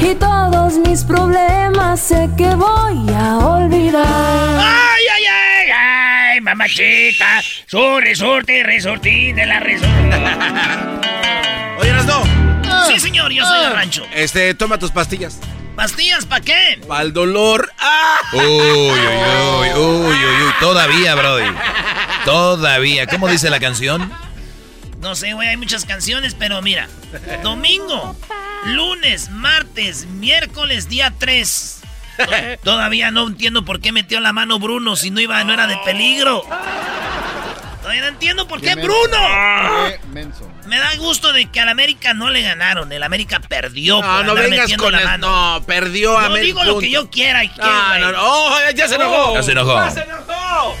Y todos mis problemas sé que voy a olvidar. ¡Ay, ay, ay! ¡Ay, mamachita! Su resorte, resortín de la resorte. Oye, no. Sí, señor, yo soy de rancho. Este, toma tus pastillas. ¿Pastillas para qué? Para el dolor. ¡Ah! Uy, uy, uy, uy, uy, uy. Todavía, Brody. Todavía. ¿Cómo dice la canción? No sé, güey, hay muchas canciones, pero mira. Domingo, lunes, martes, miércoles, día 3. Todavía no entiendo por qué metió la mano Bruno si no iba, no era de peligro. Todavía no entiendo por qué, Bruno. Me da gusto de que al América no le ganaron. El América perdió. No, por no andar vengas metiendo con la el- mano. No, perdió Yo América. digo lo que yo quiera. ¿y No, no, no. Oh, ya se enojó. Ya se enojó. Ya se enojó.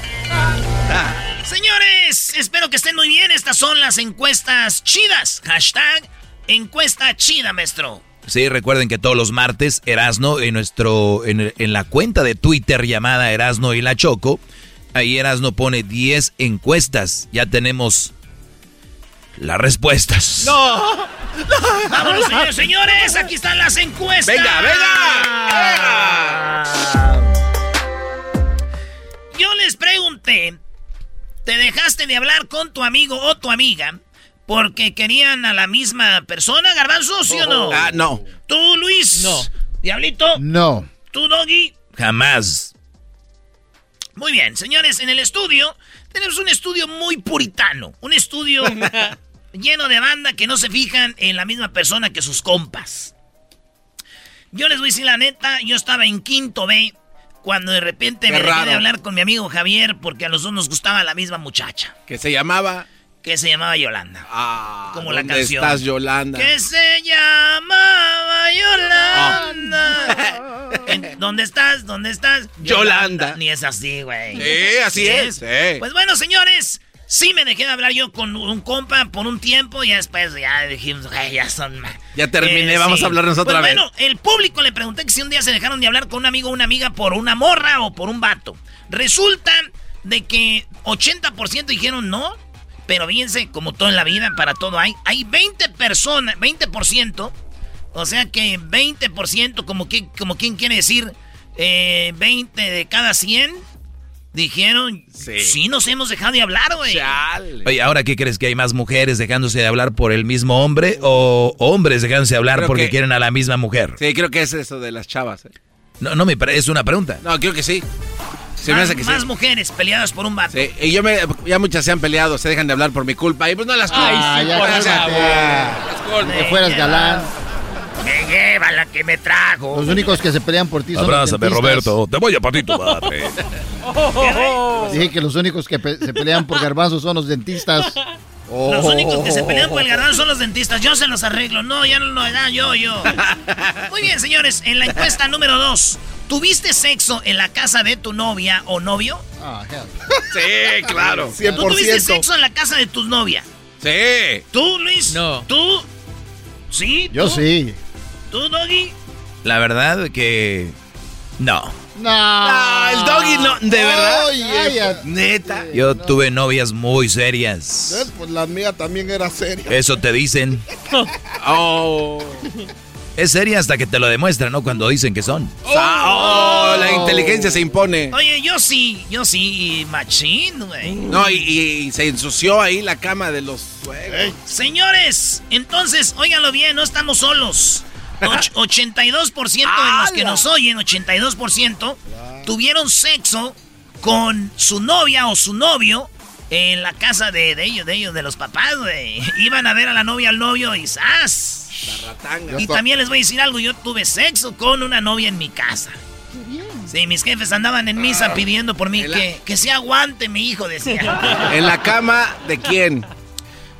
Señores, espero que estén muy bien. Estas son las encuestas chidas. Hashtag encuesta chida, maestro. Sí, recuerden que todos los martes Erasno en nuestro en, en la cuenta de Twitter llamada Erasno y la Choco, ahí Erasno pone 10 encuestas. Ya tenemos las respuestas. No. Vámonos, señores, señores. Aquí están las encuestas. Venga, Yo les pregunté, ¿te dejaste de hablar con tu amigo o tu amiga porque querían a la misma persona, Garbanzo, sí o no? Ah, no. ¿Tú, Luis? No. ¿Diablito? No. ¿Tú, Doggy? Jamás. Muy bien, señores, en el estudio tenemos un estudio muy puritano, un estudio lleno de banda que no se fijan en la misma persona que sus compas. Yo les voy a decir la neta, yo estaba en quinto B cuando de repente Qué me dejé raro. de hablar con mi amigo Javier porque a los dos nos gustaba la misma muchacha, Que se llamaba. que se llamaba Yolanda. Ah, Como la ¿dónde canción. estás, Yolanda? Que se llamaba Yolanda. En- ¿Dónde estás? ¿Dónde estás? Yolanda. Ni es así, güey. Sí, así es. Sí. Pues bueno, señores, sí me dejé de hablar yo con un compa por un tiempo y después ya dijimos, "Ay, ya son... ma-". Ya terminé, Eh, vamos sí. a hablarnos otra Pues vez. Bueno, el público le pregunté que si un día se dejaron de hablar con un amigo o una amiga por una morra o por un vato. Resulta de que 80% dijeron no, pero fíjense, como todo en la vida, para todo hay. Hay 20 personas, 20%, o sea que 20%, como, que, como quien quiere decir, eh, 20 de cada 100, dijeron, sí. nos hemos dejado de hablar, güey. Oye, ¿ahora qué crees que hay más mujeres dejándose de hablar por el mismo hombre o hombres dejándose de hablar Creo porque que- quieren a la misma mujer? Sí, creo que es eso de las chavas. eh. No, no me parece, es una pregunta. No, creo que sí. Se me más hace que más sí. mujeres peleadas por un vato. Sí, y yo me, ya muchas se han peleado, se dejan de hablar por mi culpa. Y pues no las culpas. Ay, ya cálmate. Que fueras galán. Me lleva la que me trajo. Los únicos que se pelean por ti son los Abrázame, dentistas. Roberto. Te voy a patito, madre. Dije que los únicos que pe- se pelean por garbanzos son los dentistas. Los únicos que se pelean por el garbanzo son los dentistas. Yo se los arreglo. No, ya no lo da, yo, yo. Muy bien, señores. En la encuesta número dos. ¿Tuviste sexo en la casa de tu novia o novio? Ah, hell. Sí, claro. ¿Tú tuviste sexo en la casa de tu novia? Sí. ¿Tú, Luis? No. ¿Tú? ¿Sí? Yo sí. ¿Tú, Doggy? La verdad que no. No. Ah, el doggy no, de verdad. Neta. Yo tuve novias muy serias. Pues la mía también era seria. Eso te dicen. Oh. Es seria hasta que te lo demuestran, ¿no? Cuando dicen que son. Oh, la inteligencia se impone. Oye, yo sí, yo sí, machín, güey. No, y, y se ensució ahí la cama de los suegros. Señores, entonces, óiganlo bien, no estamos solos. Och- 82% de los que nos oyen, 82%, tuvieron sexo con su novia o su novio en la casa de, de ellos, de ellos, de los papás, güey. Iban a ver a la novia al novio y ¡zas! Y también les voy a decir algo, yo tuve sexo con una novia en mi casa. Sí, mis jefes andaban en misa pidiendo por mí que, que se aguante mi hijo, decía. ¿En la cama de quién?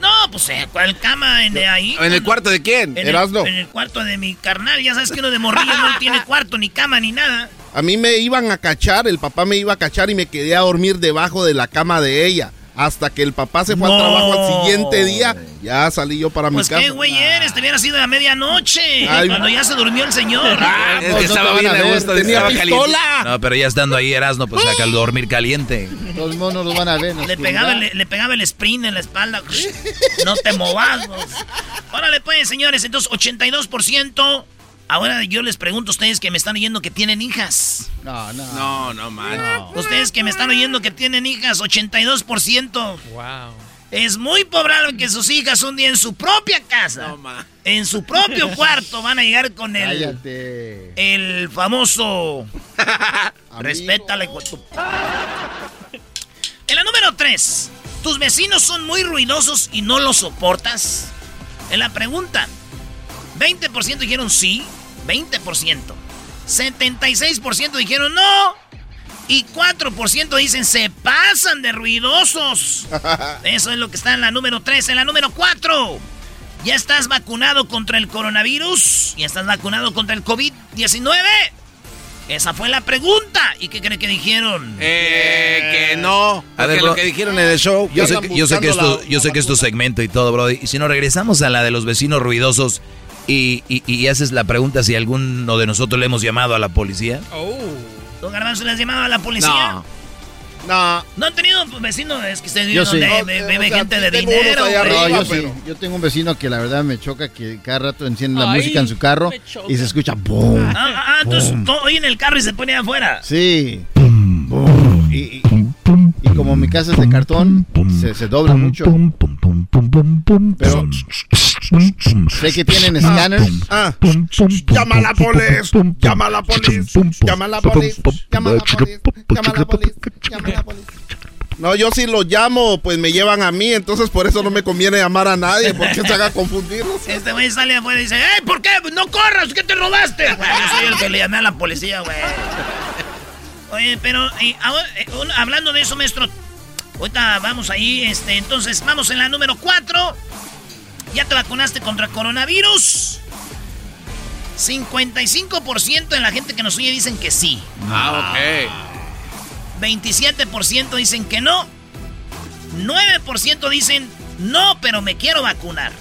No, pues eh, ¿cuál cama en, ahí? ¿En el cuarto de quién? En el, en el cuarto de mi carnal. Ya sabes que uno de morrillo no tiene cuarto, ni cama, ni nada. A mí me iban a cachar, el papá me iba a cachar y me quedé a dormir debajo de la cama de ella. Hasta que el papá se fue No. al trabajo al siguiente día, ya salí yo para Pues mi casa. qué güey eres, te hubiera sido a medianoche. Cuando ya se durmió el señor. Ah, es no que te estaba van bien a gusto, tenía estaba caliente. pistola. No, pero ya estando ahí Erasmo, pues acá al dormir caliente. Los monos los van a ver. Le pegaba, el, le pegaba el sprint en la espalda. No te movas. vos. Órale, pues, señores. Entonces, 82%. Ahora yo les pregunto a ustedes que me están oyendo que tienen hijas. No, no. No, no, man. Ustedes que me están oyendo que tienen hijas, 82%. Wow. Es muy probable que sus hijas un día en su propia casa, No, man. en su propio cuarto, van a llegar con el, Cállate. el famoso... Respétale, con tu... En la número 3, ¿tus vecinos son muy ruidosos y no los soportas? En la pregunta, 20% dijeron sí, 20%. 76% dijeron no. Y 4% dicen se pasan de ruidosos. Eso es lo que está en la número 3. En la número 4. ¿Ya estás vacunado contra el coronavirus? ¿Ya estás vacunado contra el COVID-19? Esa fue la pregunta. ¿Y qué creen que dijeron? Eh, que no. A ver, bro. lo que dijeron en el show. Yo sé, que- yo sé que es buscando tu, la- yo sé que es tu segmento y todo, bro. Y si no, regresamos a la de los vecinos ruidosos y, y- y haces la pregunta si alguno de nosotros le hemos llamado a la policía. Oh. ¿Don Garbanzo le has llamado a la policía? No. No, ¿No han tenido vecinos es que sí. donde eh, bebe o sea, gente sí de dinero? güey? No, arriba, yo sí. Yo tengo un vecino que la verdad me choca que cada rato enciende la Ay, música en su carro y se escucha boom. Ah, ah, ah, entonces todo oye en el carro y se pone afuera. Sí. Y como mi casa es de cartón, se, se dobla mucho. Pero sé que tienen escáneres. Ah, llama a la polis, llama a la polis, llama a la polis, llama a la polis, llama a la polis, llama a la polis. No, yo si los llamo, pues me llevan a mí, entonces por eso no me conviene llamar a nadie, porque se haga confundirlos. Este güey sale afuera y dice, ¡Ey, ¿por qué? ¡No corras! ¿Qué te robaste? Güey, yo soy el que le llamé a la policía, güey. Oye, pero eh, ahora, eh, hablando de eso, maestro, ahorita vamos ahí, este, entonces vamos en la número 4. ¿Ya te vacunaste contra coronavirus? 55% de la gente que nos oye dicen que sí. Ah, ok. 27% dicen que no. 9% dicen no, pero me quiero vacunar.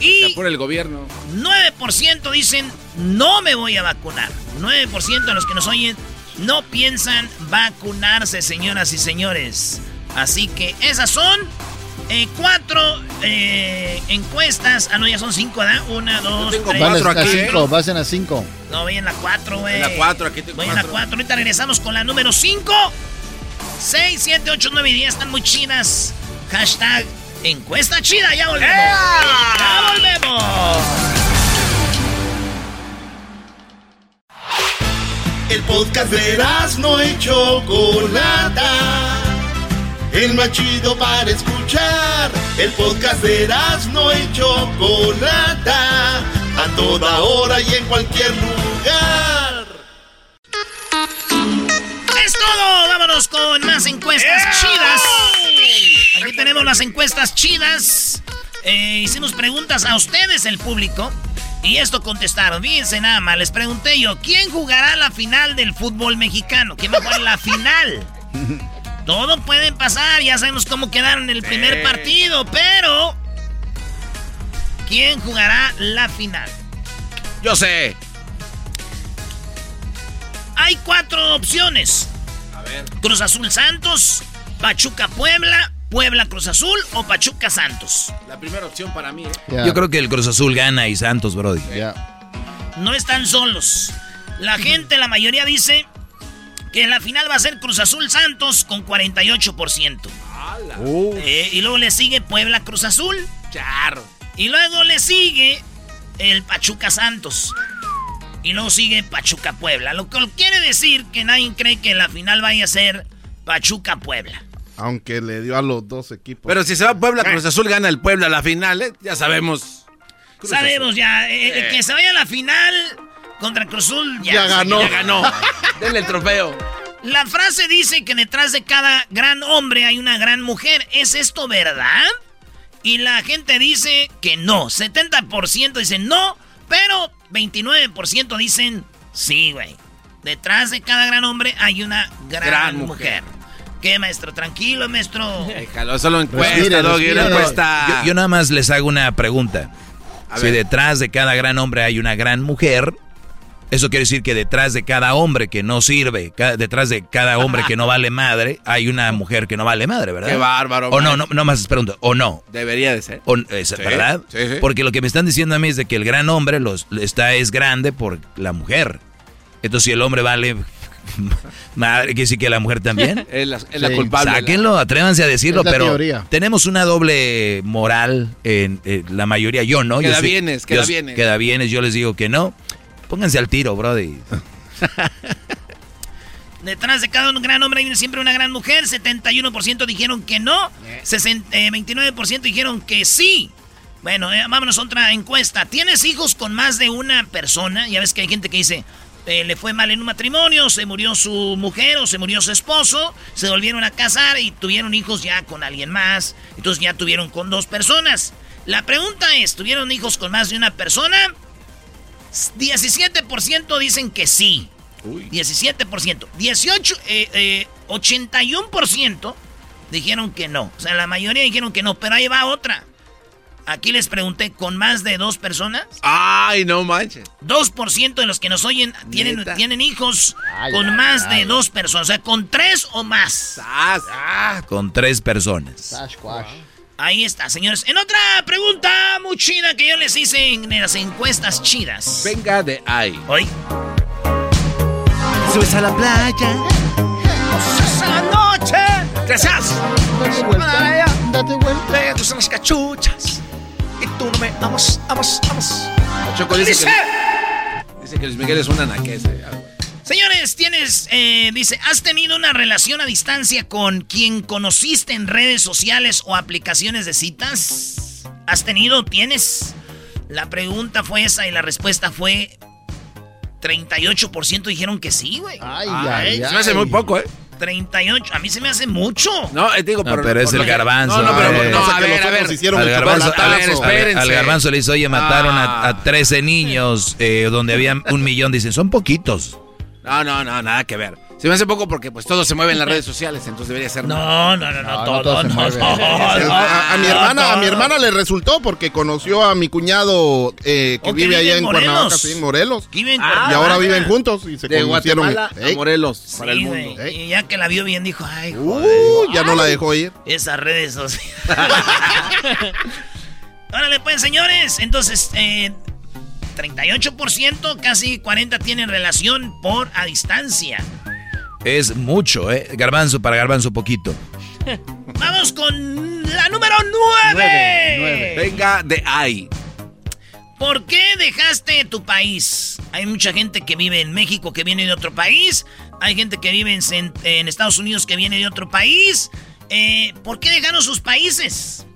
Y Por el gobierno. 9% dicen no me voy a vacunar. 9% de los que nos oyen no piensan vacunarse, señoras y señores. Así que esas son eh, cuatro eh, encuestas. Ah, no, ya son cinco, ¿verdad? Una, dos, tengo tres. Cuatro aquí, ¿eh? cinco, vas en a cinco. No, voy en la cuatro, güey. En la cuatro, aquí tengo Voy en la cuatro. cuatro. Ahorita regresamos con la número cinco. 6, 7, 8, 9 y 10 están muy chidas. Hashtag encuesta chida. Ya volvemos. Ya volvemos. El podcast de no y Chocolata. El más chido para escuchar. El podcast de no y Chocolata. A toda hora y en cualquier lugar. Es todo. Vámonos con más encuestas chidas. Aquí tenemos las encuestas chidas. Eh, hicimos preguntas a ustedes, el público. Y esto contestaron. Fíjense nada más. Les pregunté yo, ¿quién jugará la final del fútbol mexicano? ¿Quién va a jugar la final? Todo puede pasar. Ya sabemos cómo quedaron en el primer partido. Pero... ¿Quién jugará la final? Yo sé. Hay cuatro opciones. A ver. Cruz Azul Santos, Pachuca Puebla, Puebla Cruz Azul o Pachuca Santos. La primera opción para mí, ¿eh? Yo creo que el Cruz Azul gana y Santos, Brody. Ya. No están solos. La gente, la mayoría dice que la final va a ser Cruz Azul Santos con 48%. Uh, Eh, y luego le sigue Puebla Cruz Azul. Charro. Y luego le sigue el Pachuca Santos. Y luego sigue Pachuca Puebla. Lo que quiere decir que nadie cree que la final vaya a ser Pachuca Puebla. Aunque le dio a los dos equipos. Pero si se va a Puebla, Cruz Azul gana el Puebla a la final, ¿eh? Ya sabemos. Cruz Sabemos Azul. ya, eh, Eh. que se vaya a la final contra Cruz Azul ya, Ya ganó. Ya ganó. Denle el trofeo. La frase dice que detrás de cada gran hombre hay una gran mujer. ¿Es esto verdad? Y la gente dice que no. 70% dicen no, pero 29% dicen sí, güey. Detrás de cada gran hombre hay una gran, Gran mujer. mujer. ¿Qué, maestro? Tranquilo, maestro. Déjalo, solo encuesta, Respire, Doggy, una respire. encuesta. Yo, yo nada más les hago una pregunta. A si ver. detrás de cada gran hombre hay una gran mujer, eso quiere decir que detrás de cada hombre que no sirve, detrás de cada hombre que no vale madre, hay una mujer que no vale madre, ¿verdad? Qué bárbaro, O no, no, no más pregunto, o no. Debería de ser. O, es, Sí, ¿Verdad? sí, sí. Porque lo que me están diciendo a mí es de que el gran hombre los, está, es grande por la mujer. Entonces, si el hombre vale madre, quiere decir que la mujer también. Es la, es la Sí. culpable. Sáquenlo, atrévanse a decirlo, pero teoría. tenemos una doble moral en, en la mayoría. Yo no. Queda yo sí- bienes, queda yo- bienes. Queda bienes, yo les digo que no. Pónganse al tiro, brody. Detrás de cada un gran hombre hay siempre una gran mujer. 71% dijeron que no. 60, eh, 29% dijeron que sí. Bueno, eh, vámonos a otra encuesta. ¿Tienes hijos con más de una persona? Ya ves que hay gente que dice, eh, le fue mal en un matrimonio, se murió su mujer o se murió su esposo, se volvieron a casar y tuvieron hijos ya con alguien más. Entonces ya tuvieron con dos personas. La pregunta es, ¿tuvieron hijos con más de una persona? 17% dicen que sí. 17%. 18, eh, eh, 81% dijeron que no. O sea, la mayoría dijeron que no, pero ahí va otra. Aquí les pregunté, ¿con más de dos personas? Ay, no manches. 2% de los que nos oyen tienen, tienen hijos Ay, con ay, más ay. de dos personas. O sea, con tres o más. Sas. Ah, Con tres personas. Ahí está, señores. En otra pregunta muy chida que yo les hice en las encuestas chidas. Venga de ahí. Hoy. Subes a la playa. ¡Esa noche! ¡Gracias! Date vuelta. Date vuelta. Te gustan las cachuchas. Tú no me amas, amas, amas. Choco dice Dice. que, dice que Luis Miguel es una naquesa. Señores, tienes, eh, dice, ¿has tenido una relación a distancia con quien conociste en redes sociales o aplicaciones de citas? ¿Has tenido? ¿Tienes? La pregunta fue esa y la respuesta fue 38% dijeron que sí, güey. Ay, Ay, ay, se me hace muy poco, ¿eh? 38, a mí se me hace mucho. No, eh, digo, No, pero es el garbanzo, No, no, pero eh. no, a que ver, los a otros ver. hicieron Al garbanzo, a ver, espérense. al garbanzo le dice, oye, mataron a, Ah. a 13 niños eh, donde había un millón. Dicen, son poquitos. No, no, no, nada que ver. Se me hace poco porque pues todo se mueve en las redes sociales, entonces debería ser. No, no, no, no, todo, no, mueve. no, no, A, a mi hermana, a mi hermana le resultó porque conoció a mi cuñado eh, que ¿O que vive allá en en Morelos? Cuernavaca, sí, en Morelos. Ah, y ahora viven juntos y se De conocieron. Ey, Morelos, para el mundo. ¿eh? Y ya que la vio bien dijo, ay, Uh, ya no la dejó ir. Esas redes sociales. Órale, pues, señores. Entonces, eh, 38%, casi 40% tienen relación por a distancia. Es mucho, ¿eh? Garbanzo para garbanzo poquito. Vamos con la número 9. Nueve, nueve. Venga de ahí. ¿Por qué dejaste tu país? Hay mucha gente que vive en México que viene de otro país. Hay gente que vive en, Estados Unidos que viene de otro país. Eh, ¿Por qué dejaron sus países?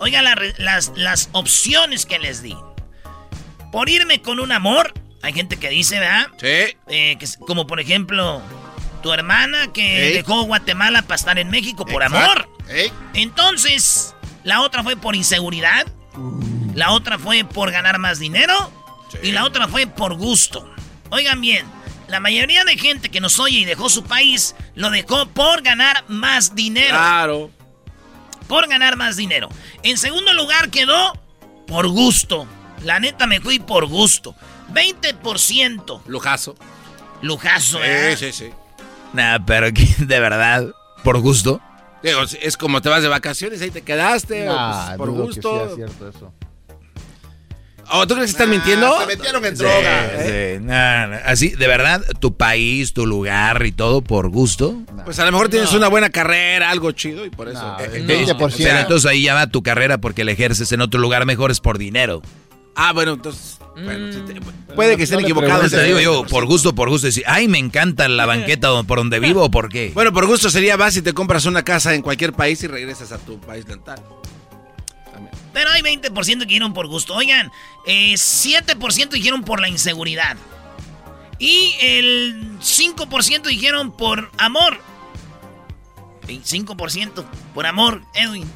Oiga la las, las opciones que les di. Por irme con un amor. Hay gente que dice, ¿verdad? Sí. Eh, que como por ejemplo, tu hermana que Ey. dejó Guatemala para estar en México por amor. Entonces, la otra fue por inseguridad. La otra fue por ganar más dinero. Y la otra fue por gusto. Oigan bien, la mayoría de gente que nos oye y dejó su país, lo dejó por ganar más dinero. Claro. Por ganar más dinero. En segundo lugar quedó por gusto. La neta me fui por gusto. 20%. Lujazo. Lujazo, Sí, ¿eh? sí, sí. Nah, pero que- de verdad, por gusto. Digo, es como te vas de vacaciones, ahí te quedaste, o, Nah, pues, por dudo que gusto. sea cierto eso. ¿O tú crees que están mintiendo? Se metieron en Sí, droga. ¿eh? sí, nah, nah. Así, de verdad, tu país, tu lugar y todo por gusto. Pues a lo mejor tienes una buena carrera, algo chido y por eso. No, Eh, el eh, 20%. O sea, entonces ahí ya va tu carrera porque la ejerces en otro lugar mejor es por dinero. Ah, bueno, entonces. Bueno, puede que estén no le equivocados. Entonces te digo yo, Eh, por gusto, por gusto, decir, ay, me encanta la banqueta por donde vivo, ¿o ¿por qué? Bueno, por gusto sería vas y te compras una casa en cualquier país y regresas a tu país natal. Pero hay 20% que dijeron por gusto. Oigan, eh, 7% dijeron por la inseguridad. Y el 5% dijeron por amor. Y 5% por amor, Edwin.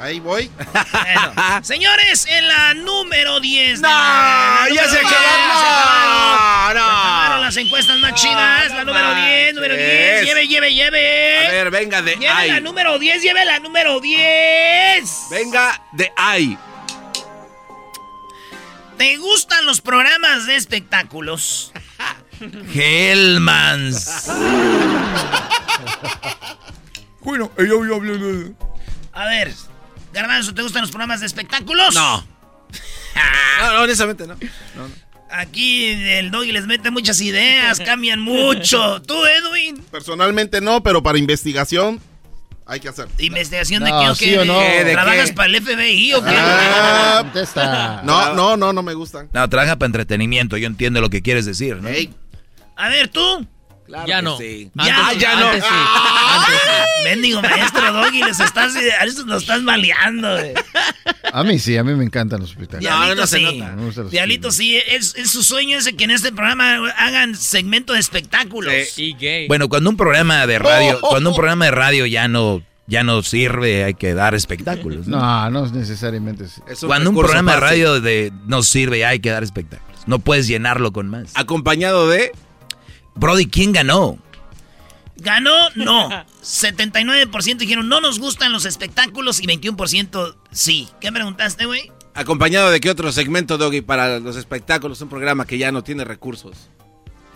Ahí voy. Bueno, señores, en la número 10. de ¡No! la- la ¡Ya número se 10, acabaron! se acabaron. ¡No! Acabaron las encuestas más chidas. La número 10, número 10. Lleve, lleve, lleve. A ver, venga de Lleve la ahí. número 10, lleve la número 10. Venga de ahí. ¿Te gustan los programas de espectáculos? Hellmans. Bueno, yo, yo hablo de... A ver, Garbanzo, ¿te gustan los programas de espectáculos? No. No, no, honestamente no. Aquí el doggy les mete muchas ideas, cambian mucho. ¿Tú, Edwin? Personalmente no, pero para investigación hay que hacer. ¿Investigación de No, qué o sí qué? o no. ¿Qué, de ¿Trabajas qué? para el FBI o qué? Ah, no, no, no, no me gustan. No, trabaja para entretenimiento, yo entiendo lo que quieres decir, ¿no? A ver, tú. Claro Ya que no. sí. Ya, Antes- ya no. antes sí, antes sí. Mendigo maestro doggy, les estás, los estás maleando. A mí sí, a mí me encantan los hospitales. Diablito no se sí. nota. Los Diablito sí, es, es su sueño ese que en este programa hagan segmento de espectáculos. Y gay. Bueno, cuando un programa de radio, cuando un programa de radio ya no, ya no sirve, hay que dar espectáculos. ¿no? No, no es necesariamente. Es Cuando un programa de radio de, no sirve, hay que dar espectáculos. No puedes llenarlo con más. Acompañado de... Brody, ¿quién ganó? ¿Ganó? No. 79% dijeron no nos gustan los espectáculos y 21% sí. ¿Qué preguntaste, güey? Acompañado de qué otro segmento, Doggy, para los espectáculos, un programa que ya no tiene recursos.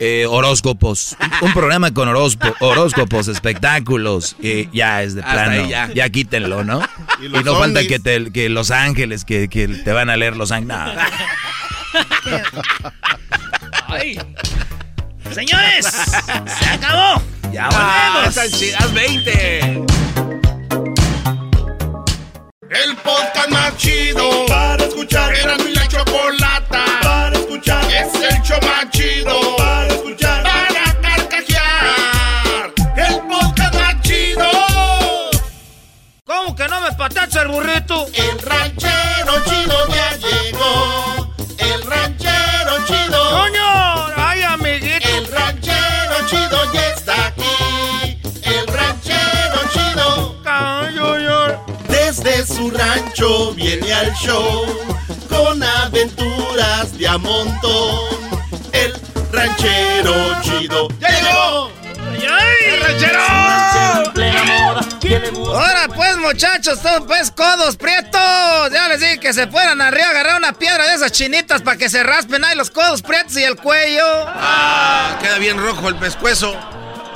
Eh, horóscopos. Un, un programa con horóspo- horóscopos, espectáculos. eh, ya es de plano. ya. ya. quítenlo, ¿no? Y no falta que, te- que Los Ángeles, que, que te van a leer Los Ángeles. No. Ay. Señores, se acabó. Ya ¡Ah, volvemos. están chidas 20! El podcast más chido para escuchar. Era mi la chocolata para escuchar. Es el show más chido para escuchar. Para carcajear. El podcast más chido. ¿Cómo que no me patacha el burrito? El ranchero chido ya llegó. El ranchero chido. ¡Coño! Su rancho viene al show con aventuras de a montón. El ranchero chido ya llegó. ¡Ay, ranchero! Ahora pues, muchachos, todos pues codos prietos. Ya les dije que se fueran arriba a agarrar una piedra de esas chinitas para que se raspen ahí los codos prietos y el cuello. Ah, queda bien rojo el pescuezo.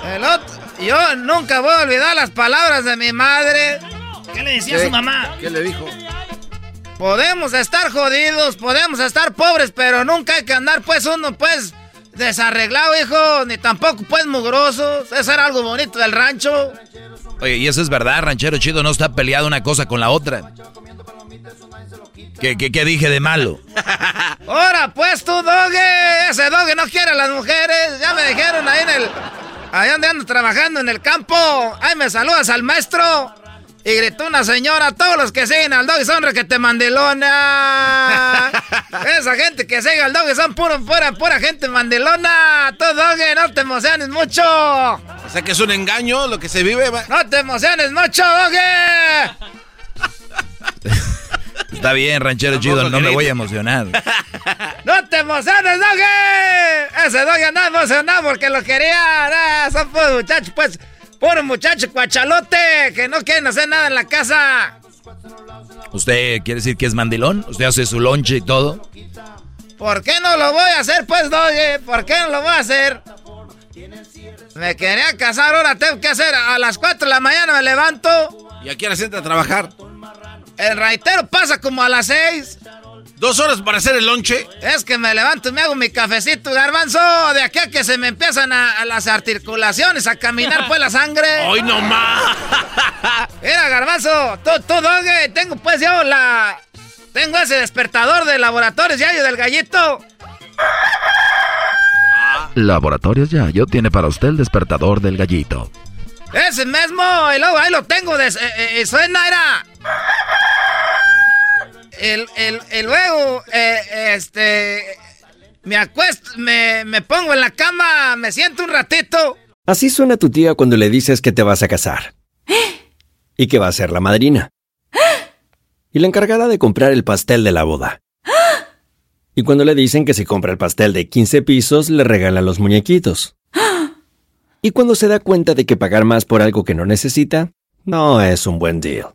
El otro, yo nunca voy a olvidar las palabras de mi madre. ¿Qué le decía a su mamá? ¿Qué le dijo? Podemos estar jodidos, podemos estar pobres, pero nunca hay que andar pues uno pues desarreglado, hijo, ni tampoco pues mugrosos. Eso era algo bonito del rancho. Oye, y eso es verdad, ranchero chido no está peleado una cosa con la otra. ¿Qué, qué, qué dije de malo? Ahora pues tú, doge, ese doge no quiere a las mujeres. Ya me dijeron ahí en el... Ahí donde ando trabajando en el campo. Ahí me saludas al maestro. Y gritó una señora, todos los que siguen al doggy son requete mandilona. Esa gente que sigue al doggy son puro, pura, pura gente mandilona. Tú, doggy, no te emociones mucho. O sea que es un engaño lo que se vive. va- ¡No te emociones mucho, Doggy! Está bien, ranchero chido, no me voy a emocionar. ¡No te emociones, Doggy! Ese Doggy andaba emocionado porque lo quería. Ah, son muchachos, pues. Puro muchacho cuachalote que no quieren hacer nada en la casa. ¿Usted quiere decir que es mandilón? ¿Usted hace su lonche y todo? ¿Por qué no lo voy a hacer, pues, Doggy? ¿Por qué no lo voy a hacer? Me quería casar, ahora tengo que hacer. A las 4 de la mañana me levanto. ¿Y a qué hora a trabajar? El raitero pasa como a las 6. ¿Dos horas para hacer el lonche? Es que me levanto y me hago mi cafecito, garbanzo. De aquí a que se me empiezan a, a las articulaciones, a caminar pues la sangre. ¡Hoy no más! Mira, garbanzo, tú, tú, Doge, tengo pues yo la... Tengo ese despertador de laboratorios Yayo del gallito. Laboratorios Yayo tiene para usted el despertador del gallito. Ese mismo, y luego ahí lo tengo, de, eh, eh, suena, era... El, el, el luego, eh, este... Me acuesto, me, me pongo en la cama, me siento un ratito. Así suena tu tía cuando le dices que te vas a casar. Y que va a ser la madrina. Y la encargada de comprar el pastel de la boda. Y cuando le dicen que si compra el pastel de 15 pisos, le regala los muñequitos. Y cuando se da cuenta de que pagar más por algo que no necesita, no es un buen deal.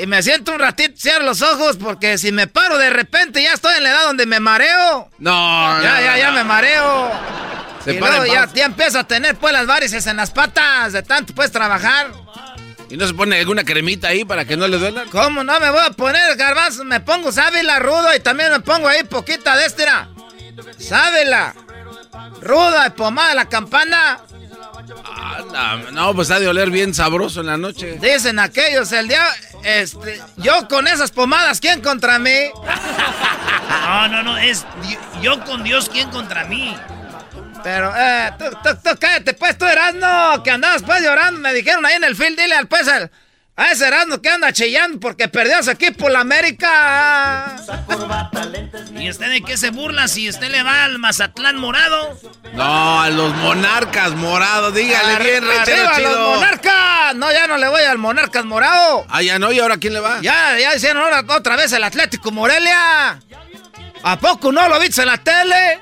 Y me siento un ratito, cierro los ojos, porque si me paro de repente ya estoy en la edad donde me mareo. No, Ya, no, ya, ya no. me mareo. Se y luego ya, ya empiezo a tener pues las varices en las patas de tanto pues trabajar. ¿Y no se pone alguna cremita ahí para que no le duela? ¿Cómo no me voy a poner garbanzo? Me pongo sábila rudo y también me pongo ahí poquita de estera. Sábila. Ruda, pomada de la campana. Ah, no, no, pues ha de oler bien sabroso en la noche. Dicen aquellos, el día, este, yo con esas pomadas, ¿quién contra mí? No, no, no, es yo con Dios, ¿quién contra mí? Pero, eh, tú, tú, tú, cállate, pues, tú Erasmo, que andabas pues llorando, me dijeron ahí en el field, dile al pues, al- a ese Erasmo que anda chillando porque perdió su equipo, la América. ¿Y usted de qué se burla si usted le va al Mazatlán morado? No, a los monarcas morados, dígale bien, Arri- ranchero ¡Arriba chido. los monarcas! No, ya no le voy al Monarcas Morado. Ah, ya no, ¿y ahora quién le va? Ya, ya hicieron ahora otra vez el Atlético Morelia. ¿A poco no lo viste en la tele?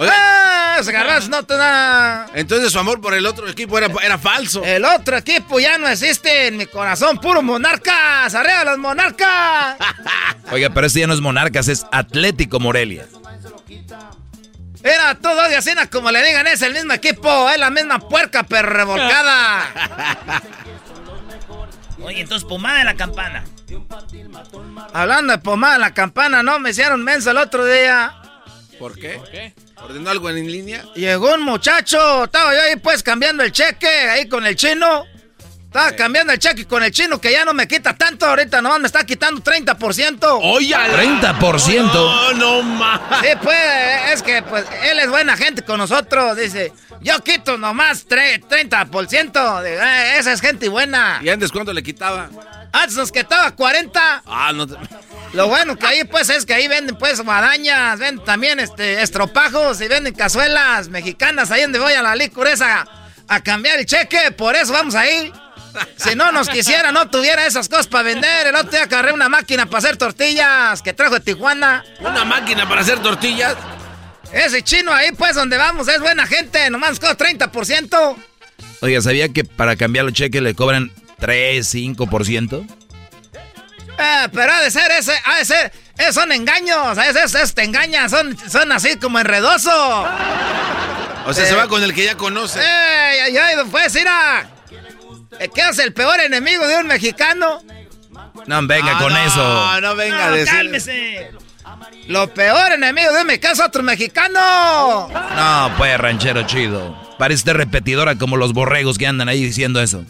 Ah, garbanzo no te da. Entonces su amor por el otro equipo era, era falso. El otro equipo ya no existe en mi corazón, puro monarcas. ¡Arriba los monarcas! Oiga, pero este ya no es Monarcas, es Atlético Morelia. Era todo de así, como le digan, es el mismo equipo, es la misma puerca, pero revolcada. Oye, entonces pomada de la campana. Hablando de pomada en la campana, ¿no? Me hicieron menso el otro día. ¿Por qué? ¿Ordenó algo en línea? Llegó un muchacho, estaba yo ahí pues cambiando el cheque, ahí con el chino. Estaba cambiando el cheque con el chino que ya no me quita tanto, ahorita nomás me está quitando 30%. ¡Oye! 30%. No, no más. Sí, pues, es que pues él es buena gente con nosotros, dice. Yo quito nomás tre- 30%. Digo, "Eh, esa es gente buena. ¿Y antes cuánto le quitaba? Antes nos quitaba 40. Ah, no te... Lo bueno que ahí pues es que ahí venden pues guadañas, venden también este estropajos y venden cazuelas mexicanas ahí donde voy a la licor esa a cambiar el cheque, por eso vamos ahí. Si no nos quisiera, no tuviera esas cosas para vender. El otro día agarré una máquina para hacer tortillas que trajo de Tijuana. ¿Una máquina para hacer tortillas? Ese chino ahí, pues, donde vamos, es buena gente. Nomás cobra 30%. Oiga, ¿sabía que para cambiar los cheques le cobran 3, 5%? Eh, pero ha de ser ese, ha de ser, eh, son engaños, es, es, es, te engañan, son, son así como enredoso. O sea, se va con el que ya conoce. ¡Ey, ay, ay, pues, mira! ¿Qué es el peor enemigo de un mexicano? No, venga con eso. No, no venga no, a decir. cálmese. Lo peor enemigo de un mexicano es otro mexicano. No, pues, ranchero chido. Parece repetidora como los borregos que andan ahí diciendo eso.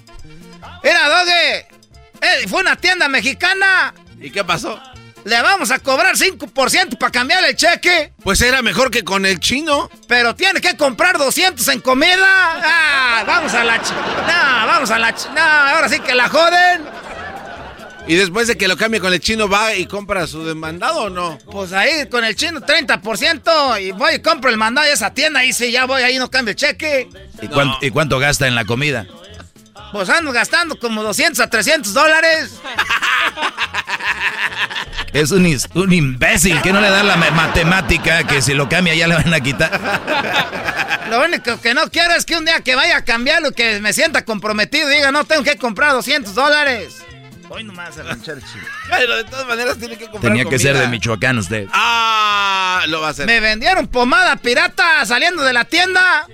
Mira, Doge, eh, fue una tienda mexicana. ¿Y qué pasó? Le vamos a cobrar 5% para cambiar el cheque. Pues era mejor que con el chino. Pero tiene que comprar 200 en comida. Ah, vamos a la ch... No, vamos a la ch... No, ahora sí que la joden. Y después de que lo cambie con el chino, ¿va y compra su demandado o no? Pues ahí con el chino 30% y voy y compro el mandado de esa tienda. Y si ya voy ahí no cambio el cheque. ¿Y, cuánto, ¿Y cuánto gasta en la comida? Pues ando gastando como 200 a 300 dólares. Es un, un, imbécil que no le da la matemática que si lo cambia ya le van a quitar. Lo único que no quiero es que un día que vaya a cambiarlo, que me sienta comprometido y diga, no, tengo que comprar 200 dólares. Hoy nomás a. Pero de todas maneras tiene que comprar Tenía que comida. ser de Michoacán usted. Ah, lo va a hacer. Me vendieron pomada pirata saliendo de la tienda.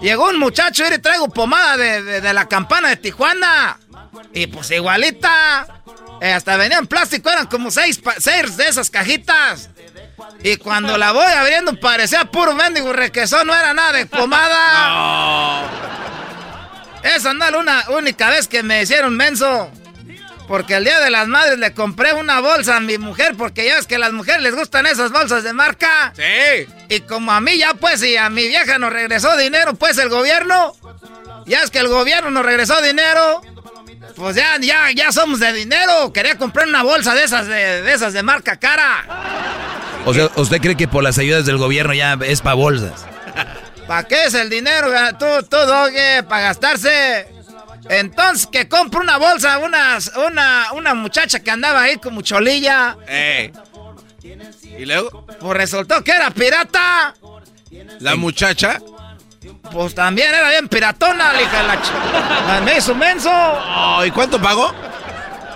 Llegó un muchacho y le traigo pomada de, de, de la campana de Tijuana. Y pues igualita. Eh, hasta venía en plástico, eran como seis, seis de esas cajitas. Y cuando la voy abriendo parecía puro mendigo requesón, no era nada de pomada. No. Esa no era una única vez que me hicieron menso. Porque el día de las madres le compré una bolsa a mi mujer, porque ya ves que a las mujeres les gustan esas bolsas de marca. Sí. Y como a mí ya pues, y a mi vieja nos regresó dinero, pues el gobierno. Ya es que el gobierno nos regresó dinero. Pues ya, ya, ya somos de dinero. Quería comprar una bolsa de esas de, de esas de marca cara. O sea, ¿usted cree que por las ayudas del gobierno ya es para bolsas? ¿Para qué es el dinero? Tú, tú, doge, para gastarse. Entonces, que compro una bolsa, una, una, una muchacha que andaba ahí como cholilla. Eh. ¿Y luego? Pues resultó que era pirata. ¿La muchacha? Pues también era bien piratona, la hija la. Me hizo menso. Oh, ¿Y cuánto pagó?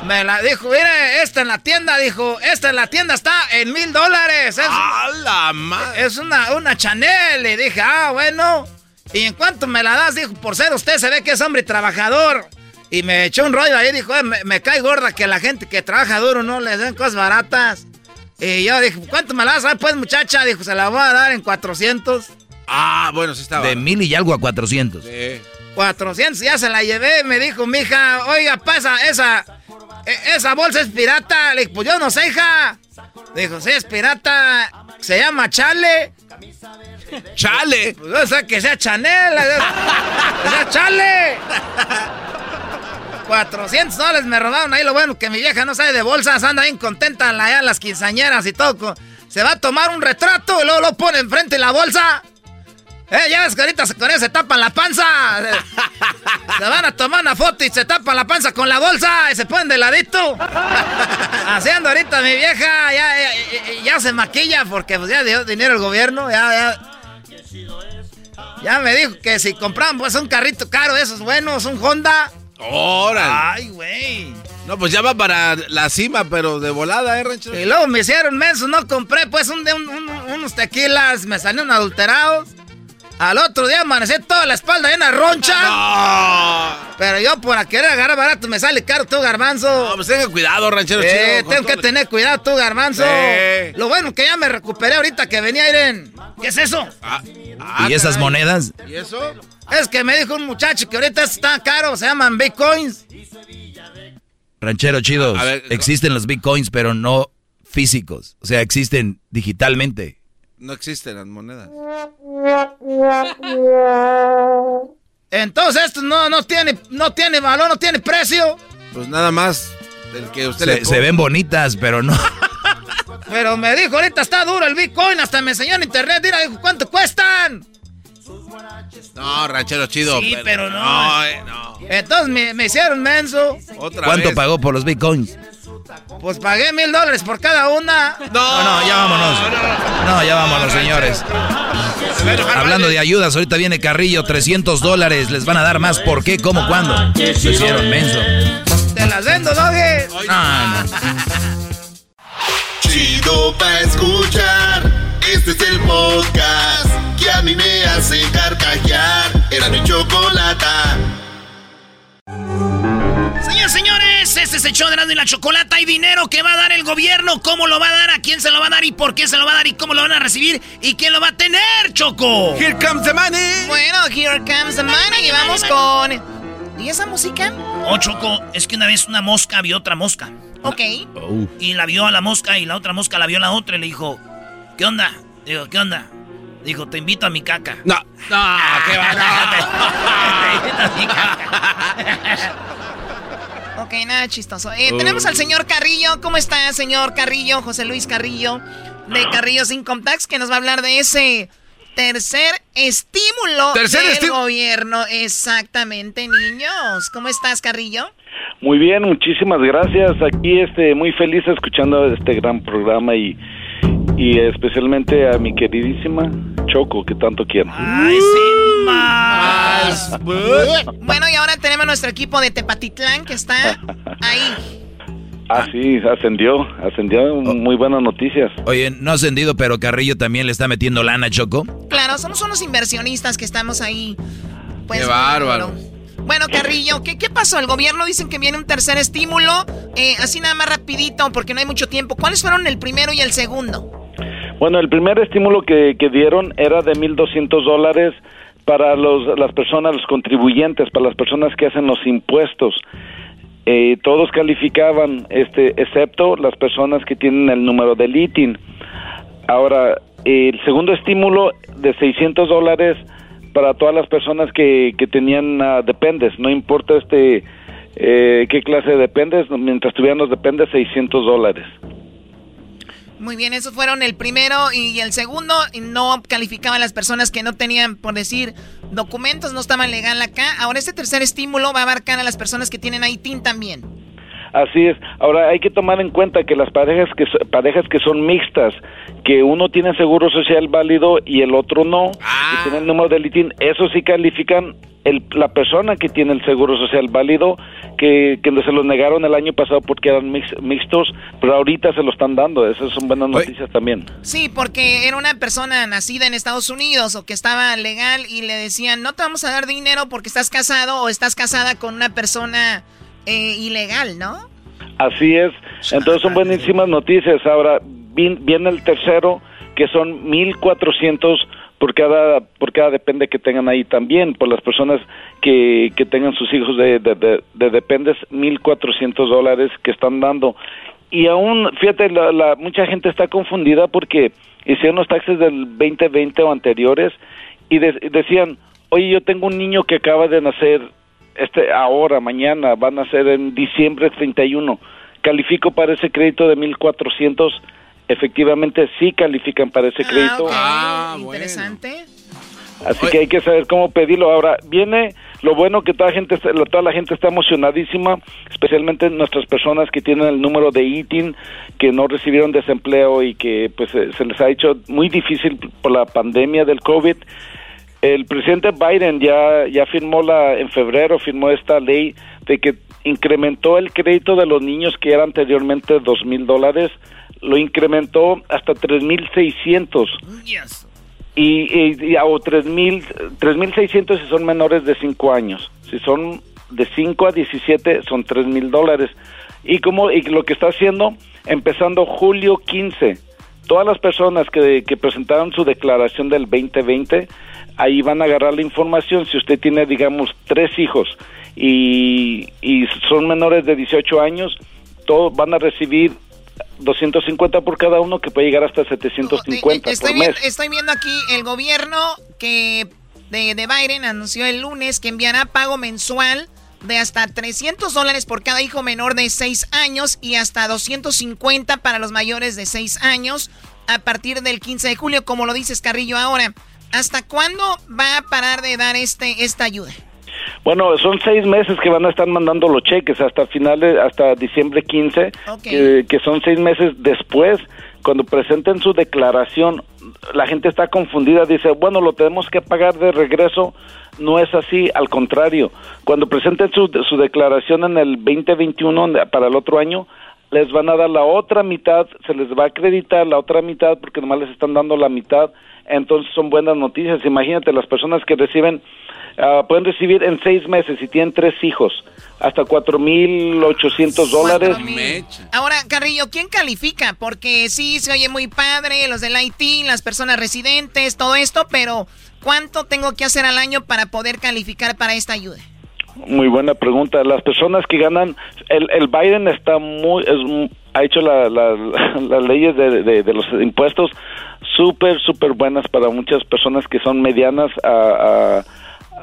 Me la dijo, mire, esta en la tienda, dijo, esta en la tienda está en mil dólares. Es, ¡A la madre! Es una, una Chanel. Y dije, ah, bueno. Y en cuanto me la das, dijo, por ser usted se ve que es hombre trabajador. Y me echó un rollo ahí, dijo, eh, me, me, cae gorda que la gente que trabaja duro no le den cosas baratas. Y yo dije, ¿cuánto me la das? Ah, pues muchacha, dijo, se la voy a dar en 400. Ah, bueno, sí estaba. De mil y algo a 400. Sí. 400, ya se la llevé. Me dijo mi hija, oiga, pasa, esa, esa bolsa es pirata. Le dije, pues yo no sé, hija. Dijo, sí, es pirata. Se llama Chale. ¡Chale! Pues no sé que sea Chanel. que sea Chale. 400 dólares me robaron ahí. Lo bueno que mi vieja no sabe de bolsas. Anda bien contenta allá las quinceañeras y todo. Se va a tomar un retrato y luego lo pone enfrente de la bolsa. Eh, ya ves que ahorita con eso se tapan la panza. Se van a tomar una foto y se tapan la panza con la bolsa y se ponen de ladito. Haciendo ahorita mi vieja, ya, ya, ya, se maquilla porque pues ya dio dinero el gobierno, ya, ya. Ya me dijo que si compraban pues un carrito caro de esos buenos, un Honda. ¡Órale! Ay, güey. No, pues ya va para la cima, pero de volada, ¿eh, ranchero? Y luego me hicieron menso, no compré pues un, un, un, unos tequilas, me salieron adulterados. Al otro día amanecí toda la espalda llena de roncha. No. Pero yo por querer agarrar barato me sale caro tú, garbanzo. No, pues tenga cuidado, ranchero eh, chido. Tengo que tener cuidado tú, garbanzo. Lo bueno que ya me recuperé ahorita que venía Irene. ¿Qué es eso? Ah, ah, ¿Y esas caray. monedas? ¿Y eso? Es que me dijo un muchacho que ahorita está caro, se llaman bitcoins. Ranchero ver, existen los bitcoins, pero no físicos. O sea, existen digitalmente. No existen las monedas. Entonces esto no, no, tiene, no tiene valor, no tiene precio. Pues nada más el que usted Se, le se ven bonitas, pero no. Pero me dijo, ahorita está duro el bitcoin, hasta me enseñó en internet, mira, dijo, ¿cuánto cuestan? No, ranchero chido. Sí, pero no. No, eh, no. Entonces me, me hicieron menso. ¿Cuánto pagó por los bitcoins? Pues pagué mil dólares por cada una. No, no, ya vámonos. No, ya vámonos, señores. Hablando de ayudas, ahorita viene Carrillo, 300 dólares. Les van a dar más. ¿Por qué? ¿Cómo? ¿Cuándo? Lo hicieron menso. Te las vendo, doge. Chido pa' escuchar. Este es el podcast que a mí me hace carcajear. Era mi chocolata. Señores, este es el show de Erasmo y la Chocolata. Hay dinero que va a dar el gobierno. ¿Cómo lo va a dar? ¿A quién se lo va a dar? ¿Y por qué se lo va a dar? ¿Y cómo lo van a recibir? ¿Y quién lo va a tener, Choco? Here comes the money. Bueno, here comes the money. Y vamos con. ¿Y esa música? Oh, Choco, es que una vez una mosca vio otra mosca. Ok. Y la vio a la mosca y la otra mosca la vio a la otra y le dijo, ¿qué onda? Digo, ¿qué onda? Dijo, te invito a mi caca. No, no, qué va. Te invito a mi caca. Ok, nada chistoso. Eh, Tenemos al señor Carrillo. ¿Cómo está, señor Carrillo? José Luis Carrillo, de Carrillos Income Tax, que nos va a hablar de ese tercer estímulo Tercer del gobierno. Exactamente, niños. ¿Cómo estás, Carrillo? Muy bien, muchísimas gracias. Aquí este muy feliz escuchando este gran programa y y especialmente a mi queridísima Choco que tanto quiero. Ay, sin más. Bueno, y ahora tenemos nuestro equipo de Tepatitlán que está ahí. Ah, sí, ascendió, ascendió, muy buenas noticias. Oye, no ha ascendido, pero Carrillo también le está metiendo lana, Choco. Claro, somos unos inversionistas que estamos ahí. Pues, Qué bárbaro. Bueno, Carrillo, ¿qué, ¿qué pasó? El gobierno dicen que viene un tercer estímulo. Eh, así nada más rapidito, porque no hay mucho tiempo. ¿Cuáles fueron el primero y el segundo? Bueno, el primer estímulo que, que dieron era de 1.200 dólares para los, las personas, los contribuyentes, para las personas que hacen los impuestos. Eh, todos calificaban, este, excepto las personas que tienen el número del ITIN. Ahora, el segundo estímulo de 600 dólares para todas las personas que, que tenían ah, dependes, no importa este eh, qué clase de dependes, mientras tuvieran los dependes, 600 dólares. Muy bien, esos fueron el primero y el segundo. y No calificaban las personas que no tenían, por decir, documentos, no estaban legal acá. Ahora este tercer estímulo va a abarcar a las personas que tienen ITIN también. Así es. Ahora hay que tomar en cuenta que las parejas que parejas que son mixtas, que uno tiene seguro social válido y el otro no, que tiene el número del ITIN, eso sí califican el- la persona que tiene el seguro social válido, que, que se los negaron el año pasado porque eran mix- mixtos, pero ahorita se lo están dando. Esas son buenas noticias también. Sí, porque era una persona nacida en Estados Unidos o que estaba legal y le decían, no te vamos a dar dinero porque estás casado o estás casada con una persona eh, ilegal, ¿no? Así es. Entonces son buenísimas noticias. Ahora viene el tercero, que son 1.400 por cada, por cada depende que tengan ahí también, por las personas que, que tengan sus hijos de, de, de, de dependes, 1.400 dólares que están dando. Y aún, fíjate, la, la- mucha gente está confundida porque hicieron los taxes del 2020 o anteriores y de- decían, oye, yo tengo un niño que acaba de nacer este ahora, mañana, van a ser en diciembre 31. Califico para ese crédito de 1400. Efectivamente, sí califican para ese crédito. Interesante. Así que hay que saber cómo pedirlo. Ahora, viene lo bueno que toda, gente, está- toda la gente está emocionadísima, especialmente nuestras personas que tienen el número de ITIN, que no recibieron desempleo y que pues eh, se les ha hecho muy difícil por la pandemia del COVID. El presidente Biden ya, ya firmó la, en febrero firmó esta ley de que incrementó el crédito de los niños que era anteriormente dos mil dólares, lo incrementó hasta tres mil seiscientos. Y, y, y- o tres mil tres mil seiscientos si son menores de 5 años. Si son de 5 a 17 son tres mil dólares. Y como y lo que está haciendo empezando julio 15 todas las personas que, que presentaron su declaración del 2020 ahí van a agarrar la información si usted tiene digamos tres hijos y, y son menores de 18 años todos van a recibir 250 por cada uno que puede llegar hasta 750 Estoy, por mes estoy viendo aquí el gobierno que de, de Biden anunció el lunes que enviará pago mensual de hasta 300 dólares por cada hijo menor de 6 años y hasta 250 para los mayores de 6 años a partir del 15 de julio, como lo dices Carrillo ahora. ¿Hasta cuándo va a parar de dar este esta ayuda? Bueno, son seis meses que van a estar mandando los cheques hasta finales, hasta diciembre 15, que, que son seis meses después. Cuando presenten su declaración, la gente está confundida, dice, bueno, lo tenemos que pagar de regreso. No es así, al contrario. Cuando presenten su, su declaración en el 2021 para el otro año, les van a dar la otra mitad, se les va a acreditar la otra mitad porque nomás les están dando la mitad. Entonces son buenas noticias. Imagínate, las personas que reciben Ah, pueden recibir en seis meses si tienen tres hijos hasta cuatro mil ochocientos dólares. Ahora, Carrillo, ¿quién califica? Porque sí, se oye muy padre, los del IT, las personas residentes, todo esto, pero ¿cuánto tengo que hacer al año para poder calificar para esta ayuda? Muy buena pregunta. Las personas que ganan, el, el Biden está muy, es, ha hecho la, las leyes de, de, los impuestos súper, súper buenas para muchas personas que son medianas a, a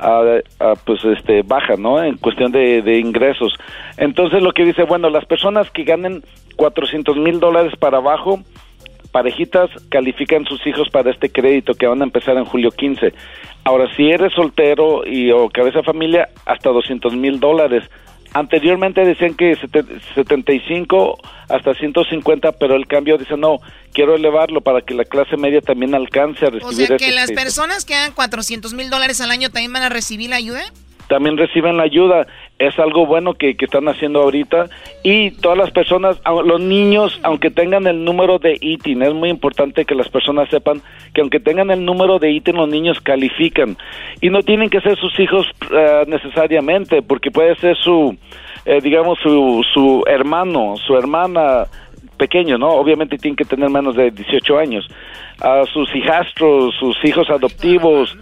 a, pues este baja no en cuestión de, de, ingresos entonces lo que dice bueno las personas que ganen 400 mil dólares para abajo parejitas califican sus hijos para este crédito que van a empezar en julio 15 ahora si eres soltero y o cabeza de familia hasta 200 mil dólares. Anteriormente decían que 75 hasta 150, pero el cambio dice no, quiero elevarlo para que la clase media también alcance a recibir. O sea, que las personas que hagan 400 mil dólares al año también van a recibir la ayuda también reciben la ayuda. Es algo bueno que, están haciendo ahorita. Y todas las personas, los niños, aunque tengan el número de ITIN, es muy importante que las personas sepan que aunque tengan el número de ITIN, los niños califican. Y no tienen que ser sus hijos uh, necesariamente, porque puede ser su, eh, digamos, su, su hermano, su hermana pequeño, ¿no? Obviamente tienen que tener menos de 18 años. A sus hijastros, sus hijos adoptivos,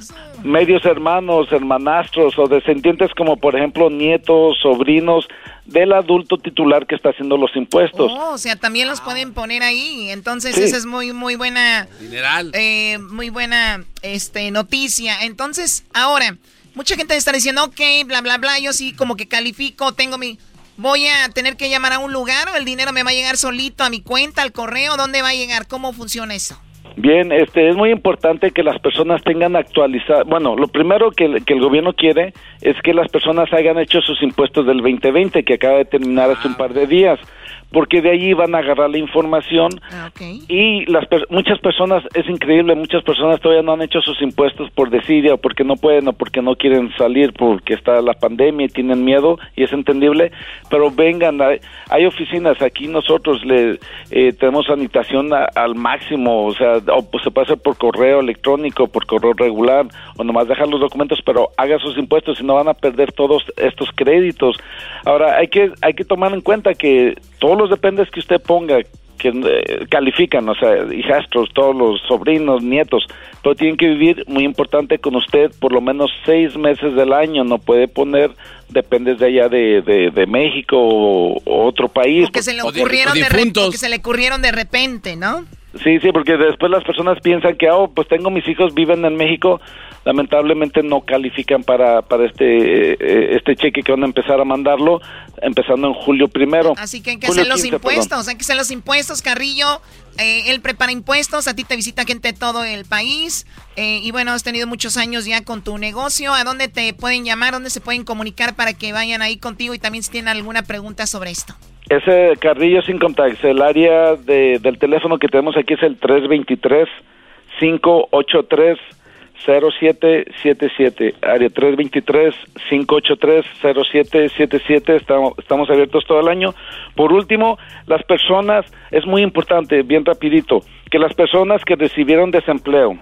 medios hermanos, hermanastros o descendientes como por ejemplo nietos, sobrinos del adulto titular que está haciendo los impuestos. Oh, o sea, también los pueden poner ahí. Entonces esa es muy muy buena, eh, muy buena este noticia. Entonces ahora mucha gente está diciendo, ok, bla bla bla, yo sí como que califico, tengo mi voy a tener que llamar a un lugar o el dinero me va a llegar solito a mi cuenta, al correo, ¿dónde va a llegar? ¿Cómo funciona eso? Bien, este es muy importante que las personas tengan actualizado. Bueno, lo primero que, que, el gobierno quiere es que las personas hayan hecho sus impuestos del 2020, que acaba de terminar hace un par de días porque de allí van a agarrar la información. Ah, y las muchas personas es increíble muchas personas todavía no han hecho sus impuestos por desidia o porque no pueden o porque no quieren salir porque está la pandemia y tienen miedo y es entendible. Pero vengan hay, oficinas aquí nosotros le eh, tenemos sanitación al máximo o sea o pues se puede hacer por correo electrónico por correo regular o nomás dejar los documentos pero haga sus impuestos y no van a perder todos estos créditos. Ahora hay que hay que tomar en cuenta que todos los dependes que usted ponga que eh, califican, o sea, hijastros, todos los sobrinos, nietos, pero tienen que vivir, muy importante, con usted por lo menos seis meses del año, no puede poner dependes de allá de, de, México o, otro país. que se le ocurrieron de, se le ocurrieron de repente, ¿no? Sí, sí, porque después las personas piensan que, oh, pues tengo mis hijos, viven en México, lamentablemente no califican para, para este, eh, este cheque que van a empezar a mandarlo, empezando en julio primero. Así que hay que hacer los impuestos, hay que hacer los impuestos, Carrillo. Eh, él prepara impuestos, a ti te visita gente de todo el país. Eh, y bueno, has tenido muchos años ya con tu negocio. ¿A dónde te pueden llamar? ¿Dónde se pueden comunicar para que vayan ahí contigo? Y también si tienen alguna pregunta sobre esto. Ese Carrillo sin contacto, el área de, del teléfono que tenemos aquí es el 323 583 0777, área 323-583-0777, estamos, estamos abiertos todo el año. Por último, las personas, es muy importante, bien rapidito, que las personas que recibieron desempleo,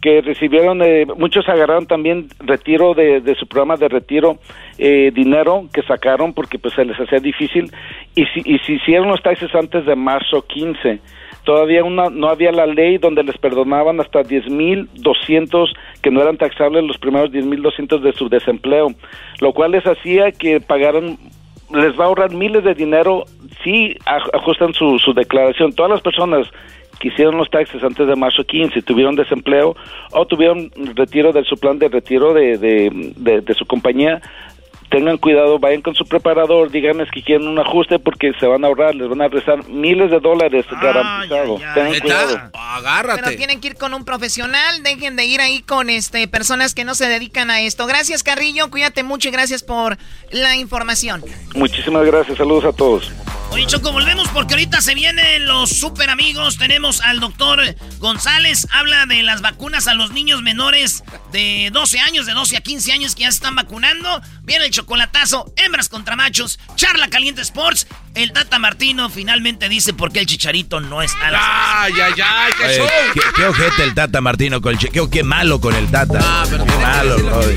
que recibieron, eh, muchos agarraron también retiro de, de su programa de retiro, eh, dinero que sacaron porque pues se les hacía difícil, y si, y si hicieron los taxes antes de marzo 15, todavía una, no había la ley donde les perdonaban hasta 10.200 que no eran taxables los primeros 10.200 de su desempleo, lo cual les hacía que pagaran les va a ahorrar miles de dinero si ajustan su, su declaración. Todas las personas que hicieron los taxes antes de marzo 15 tuvieron desempleo o tuvieron retiro de su plan de retiro de, de, de su compañía tengan cuidado, vayan con su preparador, díganles que quieren un ajuste porque se van a ahorrar, les van a rezar miles de dólares garantizado. Tengan cuidado. Agárrate. Pero tienen que ir con un profesional, dejen de ir ahí con este personas que no se dedican a esto. Gracias, Carrillo, cuídate mucho y gracias por la información. Muchísimas gracias, saludos a todos. Oye, Choco, volvemos porque ahorita se vienen los super amigos. Tenemos al doctor González, habla de las vacunas a los niños menores de 12 años, de 12 a 15 años que ya se están vacunando. Viene el chocolatazo, hembras contra machos, charla caliente sports. El Tata Martino finalmente dice por qué el chicharito no está en la Ay, ay, ay, qué show. ¿qué, qué ojete el Tata Martino con el chequeo. Qué malo con el Tata. qué malo, brody.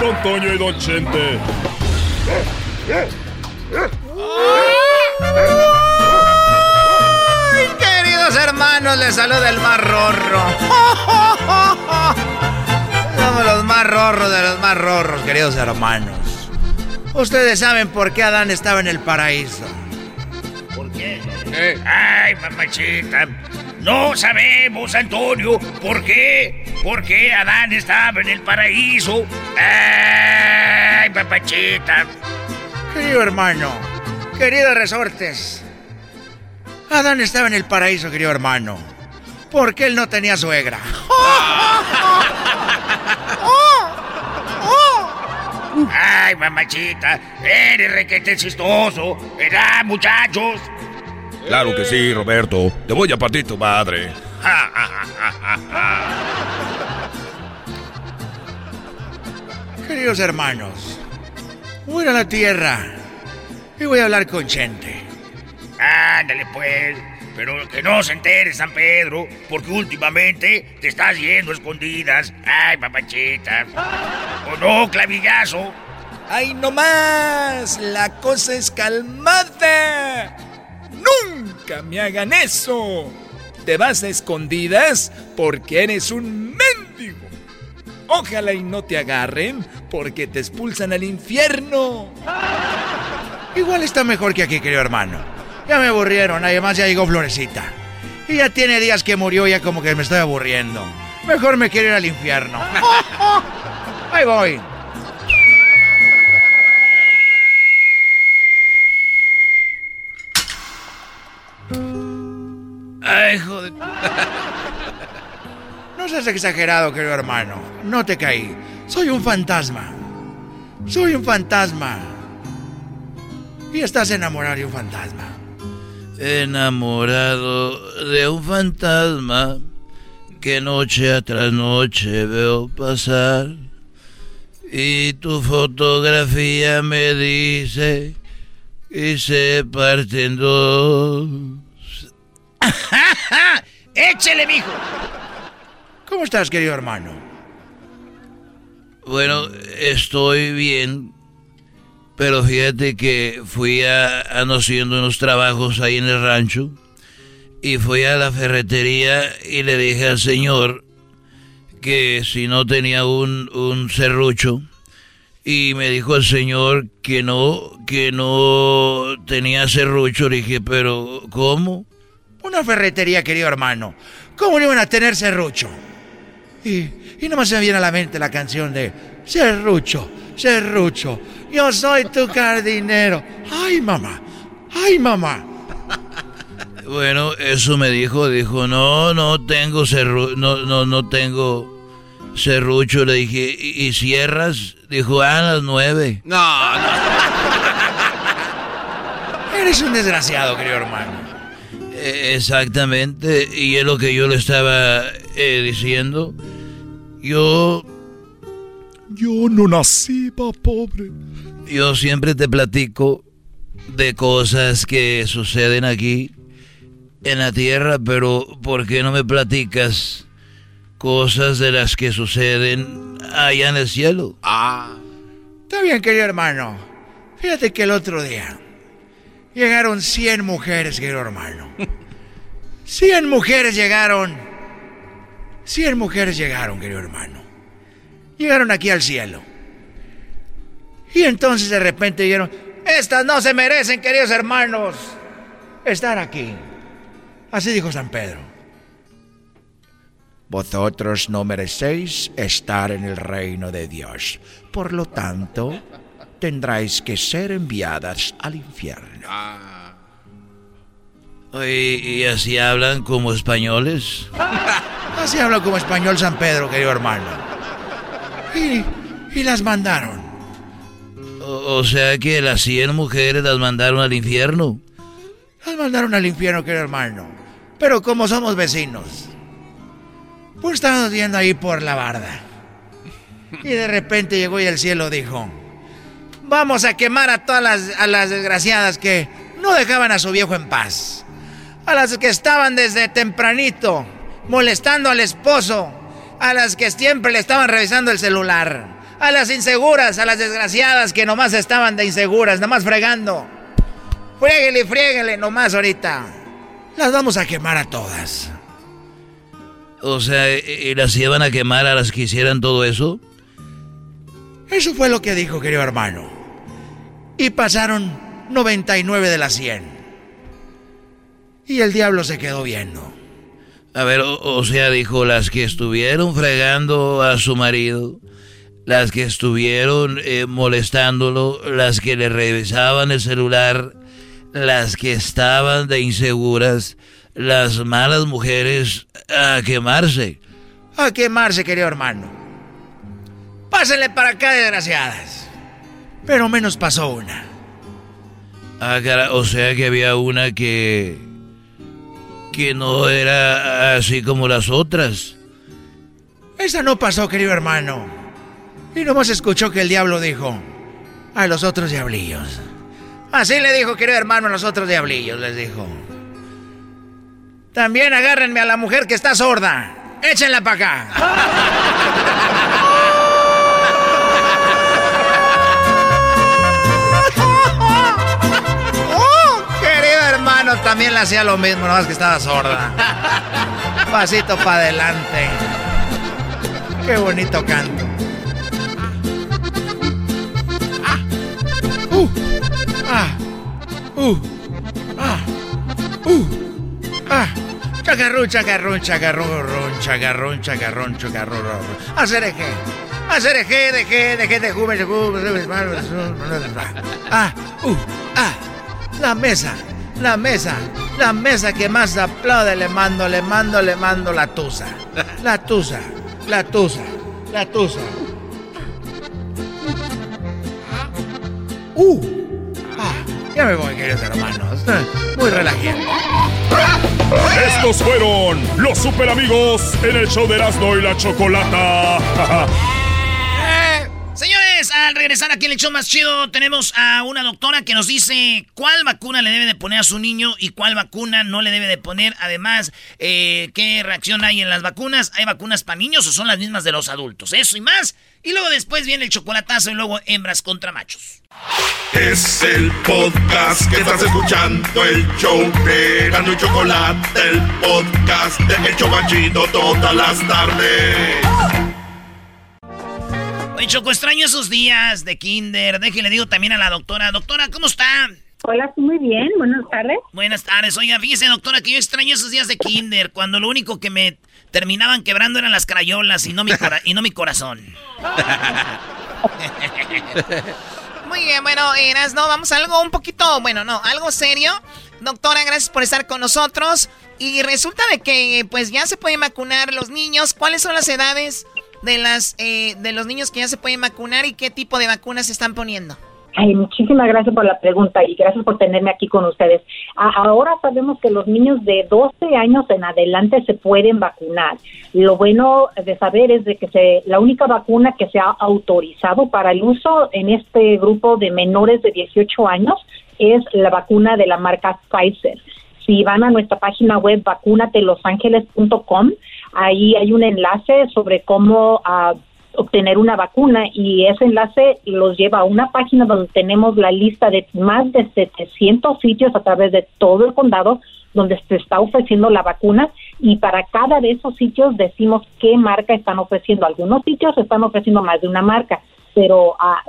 Don Toño y Don Chente. Ay, queridos hermanos, les saluda el más rorro. Somos los más rorros de los más rorros, queridos hermanos. Ustedes saben por qué Adán estaba en el paraíso. ¿Por qué? Ay, mamachita. No sabemos, Antonio, por qué. ¿Por qué Adán estaba en el paraíso? Ay, papachita. Querido hermano, queridos resortes. Adán estaba en el paraíso, querido hermano. Porque él no tenía suegra. Ay, mamachita. Eres requete chistoso. ¿Verdad, muchachos? Claro que sí, Roberto. Te voy a partir tu madre. Ja, ja, ja, ja, ja. Queridos hermanos, voy a la tierra y voy a hablar con Chente. Ándale, pues. Pero que no se entere San Pedro, porque últimamente te estás yendo a escondidas. Ay, papachita. ¿O no, clavillazo? ¡Ay, no más! La cosa es calmada. ¡Nunca me hagan eso! Te vas a escondidas porque eres un mendigo. Ojalá y no te agarren porque te expulsan al infierno. Igual está mejor que aquí, querido hermano. Ya me aburrieron, además ya llegó Florecita. Y ya tiene días que murió, ya como que me estoy aburriendo. Mejor me quiero ir al infierno. Ahí voy. Ay, joder. No seas exagerado, querido hermano. No te caí. Soy un fantasma. Soy un fantasma. Y estás enamorado de un fantasma. Enamorado de un fantasma que noche tras noche veo pasar. Y tu fotografía me dice y se parten dos. ¡Échele, mijo! ¿Cómo estás, querido hermano? Bueno, estoy bien, pero fíjate que fui a, ando haciendo unos trabajos ahí en el rancho y fui a la ferretería y le dije al señor que si no tenía un, un serrucho y me dijo el señor que no, que no tenía serrucho. Le dije, pero ¿cómo? Una ferretería, querido hermano. ¿Cómo no iban a tener serrucho? Y, y nomás se me viene a la mente la canción de Serrucho, Serrucho, yo soy tu jardinero. Ay, mamá, ay, mamá. Bueno, eso me dijo, dijo, no, no tengo serru no, no, no tengo serrucho. Le dije, ¿y, cierras? Dijo, ah, a las nueve. No, no. Eres un desgraciado, querido hermano. Eh, Exactamente, y es lo que yo le estaba eh, diciendo. Yo, Yo no nací, pa' pobre. yo siempre te platico de cosas que suceden aquí en la tierra, pero ¿por qué no me platicas cosas de las que suceden allá en el cielo. Ah. Está bien, querido hermano. Fíjate que el otro día llegaron 100 mujeres, querido hermano. 100 mujeres llegaron. 100 mujeres llegaron, querido hermano. Llegaron aquí al cielo. Y entonces de repente dijeron, estas no se merecen, queridos hermanos, estar aquí. Así dijo San Pedro. Vosotros no merecéis estar en el reino de Dios. Por lo tanto, tendráis que ser enviadas al infierno. ¿Y, así hablan como españoles? Así habla como español San Pedro, querido hermano. Y, y las mandaron. O, sea que las 100 mujeres las mandaron al infierno. Las mandaron al infierno, querido hermano. Pero como somos vecinos, pues estábamos viendo ahí por la barda. Y de repente llegó y el cielo dijo, vamos a quemar a todas las, desgraciadas que no dejaban a su viejo en paz. A las que estaban desde tempranito molestando al esposo. A las que siempre le estaban revisando el celular. A las inseguras, a las desgraciadas que nomás estaban de inseguras, nomás fregando. Fréguele, fréguele nomás ahorita. Las vamos a quemar a todas. O sea, ¿y las iban a quemar a las que hicieran todo eso? Eso fue lo que dijo, querido hermano. Y pasaron 99 de las 100. Y el diablo se quedó viendo. A ver, o, sea, dijo, las que estuvieron fregando a su marido, las que estuvieron eh, molestándolo, las que le revisaban el celular, las que estaban de inseguras, las malas mujeres a quemarse. A quemarse, querido hermano. Pásenle para acá, desgraciadas. Pero menos pasó una. Ah, o sea que había una que. que no era así como las otras. Esa no pasó, querido hermano. Y nomás escuchó que el diablo dijo: A los otros diablillos. Así le dijo, querido hermano, a los otros diablillos, les dijo. También agárrenme a la mujer que está sorda. Échenla para acá. oh, querido hermano, también le hacía lo mismo, nomás que estaba sorda. Pasito para adelante. Qué bonito canto. Ah. Uh. Ah. Uh. Ah. Uh. Ah, chacarrón, chacarrón, chacarrón, chacarrón, chacarrón, chacarrón. Hacer eje. Hacer eje, deje, deje, de juve, Ah, uh, ah. La mesa, la mesa, la mesa que más aplaude le mando, le mando, le mando la tusa. La tusa, la tusa, la tusa. Uh. Ya me voy, queridos hermanos. Muy relajado. Estos fueron los super amigos en el show de Erasmo y la Chocolata. Al regresar aquí en el show más chido, tenemos a una doctora que nos dice cuál vacuna le debe de poner a su niño y cuál vacuna no le debe de poner. Además, eh, qué reacción hay en las vacunas. ¿Hay vacunas para niños o son las mismas de los adultos? Eso y más. Y luego después viene el chocolatazo y luego hembras contra machos. Es el podcast que estás escuchando, el show de Gano y Chocolate, el podcast de todas las tardes. Oye, Choco, extraño esos días de kinder. Déjale, digo también a la doctora. Doctora, ¿cómo está? Hola, muy bien. Buenas tardes. Buenas tardes. Oiga, fíjese, doctora, que yo extraño esos días de kinder, cuando lo único que me terminaban quebrando eran las crayolas y no mi, y no mi corazón. Muy bien, bueno, Eras, no, vamos a algo un poquito, bueno, no, algo serio. Doctora, gracias por estar con nosotros. Y resulta de que, pues, ya se pueden vacunar los niños. ¿Cuáles son las edades de las eh, de los niños que ya se pueden vacunar y qué tipo de vacunas se están poniendo? Ay, muchísimas gracias por la pregunta y gracias por tenerme aquí con ustedes. ahora sabemos que los niños de 12 años en adelante se pueden vacunar. Lo bueno de saber es de que se, la única vacuna que se ha autorizado para el uso en este grupo de menores de 18 años es la vacuna de la marca Pfizer si van a nuestra página web vacunatelosangeles.com, ahí hay un enlace sobre cómo ah, obtener una vacuna y ese enlace los lleva a una página donde tenemos la lista de más de 700 sitios a través de todo el condado donde se está ofreciendo la vacuna y para cada de esos sitios decimos qué marca están ofreciendo. Algunos sitios están ofreciendo más de una marca, pero ah,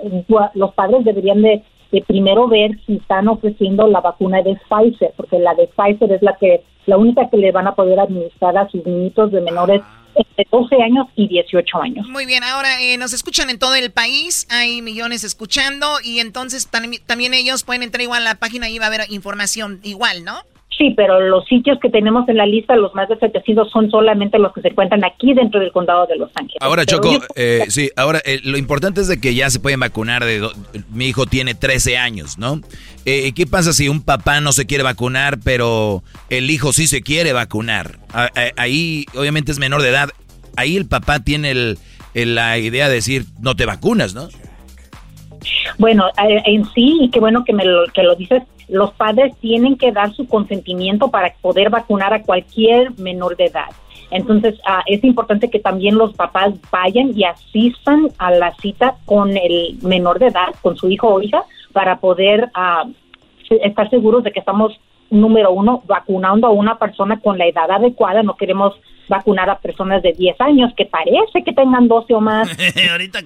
los padres deberían de, primero ver si están ofreciendo la vacuna de Pfizer, porque la de Pfizer es la que la única que le van a poder administrar a sus niñitos de menores de 12 años y 18 años. Muy bien, ahora eh, nos escuchan en todo el país, hay millones escuchando y entonces también ellos pueden entrar igual a la página y va a haber información igual, ¿no? Sí, pero los sitios que tenemos en la lista, los más de 700, son solamente los que se encuentran aquí dentro del condado de Los Ángeles. Ahora, Choco, eh, sí, ahora eh, lo importante es de que ya se pueden vacunar. De mi hijo tiene 13 años, ¿no? Eh, ¿Qué pasa si un papá no se quiere vacunar, pero el hijo sí se quiere vacunar? Ahí, obviamente, es menor de edad. Ahí el papá tiene el, la idea de decir, no te vacunas, ¿no? Bueno, en sí, y qué bueno que me lo, que lo dices, los padres tienen que dar su consentimiento para poder vacunar a cualquier menor de edad. Entonces, ah, es importante que también los papás vayan y asistan a la cita con el menor de edad, con su hijo o hija, para poder ah, estar seguros de que estamos, número uno, vacunando a una persona con la edad adecuada. No queremos vacunar a personas de 10 años que parece que tengan 12 o más. Ahorita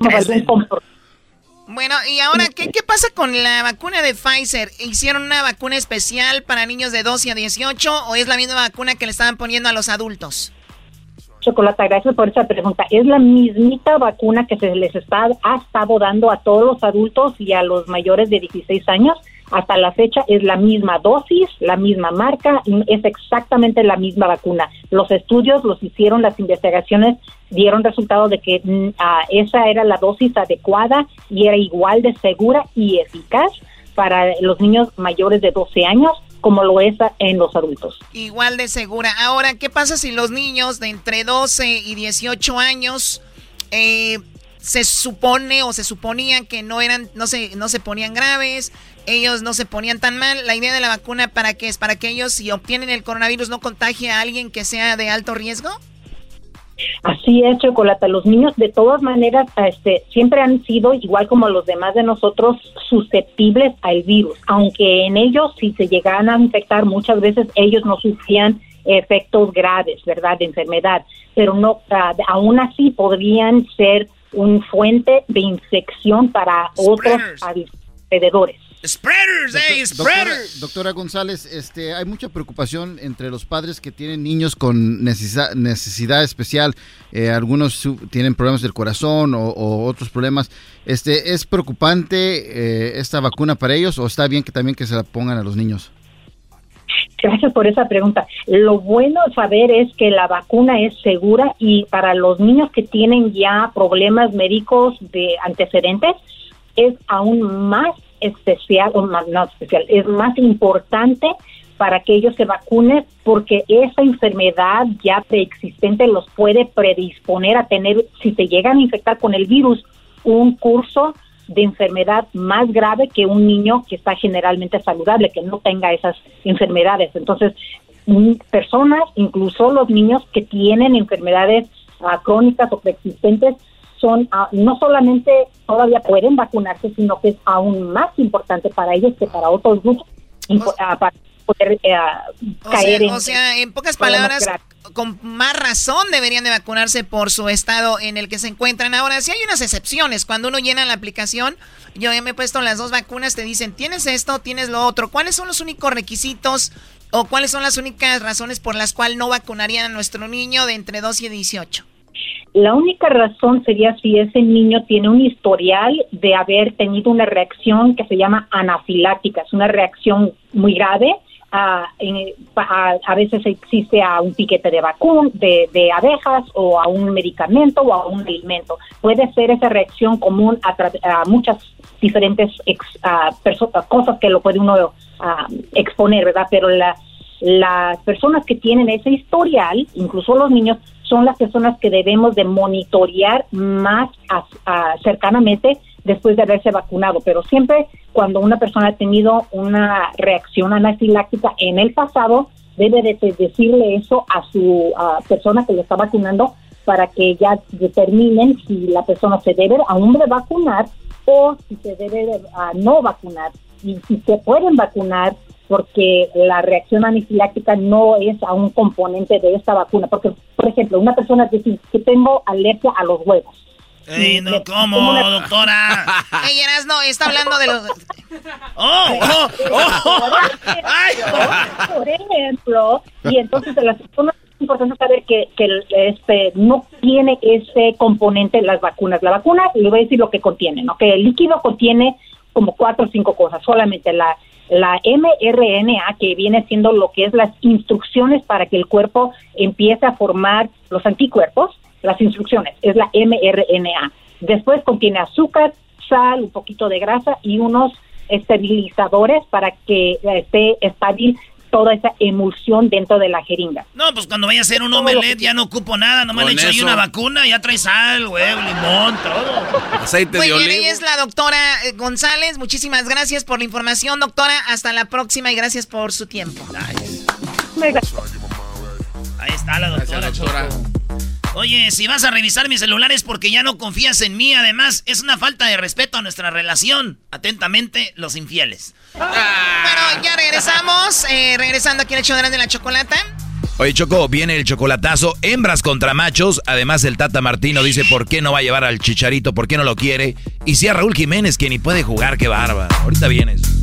bueno, y ahora, ¿qué, ¿qué pasa con la vacuna de Pfizer? ¿Hicieron una vacuna especial para niños de 12 a 18 o es la misma vacuna que le estaban poniendo a los adultos? Chocolata, gracias por esa pregunta. Es la mismita vacuna que se les está, ha estado dando a todos los adultos y a los mayores de 16 años. Hasta la fecha es la misma dosis, la misma marca, es exactamente la misma vacuna. Los estudios los hicieron, las investigaciones dieron resultado de que mm, ah, esa era la dosis adecuada y era igual de segura y eficaz para los niños mayores de 12 años como lo es en los adultos. Igual de segura. Ahora, ¿qué pasa si los niños de entre 12 y 18 años eh, se supone o se suponían que no eran, no se, no se ponían graves, ellos no se ponían tan mal? La idea de la vacuna para qué es para que ellos si obtienen el coronavirus no contagie a alguien que sea de alto riesgo. Así es, Chocolata. Los niños, de todas maneras, este, siempre han sido, igual como los demás de nosotros, susceptibles al virus. Aunque en ellos, si se llegaran a infectar, muchas veces ellos no sufrían efectos graves, ¿verdad?, de enfermedad. Pero no, ah, aún así podrían ser un fuente de infección para otros alrededores. Spreaders, eh, spreaders. Doctora, González, este, hay mucha preocupación entre los padres que tienen niños con necesidad, necesidad especial. Eh, algunos tienen problemas del corazón o, otros problemas. Este, ¿Es preocupante eh, esta vacuna para ellos o está bien que también que se la pongan a los niños? Gracias por esa pregunta. Lo bueno saber es que la vacuna es segura y para los niños que tienen ya problemas médicos de antecedentes es aún más especial, o más, no especial, es más importante para que ellos se vacunen porque esa enfermedad ya preexistente los puede predisponer a tener, si se llegan a infectar con el virus, un curso de enfermedad más grave que un niño que está generalmente saludable, que no tenga esas enfermedades. Entonces, mm, personas, incluso los niños que tienen enfermedades ah, crónicas o preexistentes, son ah, no solamente todavía pueden vacunarse, sino que es aún más importante para ellos que para otros grupos ah, para poder eh, caer en... O sea, en pocas palabras, con más razón deberían de vacunarse por su estado en el que se encuentran. Ahora, sí hay unas excepciones. Cuando uno llena la aplicación, yo ya me he puesto las dos vacunas, te dicen, tienes esto, tienes lo otro. ¿Cuáles son los únicos requisitos o cuáles son las únicas razones por las cuales no vacunarían a nuestro niño de entre 2 y 18? La única razón sería si ese niño tiene un historial de haber tenido una reacción que se llama anafiláctica, es una reacción muy grave. A, a, veces existe a un piquete de vacuna, de, abejas o a un medicamento o a un alimento. Puede ser esa reacción común a, muchas diferentes cosas que lo puede uno exponer, ¿verdad? Pero la, las personas que tienen ese historial, incluso los niños, son las personas que debemos de monitorear más cercanamente después de haberse vacunado. Pero siempre cuando una persona ha tenido una reacción anafiláctica en el pasado, debe de decirle eso a su persona que le está vacunando para que ya determinen si la persona se debe aún de vacunar o si se debe no vacunar. Y si se pueden vacunar, porque la reacción anafiláctica no es a un componente de esta vacuna. Porque, por ejemplo, una persona dice que tengo alergia a los huevos. Ey, no, ¿cómo, doctora? Ey, no, está hablando de los... ¡Oh! ¡Oh! oh. Por ejemplo, y entonces las personas es importante saber que, que este no tiene ese componente las vacunas. La vacuna, le voy a decir lo que contiene, ¿no? Que el líquido contiene como cuatro o cinco cosas, solamente la la mRNA, que viene siendo lo que es las instrucciones para que el cuerpo empiece a formar los anticuerpos, las instrucciones, es la mRNA. Después contiene azúcar, sal, un poquito de grasa y unos estabilizadores para que esté estable toda esa emulsión dentro de la jeringa. No, pues cuando vaya a hacer un omelette ya no ocupo nada, nomás le echo ahí una vacuna, ya trae sal, huevo, limón, todo. Aceite de oliva. Ella es la doctora eh, González, muchísimas gracias por la información, doctora, hasta la próxima y gracias por su tiempo. Ahí está la doctora. Oye, si vas a revisar mi celular es porque ya no confías en mí. Además, es una falta de respeto a nuestra relación. Atentamente, los infieles. Bueno, ya regresamos. Eh, regresando aquí al hecho de la chocolata. Oye, Choco, viene el chocolatazo, hembras contra machos. Además, el Tata Martino dice por qué no va a llevar al Chicharito, por qué no lo quiere. Y si a Raúl Jiménez, que ni puede jugar, qué barba. Ahorita vienes.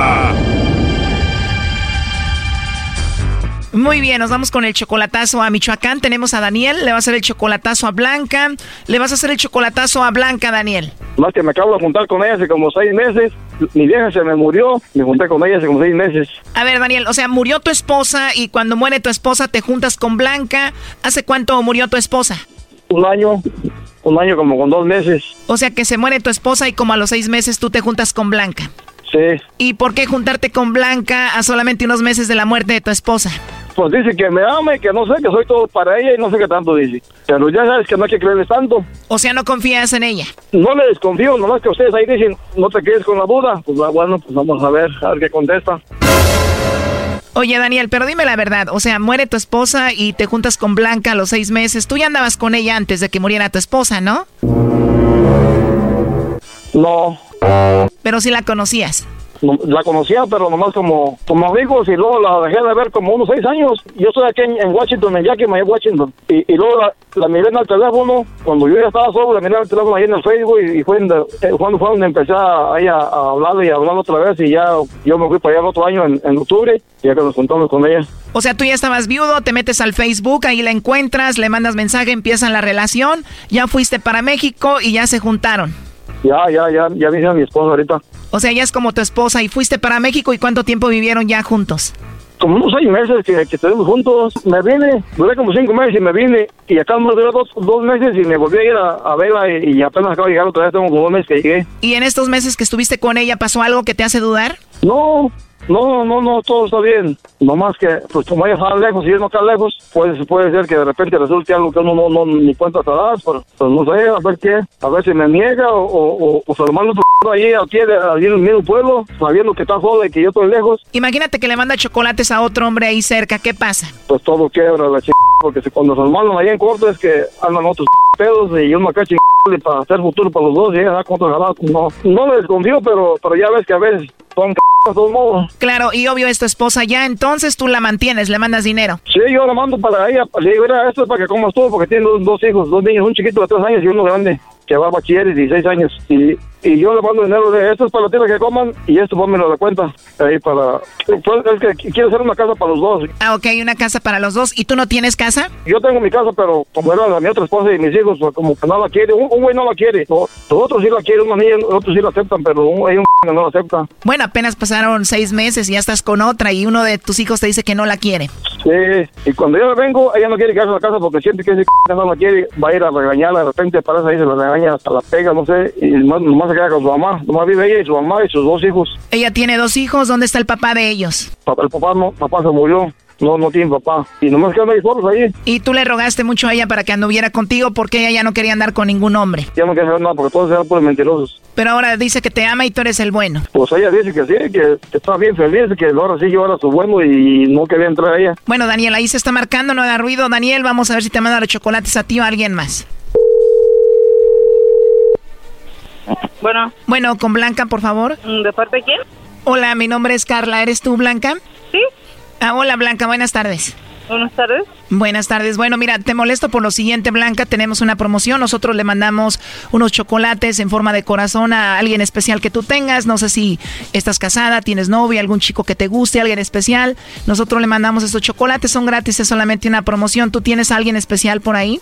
Muy bien, nos vamos con el chocolatazo a Michoacán. Tenemos a Daniel, le va a hacer el chocolatazo a Blanca. Le vas a hacer el chocolatazo a Blanca, Daniel. Más que me acabo de juntar con ella hace como seis meses. Mi vieja se me murió, me junté con ella hace como seis meses. A ver, Daniel, o sea, murió tu esposa y cuando muere tu esposa te juntas con Blanca. ¿Hace cuánto murió tu esposa? Un año, un año como con dos meses. O sea que se muere tu esposa y como a los seis meses tú te juntas con Blanca. Sí. ¿Y por qué juntarte con Blanca a solamente unos meses de la muerte de tu esposa? Pues dice que me ama y que no sé, que soy todo para ella y no sé qué tanto dice. Pero ya sabes que no hay que creerles tanto. O sea, no confías en ella. No le desconfío, nomás que ustedes ahí dicen, no te quedes con la duda. Pues bueno, pues vamos a ver, a ver qué contesta. Oye, Daniel, pero dime la verdad. O sea, muere tu esposa y te juntas con Blanca a los seis meses. Tú ya andabas con ella antes de que muriera tu esposa, ¿no? No. Pero sí la conocías. La conocía, pero nomás como, como amigos y luego la dejé de ver como unos seis años. Yo estoy aquí en, en Washington, en Yakima, en Washington. Y, y luego la, la miré en el teléfono, cuando yo ya estaba solo, la miré en el teléfono ahí en el Facebook y, y fue en de- eh, cuando fue donde empecé a, ahí a, a hablar y a hablar otra vez y ya yo me fui para allá el otro año en, en octubre y ya que nos juntamos con ella. O sea, tú ya estabas viudo, te metes al Facebook, ahí la encuentras, le mandas mensaje, empiezan la relación, ya fuiste para México y ya se juntaron. Ya, ya, ya, ya vine a mi esposa ahorita. O sea, ya es como tu esposa y fuiste para México y cuánto tiempo vivieron ya juntos. Como unos seis meses que, que estuvimos juntos, me vine, duré como cinco meses y me vine, y acá me duré dos, dos meses y me volví a ir a, a verla y, y apenas acabo de llegar otra vez, tengo como dos meses que llegué. ¿Y en estos meses que estuviste con ella pasó algo que te hace dudar? No, no, no, no, todo está bien. Nomás que, pues como ella está lejos y él no está lejos, pues puede ser que de repente resulte algo que uno no, no ni cuenta das, pero pues no sé, a ver qué, a ver si me niega o, o, o, o se lo mando ahí aquí, allí en el mismo pueblo, sabiendo que está sola y que yo estoy lejos, Imagínate que le manda chocolates a otro hombre ahí cerca, ¿qué pasa? pues todo quiebra la ch... porque si cuando se lo mandan ahí en corto es que andan otros pedos y uno acá chingale para hacer futuro para los dos y ella da contra ganado. No, no le desconfío, pero, pero ya ves que a veces son c... de todos modos. Claro, y obvio es tu esposa ya, entonces tú la mantienes, le mandas dinero. Sí, yo la mando para ella. Le digo, mira, esto es para que comas tú, porque tiene dos, dos hijos, dos niños, un chiquito de tres años y uno grande, que va a bachiller y 16 años. Y, y yo le mando dinero de esto es para la tierra que coman y esto pónmelo a la cuenta. Ahí para... Pues, es que quiero hacer una casa para los dos. Ah, ok, una casa para los dos. ¿Y tú no tienes casa? Yo tengo mi casa, pero como era la mi otra esposa y mis hijos, pues, como que no la quiere. Un, un güey no la quiere. Los otros sí la quieren, una niña, otros sí la aceptan, pero un, hay un que no la acepta. Bueno, apenas pasaron seis meses y ya estás con otra y uno de tus hijos te dice que no la quiere. Sí, y cuando yo vengo, ella no quiere quedarse en la casa porque siente que ese no la quiere, va a ir a regañarla, de repente parece ahí, se la regaña, hasta la pega, no sé, y se queda con su mamá. Nomás vive ella y su mamá y sus dos hijos. Ella tiene dos hijos, ¿dónde está el papá de ellos? Papá, el papá no, papá se murió. No, no tiene papá. Y nomás quedan ahí solos ahí. Y tú le rogaste mucho a ella para que anduviera contigo porque ella ya no quería andar con ningún hombre. Ya no quiere saber nada porque todos eran puros mentirosos. Pero ahora dice que te ama y tú eres el bueno. Pues ella dice que sí, que, que está bien feliz, que ahora sí yo era su bueno y no quería entrar a ella. Bueno, Daniel, ahí se está marcando, no haga ruido. Daniel, vamos a ver si te manda los chocolates a ti o a alguien más. Bueno. Bueno, con Blanca, por favor. ¿De parte de quién? Hola, mi nombre es Carla. ¿Eres tú, Blanca? Sí. Ah, hola, Blanca. Buenas tardes. Buenas tardes. Buenas tardes. Bueno, mira, te molesto por lo siguiente, Blanca. Tenemos una promoción. Nosotros le mandamos unos chocolates en forma de corazón a alguien especial que tú tengas. No sé si estás casada, tienes novia, algún chico que te guste, alguien especial. Nosotros le mandamos estos chocolates. Son gratis, es solamente una promoción. ¿Tú tienes a alguien especial por ahí?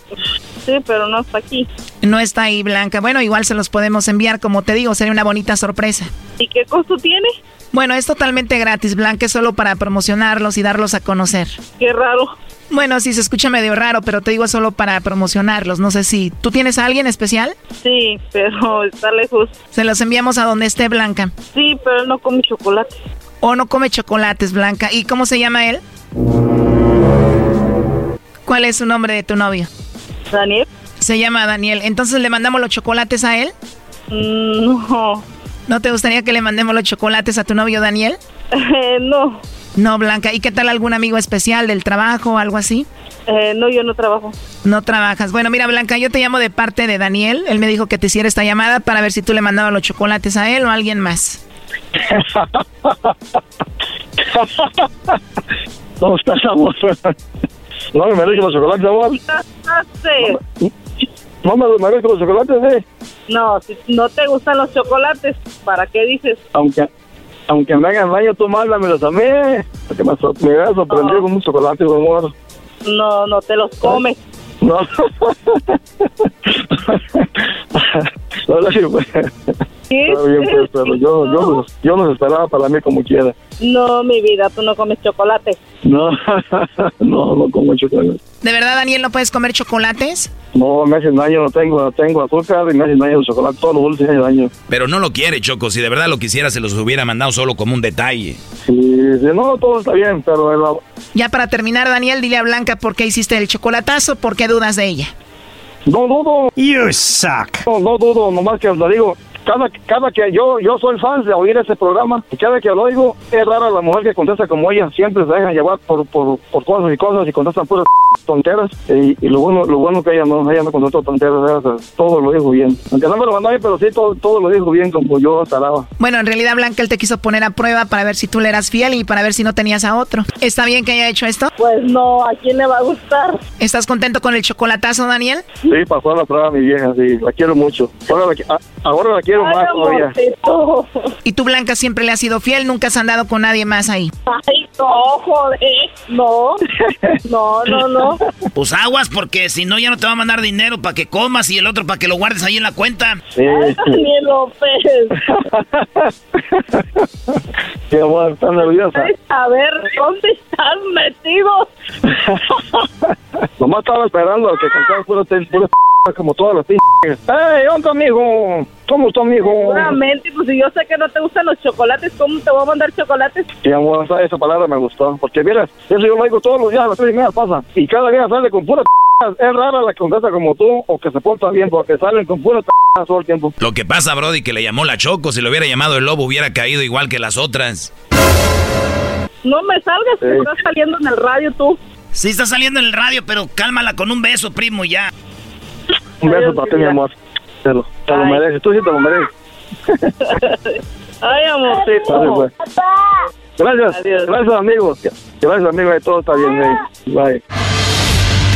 Sí, pero no está aquí. No está ahí, Blanca. Bueno, igual se los podemos enviar. Como te digo, sería una bonita sorpresa. ¿Y qué costo tiene? Bueno, es totalmente gratis, Blanca. Es solo para promocionarlos y darlos a conocer. Qué raro. Bueno, sí, se escucha medio raro, pero te digo solo para promocionarlos. No sé si. ¿Tú tienes a alguien especial? Sí, pero está lejos. Se los enviamos a donde esté Blanca. Sí, pero él no come chocolate. O no come chocolates, Blanca. ¿Y cómo se llama él? ¿Cuál es su nombre de tu novio? Daniel. Se llama Daniel. Entonces le mandamos los chocolates a él. Mm, no. ¿No te gustaría que le mandemos los chocolates a tu novio Daniel? Eh, no. No, Blanca. ¿Y qué tal algún amigo especial del trabajo o algo así? Eh, no, yo no trabajo. No trabajas. Bueno, mira, Blanca, yo te llamo de parte de Daniel. Él me dijo que te hiciera esta llamada para ver si tú le mandabas los chocolates a él o a alguien más. ¿Cómo estás, amor? No me los chocolates, amor. Sí. No me merezco los chocolates, eh. No, si no te gustan los chocolates, ¿para qué dices? Aunque, aunque me hagan daño, tú mándamelos a mí. Porque me, so- me sorprendido con un chocolate, mi amor. No, no te los comes. No. no, no, Está bien, pues, pero yo, yo, los- yo los esperaba para mí como quiera. No, mi vida, tú no comes chocolate. No, no, no como chocolate. ¿De verdad, Daniel, no puedes comer chocolates? No, me hacen daño, no tengo, no tengo azúcar y me hacen daño el chocolate. Todos los dulces hacen daño. Pero no lo quiere, Choco. Si de verdad lo quisiera, se los hubiera mandado solo como un detalle. Sí, sí, no, todo está bien, pero el- Ya para terminar, Daniel, dile a Blanca por qué hiciste el chocolatazo, por qué dudas de ella. No dudo. You suck. No, no dudo, nomás que lo digo. Cada, cada que yo, yo soy fan de oír ese programa, y cada que lo oigo, es rara la mujer que contesta como ella. Siempre se dejan llevar por, por, por cosas y cosas y contestan puras tonteras. Y, y lo bueno lo bueno que ella no, ella no contestó tonteras, todo lo dijo bien. Aunque no me lo mandó a mí, pero sí, todo, todo lo dijo bien como yo esperaba. Bueno, en realidad, Blanca, él te quiso poner a prueba para ver si tú le eras fiel y para ver si no tenías a otro. ¿Está bien que haya hecho esto? Pues no, ¿a quién le va a gustar? ¿Estás contento con el chocolatazo, Daniel? Sí, pasó la prueba mi vieja, sí, la quiero mucho. Ahora la, ahora la quiero más todavía. Y tú, Blanca, siempre le has sido fiel, nunca has andado con nadie más ahí. Ay, no, joder. No. No, no, no. Pues aguas, porque si no, ya no te va a mandar dinero para que comas y el otro para que lo guardes ahí en la cuenta. Sí. Daniel López. Qué amor, está nerviosa. A ver, ¿dónde estás metido? Nomás estaba esperando que cantaras pura, pura p- como todas las p. ¡Ey, onda, amigo! ¿Cómo está, amigo? Seguramente, pues si yo sé que no te gustan los chocolates, ¿cómo te voy a mandar chocolates? Sí, amor, esa, esa palabra me gustó. Porque, mira, eso yo lo digo todos los días, a las tres y media pasa. Y cada día sale con pura p- Es rara la que contesta como tú o que se porta bien, porque salen con pura p- todo el tiempo. Lo que pasa, Brody, que le llamó la Choco. Si lo hubiera llamado el lobo, hubiera caído igual que las otras. No me salgas, que Sí. estás saliendo en el radio tú. Sí, está saliendo en el radio, pero cálmala con un beso, primo, ya. Un beso para ti, mi amor. Te lo, te lo mereces, tú sí te lo mereces. Ay, amorcito. Pues. Gracias, gracias, amigo. Gracias, amigo, y todo está bien. Bye.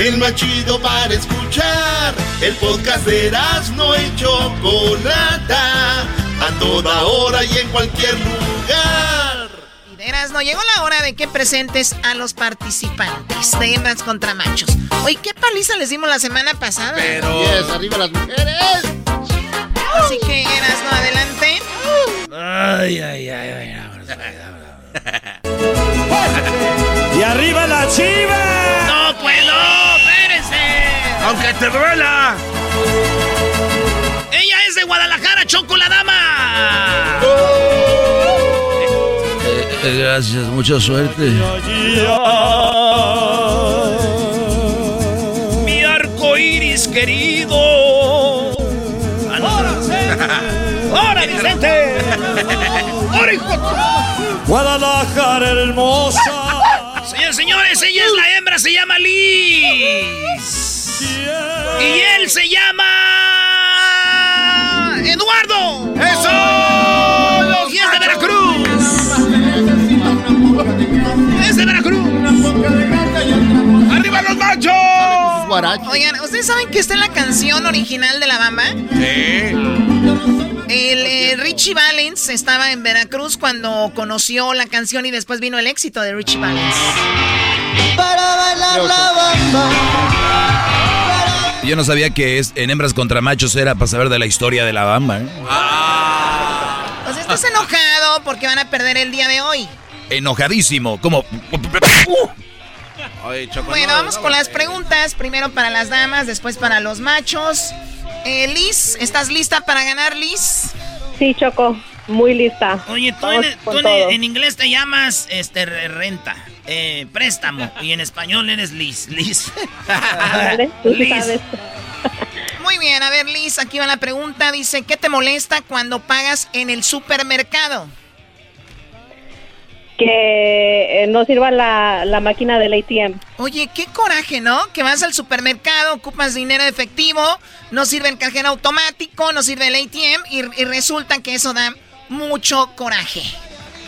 El más chido para escuchar. El podcast de Erasmo y Chocolata. A toda hora y en cualquier lugar. Eras, no llegó la hora de que presentes a los participantes de hembras contra machos. Oye, qué paliza les dimos la semana pasada. Pero. Yes, arriba las mujeres. Así que eras, no adelante. Ay, ay, ay, ay. ¡Y arriba la chiva! ¡No puedo! ¡Espérense! ¡Aunque te duela! ¡Ella es de Guadalajara, Choco la Dama! Eh, gracias, mucha suerte. Mi arco iris querido. ¡Ahora, Vicente! ¡Ahora, hijo! Guadalajara hermosa. Señores, señores, ella es la se llama Liz. Y él se llama. ¡Eduardo! ¡Eso! Y es de Veracruz. Es de Veracruz. ¡Arriba los machos! Oigan, ¿ustedes saben que está en la canción original de La Bamba? Sí. El eh, Richie Valens estaba en Veracruz cuando conoció la canción y después vino el éxito de Richie Valens. Para bailar la bamba. Yo no sabía que es, en hembras contra machos era para saber de la historia de la bamba. ¿eh? Pues estás enojado porque van a perder el día de hoy. Enojadísimo, como... Bueno, vamos con las preguntas. Primero para las damas, después para los machos. Eh, Liz, ¿estás lista para ganar, Liz? Sí, Choco, muy lista. Oye, tú, en, tú en- inglés te llamas este, re- renta, eh, préstamo, y en español eres Liz. Liz. Liz. Muy bien, a ver, Liz, aquí va la pregunta. Dice, ¿qué te molesta cuando pagas en el supermercado? Que eh, no sirva la, la máquina del ATM. Oye, qué coraje, ¿no? Que vas al supermercado, ocupas dinero efectivo, no sirve el cajero automático, no sirve el ATM y, y resulta que eso da mucho coraje.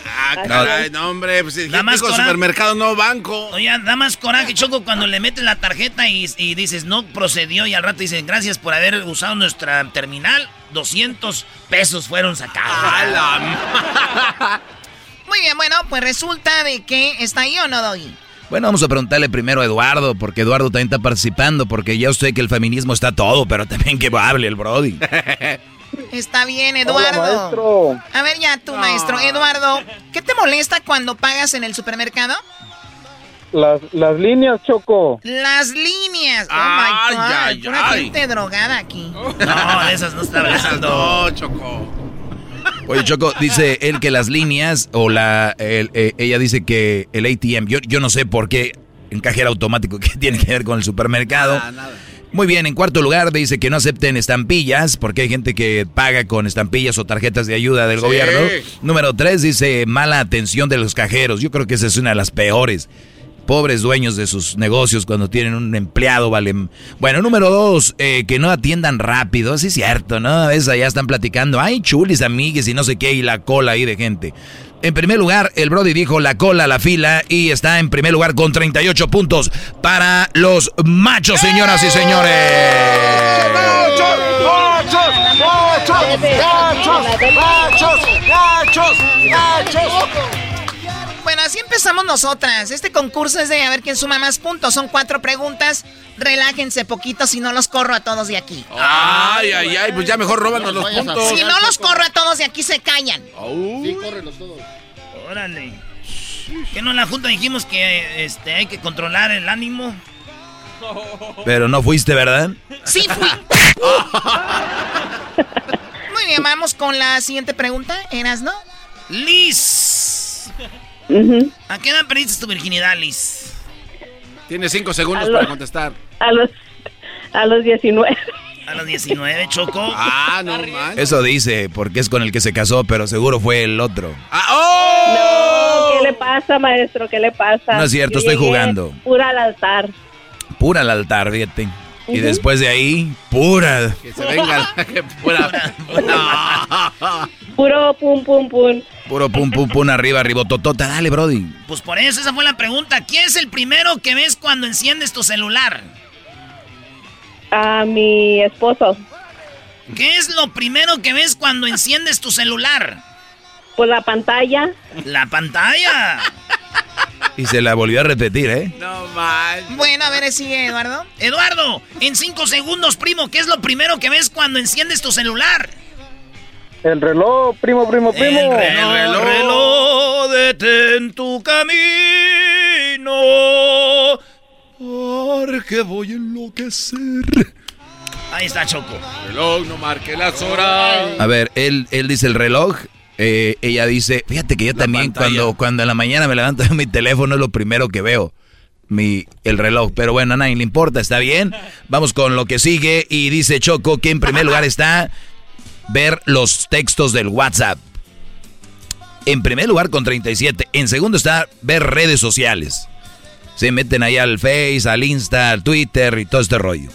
Ah, caray, no, hombre, pues más coraje. supermercado, no banco. Oye, da más coraje, Choco, cuando le metes la tarjeta y, y dices, no procedió, y al rato dicen, gracias por haber usado nuestra terminal, 200 pesos fueron sacados. Muy bien, bueno, pues resulta de que está ahí o no, Doggy. Bueno, vamos a preguntarle primero a Eduardo, porque Eduardo también está participando, porque ya usted que el feminismo está todo, pero también que hable el Brody. Está bien, Eduardo. maestro. A ver ya, tú, maestro. Eduardo, ¿qué te molesta cuando pagas en el supermercado? Las, las líneas, Choco. Las líneas. Oh Ay, my God. ay, Pura ay. gente drogada aquí. No, de esas no está hablando. No, Choco. Oye, Choco, dice él que las líneas, o la, el- eh, ella dice que el ATM, yo, yo no sé por qué en cajero automático, ¿qué tiene que ver con el supermercado? Muy bien, en cuarto lugar dice que no acepten estampillas, porque hay gente que paga con estampillas o tarjetas de ayuda del Sí. gobierno. Número tres dice mala atención de los cajeros. Yo creo que esa es una de las peores. Pobres dueños de sus negocios cuando tienen un empleado, valen. Bueno, número dos, eh, que no atiendan rápido. Sí, es cierto, ¿no? A veces allá están platicando. Ay, chulis, amigues y no sé qué, y la cola ahí de gente. En primer lugar, el Brody dijo la cola, la fila, y está en primer lugar con 38 puntos para los machos, señoras y señores. ¡Machos! ¡Machos! ¡Machos! ¡Machos! ¡Machos! Bueno, así empezamos nosotras. Este concurso es de a ver quién suma más puntos. Son cuatro preguntas. Relájense poquito si no los corro a todos de aquí. Ay, ay, ay, pues ya mejor róbanos los puntos. Si no los corro a todos de aquí, se callan. Sí, córrelos todos. Órale. Que no en la junta dijimos que este, hay que controlar el ánimo. Pero no fuiste, ¿verdad? Sí fui. Muy bien, vamos con la siguiente pregunta. ¿Eras, no? Liz. ¿A qué edad perdiste tu virginidad, Liz? Tiene cinco segundos para contestar. A los, a los 19. A los 19, Choco. Ah, no man. Eso dice, porque es con el que se casó, pero seguro fue el otro. ¡Oh! No, ¿qué le pasa, maestro? ¿Qué le pasa? No es cierto, Yo estoy jugando. Pura al altar. Pura al altar, fíjate. Y después de ahí, pura. Que se venga. que pura. Puro pum, pum, pum. Puro pum pum pum arriba, arribototota. Dale, Brody. Pues por eso, esa fue la pregunta. ¿Quién es el primero que ves cuando enciendes tu celular? A mi esposo. ¿Qué es lo primero que ves cuando enciendes tu celular? Pues la pantalla. La pantalla. Y se la volvió a repetir, ¿eh? No man. Bueno, a ver, sigue, Eduardo. Eduardo, en cinco segundos, primo, ¿qué es lo primero que ves cuando enciendes tu celular? El reloj, primo, primo, primo. El reloj, reloj. reloj, detén tu camino. Porque voy a enloquecer. Ahí está Choco. Reloj, no marque las horas. A ver, él, él dice el reloj. eh, ella dice, fíjate que yo también pantalla. cuando, cuando en la mañana me levanto de mi teléfono es lo primero que veo. Mi, el reloj. Pero bueno, a nadie le importa, está bien. Vamos con lo que sigue. Y dice Choco que en primer lugar está ver los textos del WhatsApp. En primer lugar con 37. En segundo está ver redes sociales. Se meten ahí al Face, al Insta, al Twitter y todo este rollo.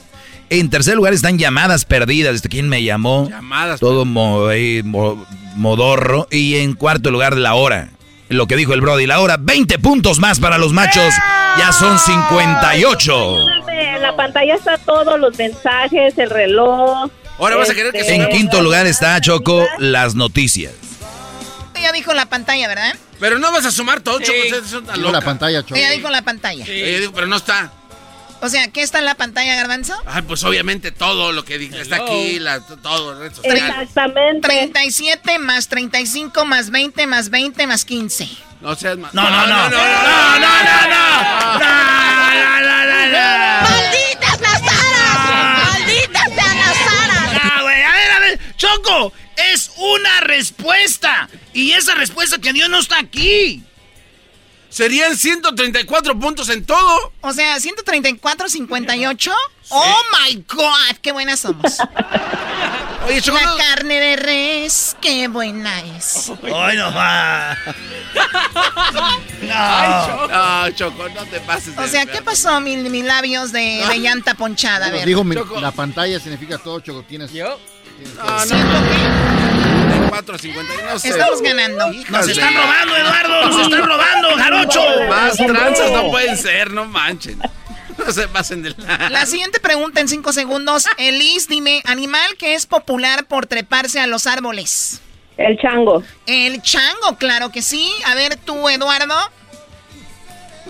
En tercer lugar están llamadas perdidas. Este, ¿Quién me llamó? Llamadas Todo mo- modorro. Y en cuarto lugar la hora. Lo que dijo el Brody, la hora, 20 puntos más para los machos. Ya son 58. En la pantalla está todos los mensajes, el reloj. Ahora vas a querer que En quinto lugar está Choco, las noticias. Ella dijo la pantalla, ¿verdad? Pero no vas a sumar todo, tan Digo la pantalla, Choco. Ella dijo la pantalla. Ella dijo, pero no está. O sea, ¿qué está en la pantalla, Garbanzo? Ay, pues obviamente todo lo que dije está aquí, la, todo, red social. Exactamente. 37 más 35 más 20 más 20 más 15. No seas más. No, no, no. No, no, no, no. No, no, no, no, no. ¡Malditas las aras! ¡Malditas sean las aras! Ah, güey, a ver, a ver. Choco, es una respuesta. Y esa respuesta que dio no está aquí. Serían 134 puntos en todo. O sea, 134, 58. ¡Oh, my God! ¡Qué buenas somos! Oye. La no- carne de res, qué buena es. Ay, no va. No. No, Choco, no te pases. O sea, ¿qué pasó, mi- mis labios de, de llanta ponchada? A ver. Digo, mi- Choco. la pantalla significa todo, Choco. Tienes. No, no, Siento que 4, 50, no sé. estamos ganando. Nos están robando, Eduardo. Nos están robando, jarocho. Más tranzas no pueden ser, no manchen. No se pasen de la... La siguiente pregunta en cinco segundos. Elis, dime, animal que es popular por treparse a los árboles. El chango. El chango, claro que sí. A ver tú, Eduardo.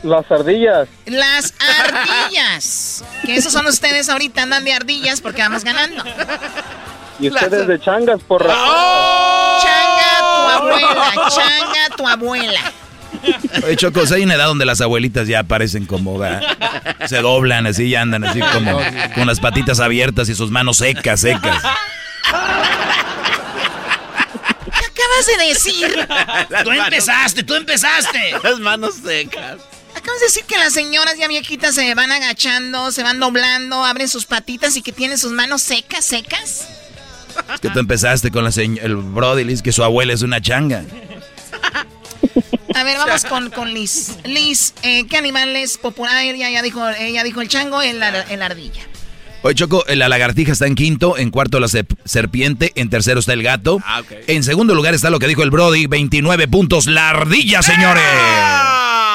Las ardillas. Las ardillas. que esos son ustedes ahorita, andan de ardillas porque vamos ganando. Y ustedes de changas, por Changa tu abuela, changa tu abuela. Oye, Choco, hay una edad donde las abuelitas ya aparecen como, ¿verdad? se doblan así y andan así como con las patitas abiertas y sus manos secas, secas. ¿Qué acabas de decir? Tú empezaste, tú empezaste. Las manos secas. Acabas de decir que las señoras ya viejitas se van agachando, se van doblando, abren sus patitas y que tienen sus manos secas, secas. Es que tú empezaste con la el Brody Liz, que su abuela es una changa. A ver, vamos con, con Liz. Liz, eh, ¿qué animal es popular? Ella ya dijo, ella dijo el chango, el, el ardilla. Oye, Choco, la lagartija está en quinto, en cuarto la serpiente, en tercero está el gato. Ah. En segundo lugar está lo que dijo el Brody, 29 puntos, la ardilla, señores.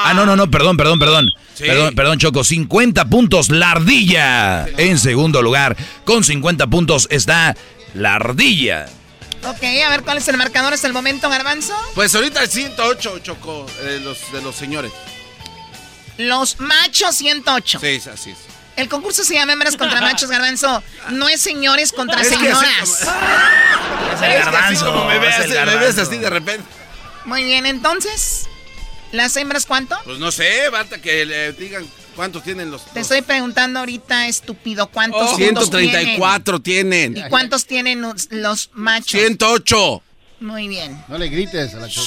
Ah, no, no, no, perdón, perdón, perdón. Sí. Perdón, perdón, Choco, 50 puntos, la ardilla. En segundo lugar, con 50 puntos está la ardilla. Ok, a ver cuál es el marcador hasta el momento, Garbanzo. Pues ahorita el 108, Choco, de los, de los señores. Los machos 108. Sí, así es. El concurso se llama Hembras contra Machos, Garbanzo. No es señores contra Es que así señoras. Es el Es que así garbanzo. como me es ves, me así de repente. Muy bien, entonces, ¿las hembras cuánto? Pues no sé, basta que le digan cuántos tienen los... Te estoy preguntando ahorita, estúpido, ¿cuántos puntos 134 tienen. tienen? ¿Y cuántos tienen los, los machos? 108. Muy bien, No le grites a la Choco.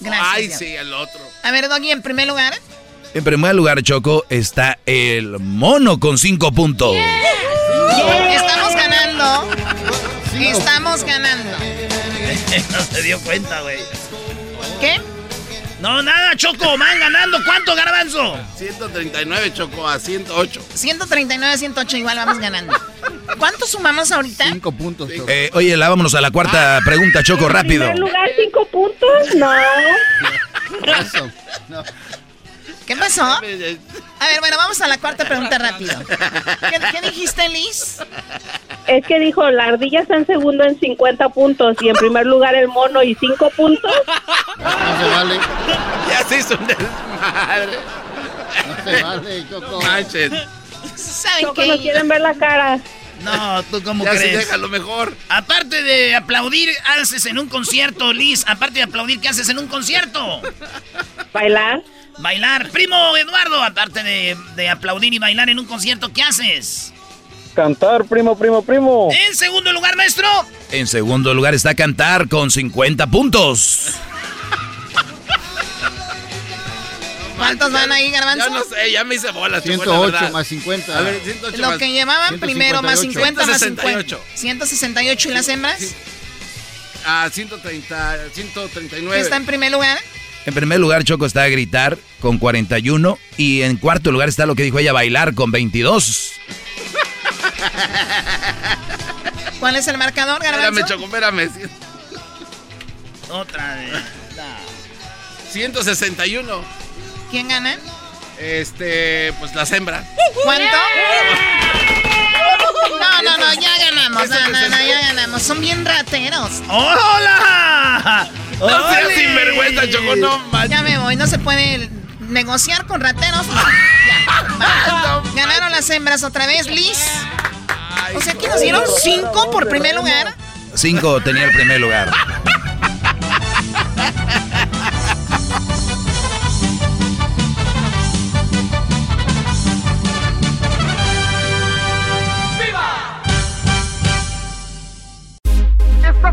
gracias. Ay, Dios. sí, al otro. A ver, Doggy, en primer lugar, En primer lugar, Choco, está el mono con cinco puntos. Estamos ganando. Estamos ganando. no se dio cuenta, güey. ¿Qué? No, nada, Choco, van ganando. ¿Cuánto, Garbanzo? 139, Choco, a 108. 139 108, igual vamos ganando. ¿Cuánto sumamos ahorita? Cinco puntos, Choco. Eh, oye, la vámonos a la cuarta pregunta, Choco, rápido. En primer lugar, cinco puntos. No. Eso. No. ¿Qué pasó? A ver, bueno, vamos a la cuarta pregunta rápido. ¿Qué, qué dijiste, Liz? Es que dijo, la ardilla está en segundo en 50 puntos y en primer lugar el mono y 5 puntos. No se vale. Ya se hizo un desmadre. No se vale, Choco. Manches. ¿Saben qué? no quieren ver la cara. No, ¿tú cómo Ya crees? déjalo mejor. Aparte de aplaudir, haces en un concierto, Liz. Aparte de aplaudir, ¿qué haces en un concierto? Bailar. Bailar. Primo Eduardo, aparte de, de aplaudir y bailar en un concierto, ¿qué haces? Cantar, primo, primo, primo. En segundo lugar, maestro. En segundo lugar está Cantar con 50 puntos. ¿Cuántos van ahí, Garbanzo? Ya no sé, ya me hice bolas. Choco, la 108 verdad. más 50. A ver, 108 Lo más- que llevaban primero más 50 más 50. 168. 168 y las hembras. A 130, 139. ¿Está en primer lugar? En primer lugar, Choco está a gritar con 41. Y en cuarto lugar está lo que dijo ella, bailar con 22. ¿Cuál es el marcador, Espérame, Garbanzo? Choco, espérame. Otra vez. 161. ¿Quién gana? Este, pues las hembras. ¿Cuánto? No, no, no, ya ganamos. No, no, no, ya ganamos. Son bien rateros. ¡Hola! No seas ¡Ole! sinvergüenza, Choco, no manches. Ya me voy. No se puede negociar con rateros. No, ya. va. Ganaron las hembras otra vez, Liz. O sea, que nos dieron cinco por primer lugar. Cinco tenía el primer lugar.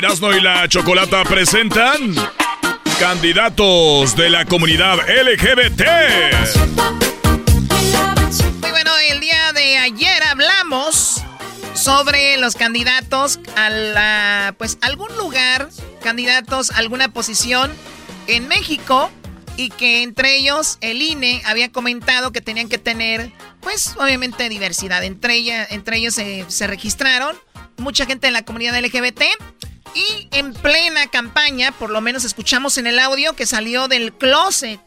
Erasmo y la Chocolata presentan candidatos de la comunidad LGBT. Muy bueno, el día de ayer hablamos sobre los candidatos a la, pues algún lugar, candidatos a alguna posición en México y que entre ellos el INE había comentado que tenían que tener, pues obviamente diversidad. Entre, entre ellos se, se registraron mucha gente de la comunidad LGBT y en plena campaña, por lo menos escuchamos en el audio que salió del closet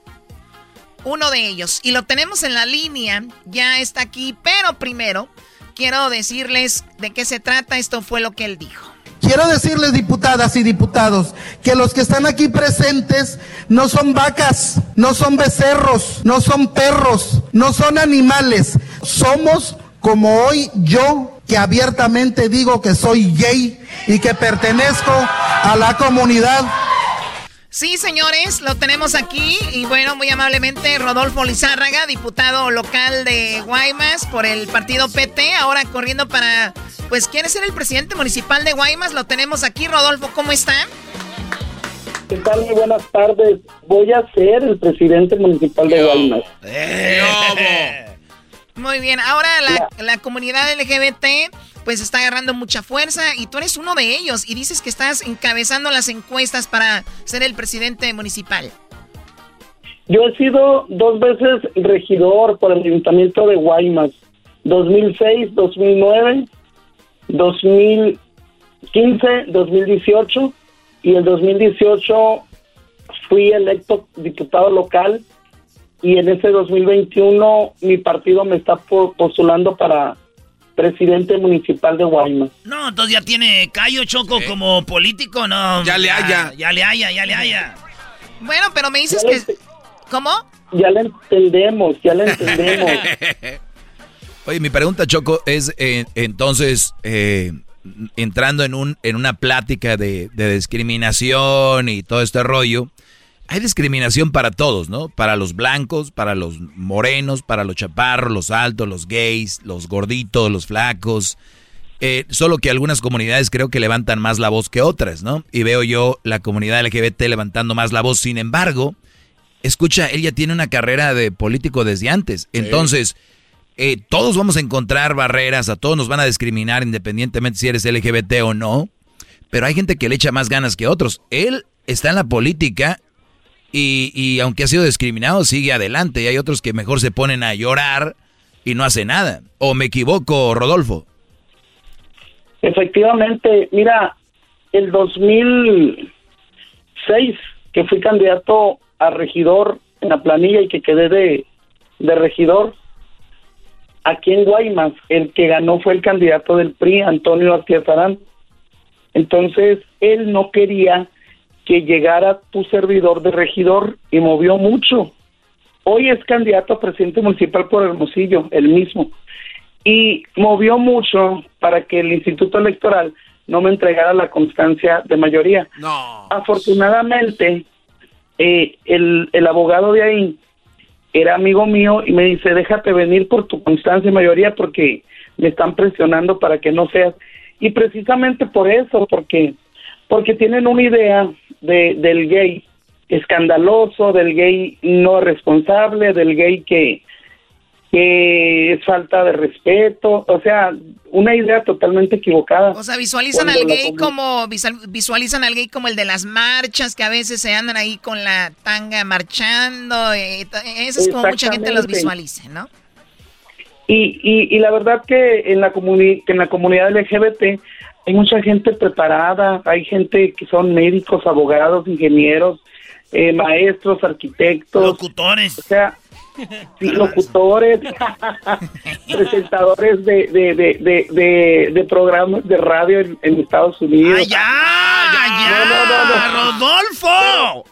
uno de ellos. Y lo tenemos en la línea, ya está aquí, pero primero quiero decirles de qué se trata. Esto fue lo que él dijo. Quiero decirles, diputadas y diputados, que los que están aquí presentes no son vacas, no son becerros, no son perros, no son animales. Somos como hoy yo, que abiertamente digo que soy gay y que pertenezco a la comunidad Sí, señores, lo tenemos aquí y bueno, muy amablemente Rodolfo Lizárraga, diputado local de Guaymas por el partido PT, ahora corriendo para, pues quiere ser el presidente municipal de Guaymas, lo tenemos aquí, Rodolfo, ¿cómo está? ¿Qué tal? Muy buenas tardes. Voy a ser el presidente municipal de Guaymas. Muy bien, ahora la, la comunidad LGBT pues está agarrando mucha fuerza y tú eres uno de ellos y dices que estás encabezando las encuestas para ser el presidente municipal. Yo he sido dos veces regidor por el Ayuntamiento de Guaymas. 2006, 2009, 2015, 2018 y el 2018 fui electo diputado local y en ese 2021 mi partido me está po- postulando para presidente municipal de Guaymas. No, entonces ya tiene callo choco como político, no. Ya le haya. Ya le haya, ya le haya. Bueno, pero me dices Ya que... ¿Cómo? Ya le entendemos, ya le entendemos. Oye, mi pregunta, Choco, es eh, entonces, eh, entrando en, un, en una plática de, de discriminación y todo este rollo, hay discriminación para todos, ¿no? Para los blancos, para los morenos, para los chaparros, los altos, los gays, los gorditos, los flacos. Eh, solo que algunas comunidades creo que levantan más la voz que otras, ¿no? Y veo yo la comunidad LGBT levantando más la voz. Sin embargo, escucha, él ya tiene una carrera de político desde antes. Entonces, eh, todos vamos a encontrar barreras, a todos nos van a discriminar independientemente si eres LGBT o no. Pero hay gente que le echa más ganas que otros. Él está en la política y, y aunque ha sido discriminado, sigue adelante. Y hay otros que mejor se ponen a llorar y no hace nada. ¿O me equivoco, Rodolfo? Efectivamente, mira, el 2006 que fui candidato a regidor en la planilla y que quedé de, de regidor, aquí en Guaymas, el que ganó fue el candidato del PRI, Antonio Artiazarán. Entonces, él no quería que llegara tu servidor de regidor y movió mucho. Hoy es candidato a presidente municipal por Hermosillo, el mismo. Y movió mucho para que el Instituto Electoral no me entregara la constancia de mayoría. No. Afortunadamente, eh, el, el abogado de ahí era amigo mío y me dice, déjate venir por tu constancia de mayoría porque me están presionando para que no seas. Y precisamente por eso, porque, porque tienen una idea de, del gay escandaloso, del gay no responsable, del gay que, que es falta de respeto, o sea, una idea totalmente equivocada. O sea, visualizan al gay como visual- visualizan al gay como el de las marchas que a veces se andan ahí con la tanga marchando, eh, eso es como mucha gente los visualiza, ¿no? Y, y, y la verdad que en la, comuni que en la comunidad LGBT hay mucha gente preparada, hay gente que son médicos, abogados, ingenieros, eh, maestros, arquitectos. Locutores. O sea, sí, locutores, presentadores de, de, de, de, de, de programas de radio en, en Estados Unidos. ¡Ay, ya! ¡Ya! ¡Rodolfo!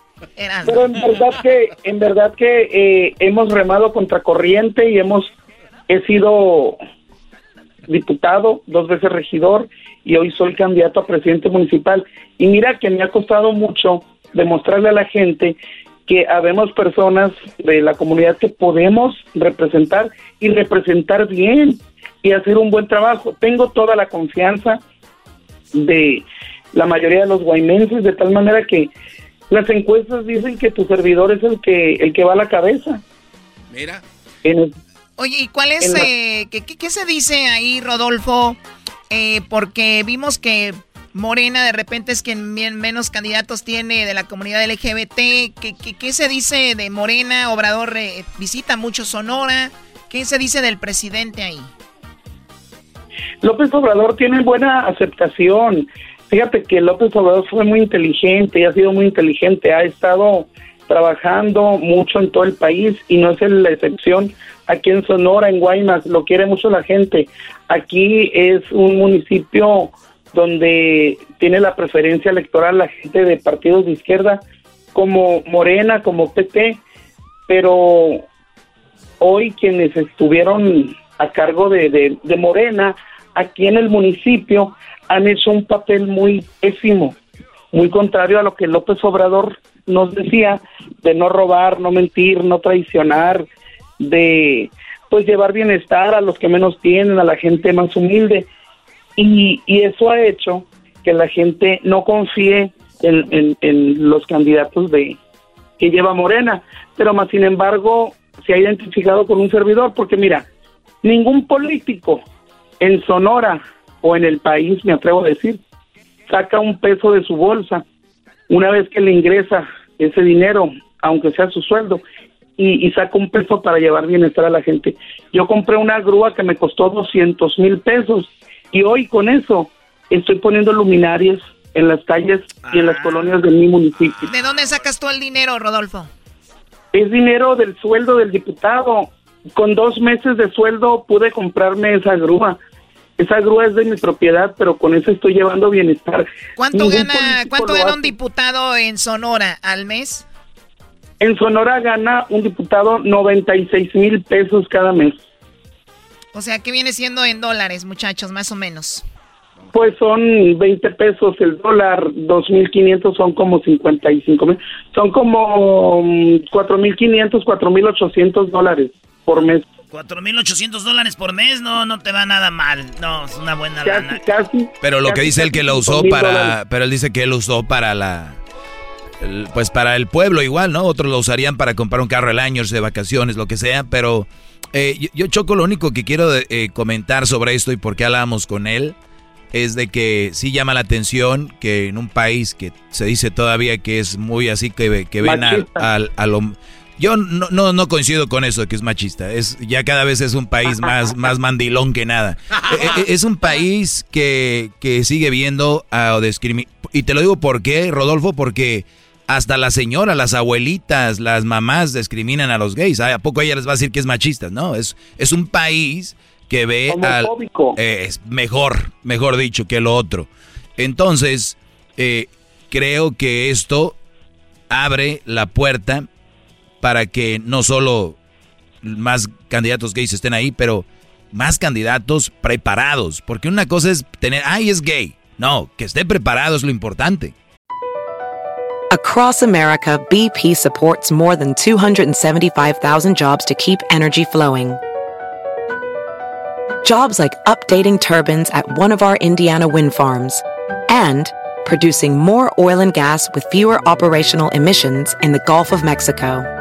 Pero en verdad que, en verdad que eh, hemos remado contra corriente y hemos, he sido diputado, dos veces regidor y hoy soy candidato a presidente municipal. Y mira que me ha costado mucho demostrarle a la gente que habemos personas de la comunidad que podemos representar y representar bien y hacer un buen trabajo. Tengo toda la confianza de la mayoría de los guaymenses, de tal manera que las encuestas dicen que tu servidor es el que el que va a la cabeza. Mira. En el- Oye, ¿y cuál es, eh, qué, qué- se dice ahí, Rodolfo? Eh, porque vimos que Morena de repente es quien menos candidatos tiene de la comunidad LGBT. ¿Qué, qué- qué se dice de Morena? Obrador eh, visita mucho Sonora. ¿Qué se dice del presidente ahí? López Obrador tiene buena aceptación. Fíjate que López Obrador fue muy inteligente y ha sido muy inteligente. Ha estado trabajando mucho en todo el país y no es la excepción aquí en Sonora, en Guaymas. Lo quiere mucho la gente. Aquí es un municipio donde tiene la preferencia electoral la gente de partidos de izquierda como Morena, como PT, pero hoy quienes estuvieron a cargo de, de- Morena aquí en el municipio han hecho un papel muy pésimo, muy contrario a lo que López Obrador nos decía de no robar, no mentir, no traicionar, de pues llevar bienestar a los que menos tienen, a la gente más humilde. Y, eso ha hecho que la gente no confíe en, en- en los candidatos de que lleva Morena, pero más sin embargo se ha identificado con un servidor, porque mira, ningún político en Sonora o en el país, me atrevo a decir, saca un peso de su bolsa una vez que le ingresa ese dinero, aunque sea su sueldo, y, y saca un peso para llevar bienestar a la gente. Yo compré una grúa que me costó 200 mil pesos y hoy con eso estoy poniendo luminarias en las calles y en las colonias de mi municipio. ¿De dónde sacas tú el dinero, Rodolfo? Es dinero del sueldo del diputado. Con dos meses de sueldo pude comprarme esa grúa. Esa grúa es de mi propiedad, pero con eso estoy llevando bienestar. ¿Cuánto gana, ¿cuánto gana un diputado en Sonora al mes? En Sonora gana un diputado 96 mil pesos cada mes. O sea, ¿qué viene siendo en dólares, muchachos, más o menos? Pues son 20 pesos el dólar, 2.500 son como 55 mil, son como 4.500, mm, 4.800 dólares por mes. 4.800 dólares por mes, no, no te va nada mal, no, es una buena casi, lana. Casi, pero lo que dice él que lo usó para, pero él dice que él usó para la, pues para el pueblo igual, ¿no? Otros lo usarían para comprar un carro al año, de vacaciones, lo que sea, pero eh, yo, Choco, lo único que quiero eh, comentar sobre esto y por qué hablamos con él es de que sí llama la atención que en un país que se dice todavía que es muy así, que, que ven al, al, Yo no, no, no, coincido con eso de que es machista. Es, ya cada vez es un país más, más mandilón que nada. E, e, es un país que, que sigue viendo a discriminar. Y te lo digo por qué, Rodolfo, porque hasta las señoras, las abuelitas, las mamás discriminan a los gays. ¿A poco ella les va a decir que es machista? No, es, es un país que ve al... Eh, es mejor, mejor dicho, que lo otro. Entonces, eh, creo que esto abre la puerta para que no solo más candidatos gays estén ahí, pero más candidatos preparados. Porque una cosa es tener, ay, es gay. No, que esté preparado es lo importante. Across America, BP supports more than 275,000 jobs to keep energy flowing. Jobs like updating turbines at one of our Indiana wind farms and producing more oil and gas with fewer operational emissions in the Gulf of Mexico.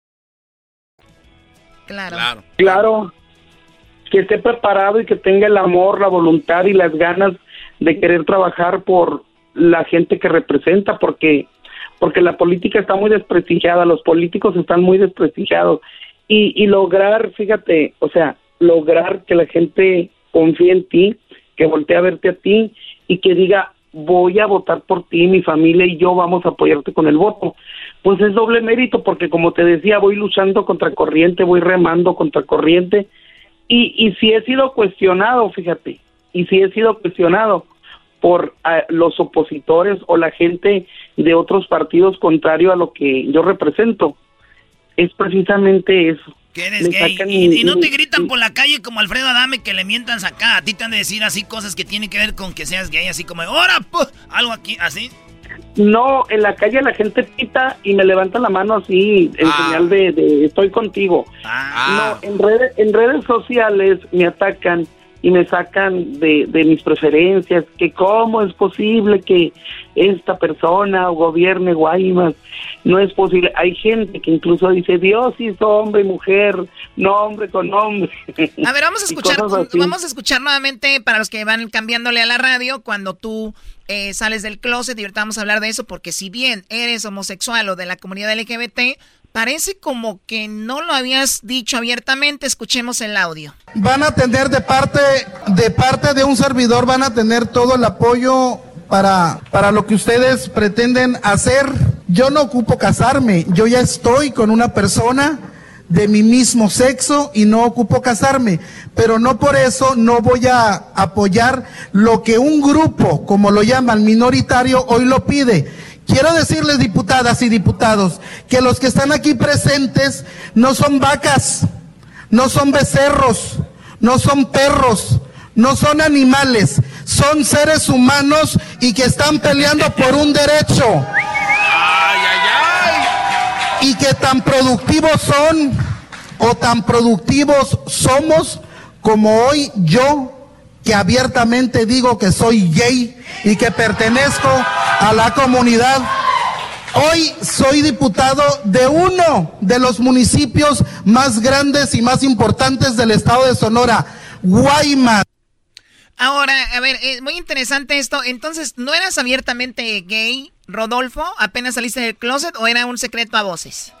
Claro. claro. Que esté preparado y que tenga el amor, la voluntad y las ganas de querer trabajar por la gente que representa, porque porque la política está muy desprestigiada, los políticos están muy desprestigiados y, y lograr, fíjate, o sea, lograr que la gente confíe en ti, que voltee a verte a ti y que diga, voy a votar por ti, mi familia y yo vamos a apoyarte con el voto. Pues es doble mérito porque como te decía, voy luchando contra corriente, voy remando contra corriente y, y si he sido cuestionado, fíjate, y si he sido cuestionado por ah, los opositores o la gente de otros partidos contrario a lo que yo represento, es precisamente eso que eres gay. Y, no te gritan por la calle como Alfredo Adame que le mientan acá. A ti te han de decir así cosas que tienen que ver con que seas gay, así como, ¡hora! Algo aquí, así. No, en la calle la gente pita y me levanta la mano así, en ah. señal de, estoy contigo. Ah. No, en redes, en redes sociales me atacan y me sacan de, de mis preferencias, que cómo es posible que esta persona gobierne Guaymas, no es posible. Hay gente que incluso dice, Dios hizo hombre y mujer, no hombre con hombre. A ver, vamos a escuchar, vamos a escuchar nuevamente para los que van cambiándole a la radio, cuando tú eh, sales del closet y ahorita vamos a hablar de eso, porque si bien eres homosexual o de la comunidad LGBT, Parece como que no lo habías dicho abiertamente. Escuchemos el audio. Van a tener de parte de parte de un servidor van a tener todo el apoyo para para lo que ustedes pretenden hacer. Yo no ocupo casarme, yo ya estoy con una persona de mi mismo sexo y no ocupo casarme, pero no por eso no voy a apoyar lo que un grupo, como lo llaman minoritario, hoy lo pide Quiero decirles, diputadas y diputados, que los que están aquí presentes no son vacas, no son becerros, no son perros, no son animales, son seres humanos y que están peleando por un derecho. Y que tan productivos son o tan productivos somos como hoy yo que abiertamente digo que soy gay y que pertenezco a la comunidad. Hoy soy diputado de uno de los municipios más grandes y más importantes del estado de Sonora, Guaymas. Ahora, a ver, es muy interesante esto. Entonces, ¿no eras abiertamente gay, Rodolfo? ¿Apenas saliste del closet o era un secreto a voces?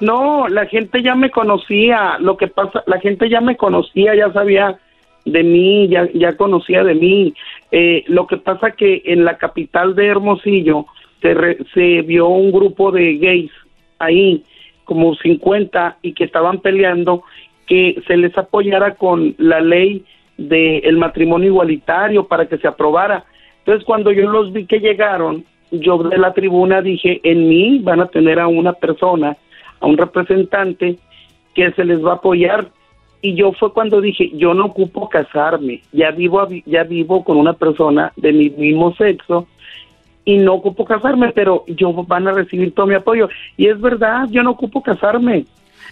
No, la gente ya me conocía. Lo que pasa, la gente ya me conocía, ya sabía de mí, ya, ya conocía de mí. Eh, lo que pasa que en la capital de Hermosillo se, se vio un grupo de gays ahí, como 50, y que estaban peleando que se les apoyara con la ley del matrimonio igualitario para que se aprobara. Entonces, cuando yo los vi que llegaron, yo de la tribuna dije, en mí van a tener a una persona, a un representante que se les va a apoyar y yo fue cuando dije, yo no ocupo casarme, ya vivo, ya vivo con una persona de mi mismo sexo y no ocupo casarme, pero yo van a recibir todo mi apoyo. Y es verdad, yo no ocupo casarme.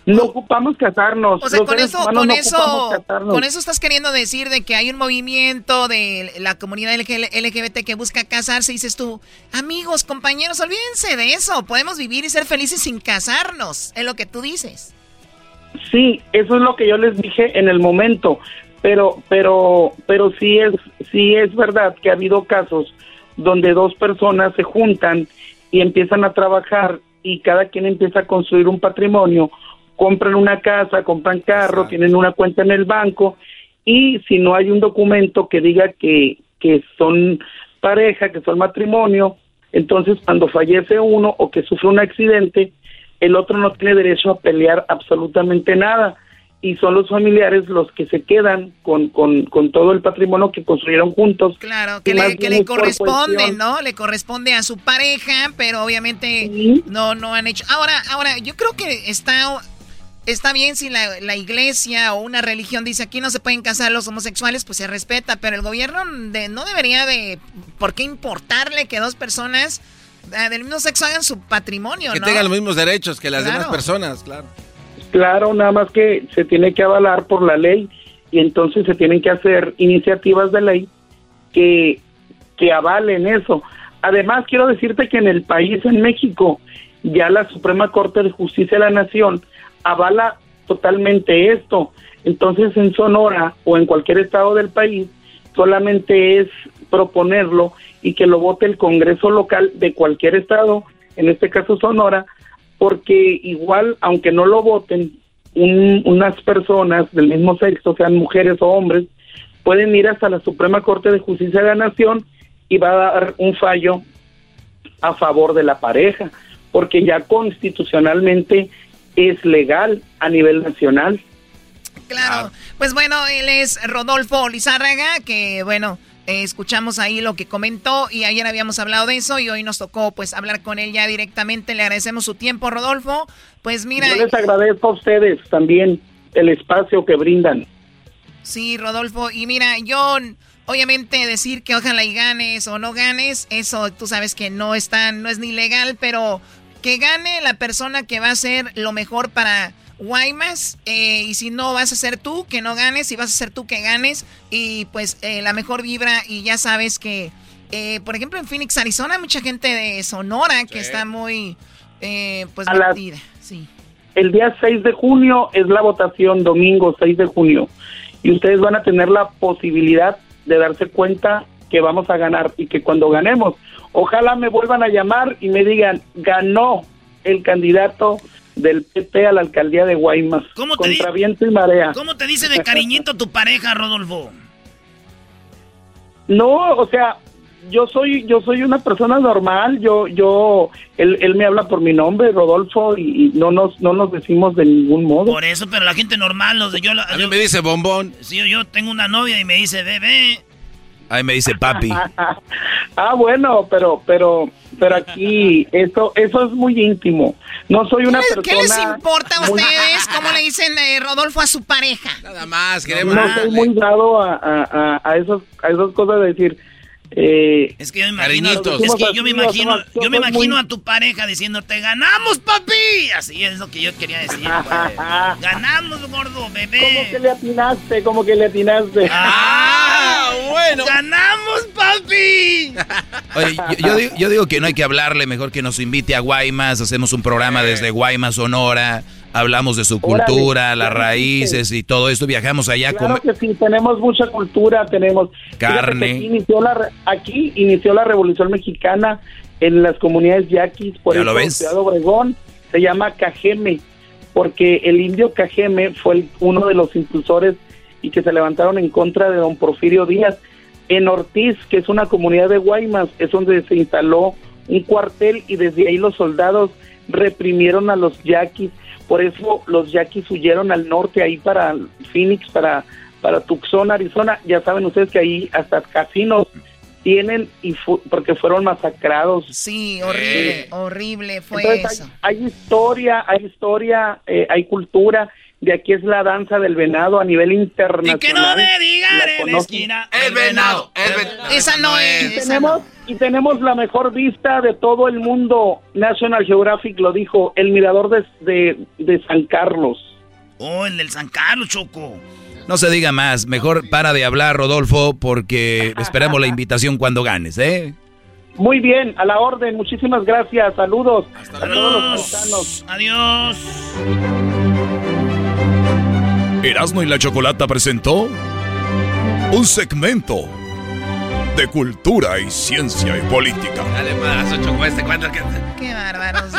No ocupamos casarnos. O sea, con eso, con eso, con eso estás queriendo decir de que hay un movimiento de la comunidad LGBT que busca casarse, dices tú, amigos, compañeros, olvídense de eso, podemos vivir y ser felices sin casarnos, es lo que tú dices. Sí, eso es lo que yo les dije en el momento, pero, pero, pero sí es, sí es verdad que ha habido casos donde dos personas se juntan y empiezan a trabajar y cada quien empieza a construir un patrimonio, compran una casa, compran carro, tienen una cuenta en el banco y si no hay un documento que diga que, que son pareja, que son matrimonio, entonces cuando fallece uno o que sufre un accidente, el otro no tiene derecho a pelear absolutamente nada y son los familiares los que se quedan con, con, con todo el patrimonio que construyeron juntos. Claro, que le, que le corresponde, ¿no? Le corresponde a su pareja, pero obviamente no, no han hecho. Ahora, ahora, yo creo que está, está bien si la, la, iglesia o una religión dice aquí no se pueden casar los homosexuales, pues se respeta, pero el gobierno de, no debería de, ¿por qué importarle que dos personas del mismo sexo hagan su patrimonio, que tengan los mismos derechos que las demás personas, claro. Claro, nada más que se tiene que avalar por la ley y entonces se tienen que hacer iniciativas de ley que, que avalen eso. Además, quiero decirte que en el país, en México, ya la Suprema Corte de Justicia de la Nación avala totalmente esto. Entonces, en Sonora o en cualquier estado del país, solamente es proponerlo y que lo vote el Congreso local de cualquier estado, en este caso Sonora, porque igual, aunque no lo voten, unas personas del mismo sexo, sean mujeres o hombres, pueden ir hasta la Suprema Corte de Justicia de la Nación y va a dar un fallo a favor de la pareja, porque ya constitucionalmente es legal a nivel nacional. Claro, pues bueno, él es Rodolfo Lizárraga, que bueno, eh, escuchamos ahí lo que comentó y ayer habíamos hablado de eso y hoy nos tocó pues hablar con él ya directamente. Le agradecemos su tiempo, Rodolfo. Pues mira... Yo les agradezco a ustedes también el espacio que brindan. Sí, Rodolfo. Y mira, yo obviamente decir que ojalá y ganes o no ganes, eso tú sabes que no está, no es ni legal, pero que gane la persona que va a ser lo mejor para Guaymas. Eh, y si no vas a ser tú, que no ganes. Si vas a ser tú, que ganes. Y pues eh, la mejor vibra. Y ya sabes que, eh, por ejemplo, en Phoenix, Arizona, mucha gente de Sonora que está muy, pues, metida. Sí. El día 6 de junio es la votación, domingo 6 de junio. Y ustedes van a tener la posibilidad de darse cuenta que vamos a ganar y que cuando ganemos, ojalá me vuelvan a llamar y me digan, ganó el candidato del PP a la alcaldía de Guaymas. ¿Cómo te contra viento y marea. ¿Cómo te dice de cariñito tu pareja, Rodolfo? No, o sea, yo soy yo soy una persona normal, yo yo él, él me habla por mi nombre, Rodolfo y, no nos no nos decimos de ningún modo. Por eso, pero la gente normal, los de yo, a mí me dice bombón. Sí, yo tengo una novia y me dice bebé. A mí me dice papi. ah, bueno, pero pero pero aquí eso eso es muy íntimo. No soy una persona. ¿Qué les importa a ustedes cómo le dicen eh, Rodolfo a su pareja? Nada más, queremos. No soy muy dado a, a, a, esos, a esas cosas de decir Eh, es que yo me imagino, es que yo me imagino, yo me imagino a tu pareja diciéndote, ganamos, papi. Así es lo que yo quería decir. Pues. ganamos, gordo, bebé. ¿Cómo que le atinaste? ¿Cómo que le atinaste? Ah, bueno. Ganamos, papi. Oye, yo, digo, yo, digo, que no hay que hablarle, mejor que nos invite a Guaymas, hacemos un programa desde Guaymas, Sonora hablamos de su cultura, las raíces y todo esto, viajamos allá. Claro que sí, tenemos mucha cultura, tenemos carne. Aquí inició, la, aquí inició la Revolución Mexicana en las comunidades yaquis, por eso Ciudad Obregón se llama Cajeme, porque el indio Cajeme fue uno de los impulsores y que se levantaron en contra de don Porfirio Díaz. En Ortiz, que es una comunidad de Guaymas, es donde se instaló un cuartel y desde ahí los soldados reprimieron a los yaquis por eso los yaquis huyeron al norte, ahí para Phoenix, para, para Tucson, Arizona. Ya saben ustedes que ahí hasta casinos tienen y porque fueron masacrados. Sí, horrible, horrible fue eso. Hay, historia, hay historia, eh, hay cultura. De aquí es la danza del venado a nivel internacional. Y que no me digan en la esquina. El venado, el venado. Esa no es. Esa no y tenemos la mejor vista de todo el mundo. National Geographic lo dijo, el mirador de, de, San Carlos. Oh, el del San Carlos, Choco. No se diga más, mejor para de hablar, Rodolfo, porque esperamos la invitación cuando ganes, ¿eh? Muy bien, a la orden, muchísimas gracias, saludos Hasta a todos los Adiós. Erasmo y la Chocolata presentó un segmento de cultura y ciencia y política. Dale más, ocho este cuánto que... Qué bárbaros.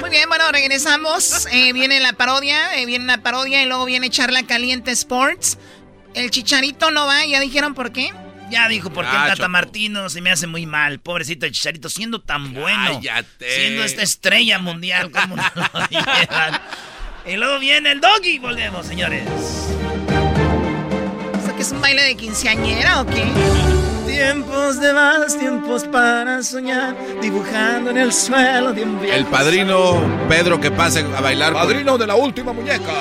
Muy bien, bueno, regresamos. Eh, viene la parodia, eh, viene la parodia y luego viene Charla Caliente Sports. El chicharito no va, ¿ya dijeron por qué? Ya dijo por qué el Tata Martino se me hace muy mal. Pobrecito el chicharito, siendo tan bueno. Siendo esta estrella mundial, como no lo Y luego viene el doggy, volvemos, señores es un baile de quinceañera o qué? Tiempos de más, tiempos para soñar, dibujando en el suelo de un El padrino Pedro que pase a bailar. Padrino de la última muñeca.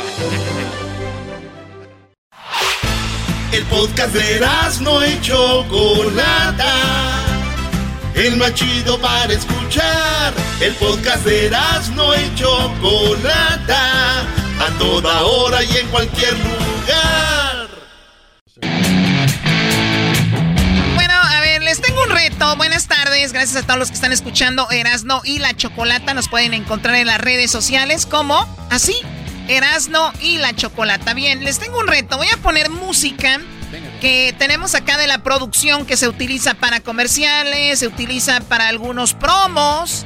El podcast de no y Chocolata. El más chido para escuchar. El podcast de no y Chocolata. A toda hora y en cualquier lugar. Buenas tardes. Gracias a todos los que están escuchando Erasno y la Chocolata. Nos pueden encontrar en las redes sociales como así. Erasno y la Chocolata. Bien, les tengo un reto. Voy a poner música que tenemos acá de la producción que se utiliza para comerciales, se utiliza para algunos promos.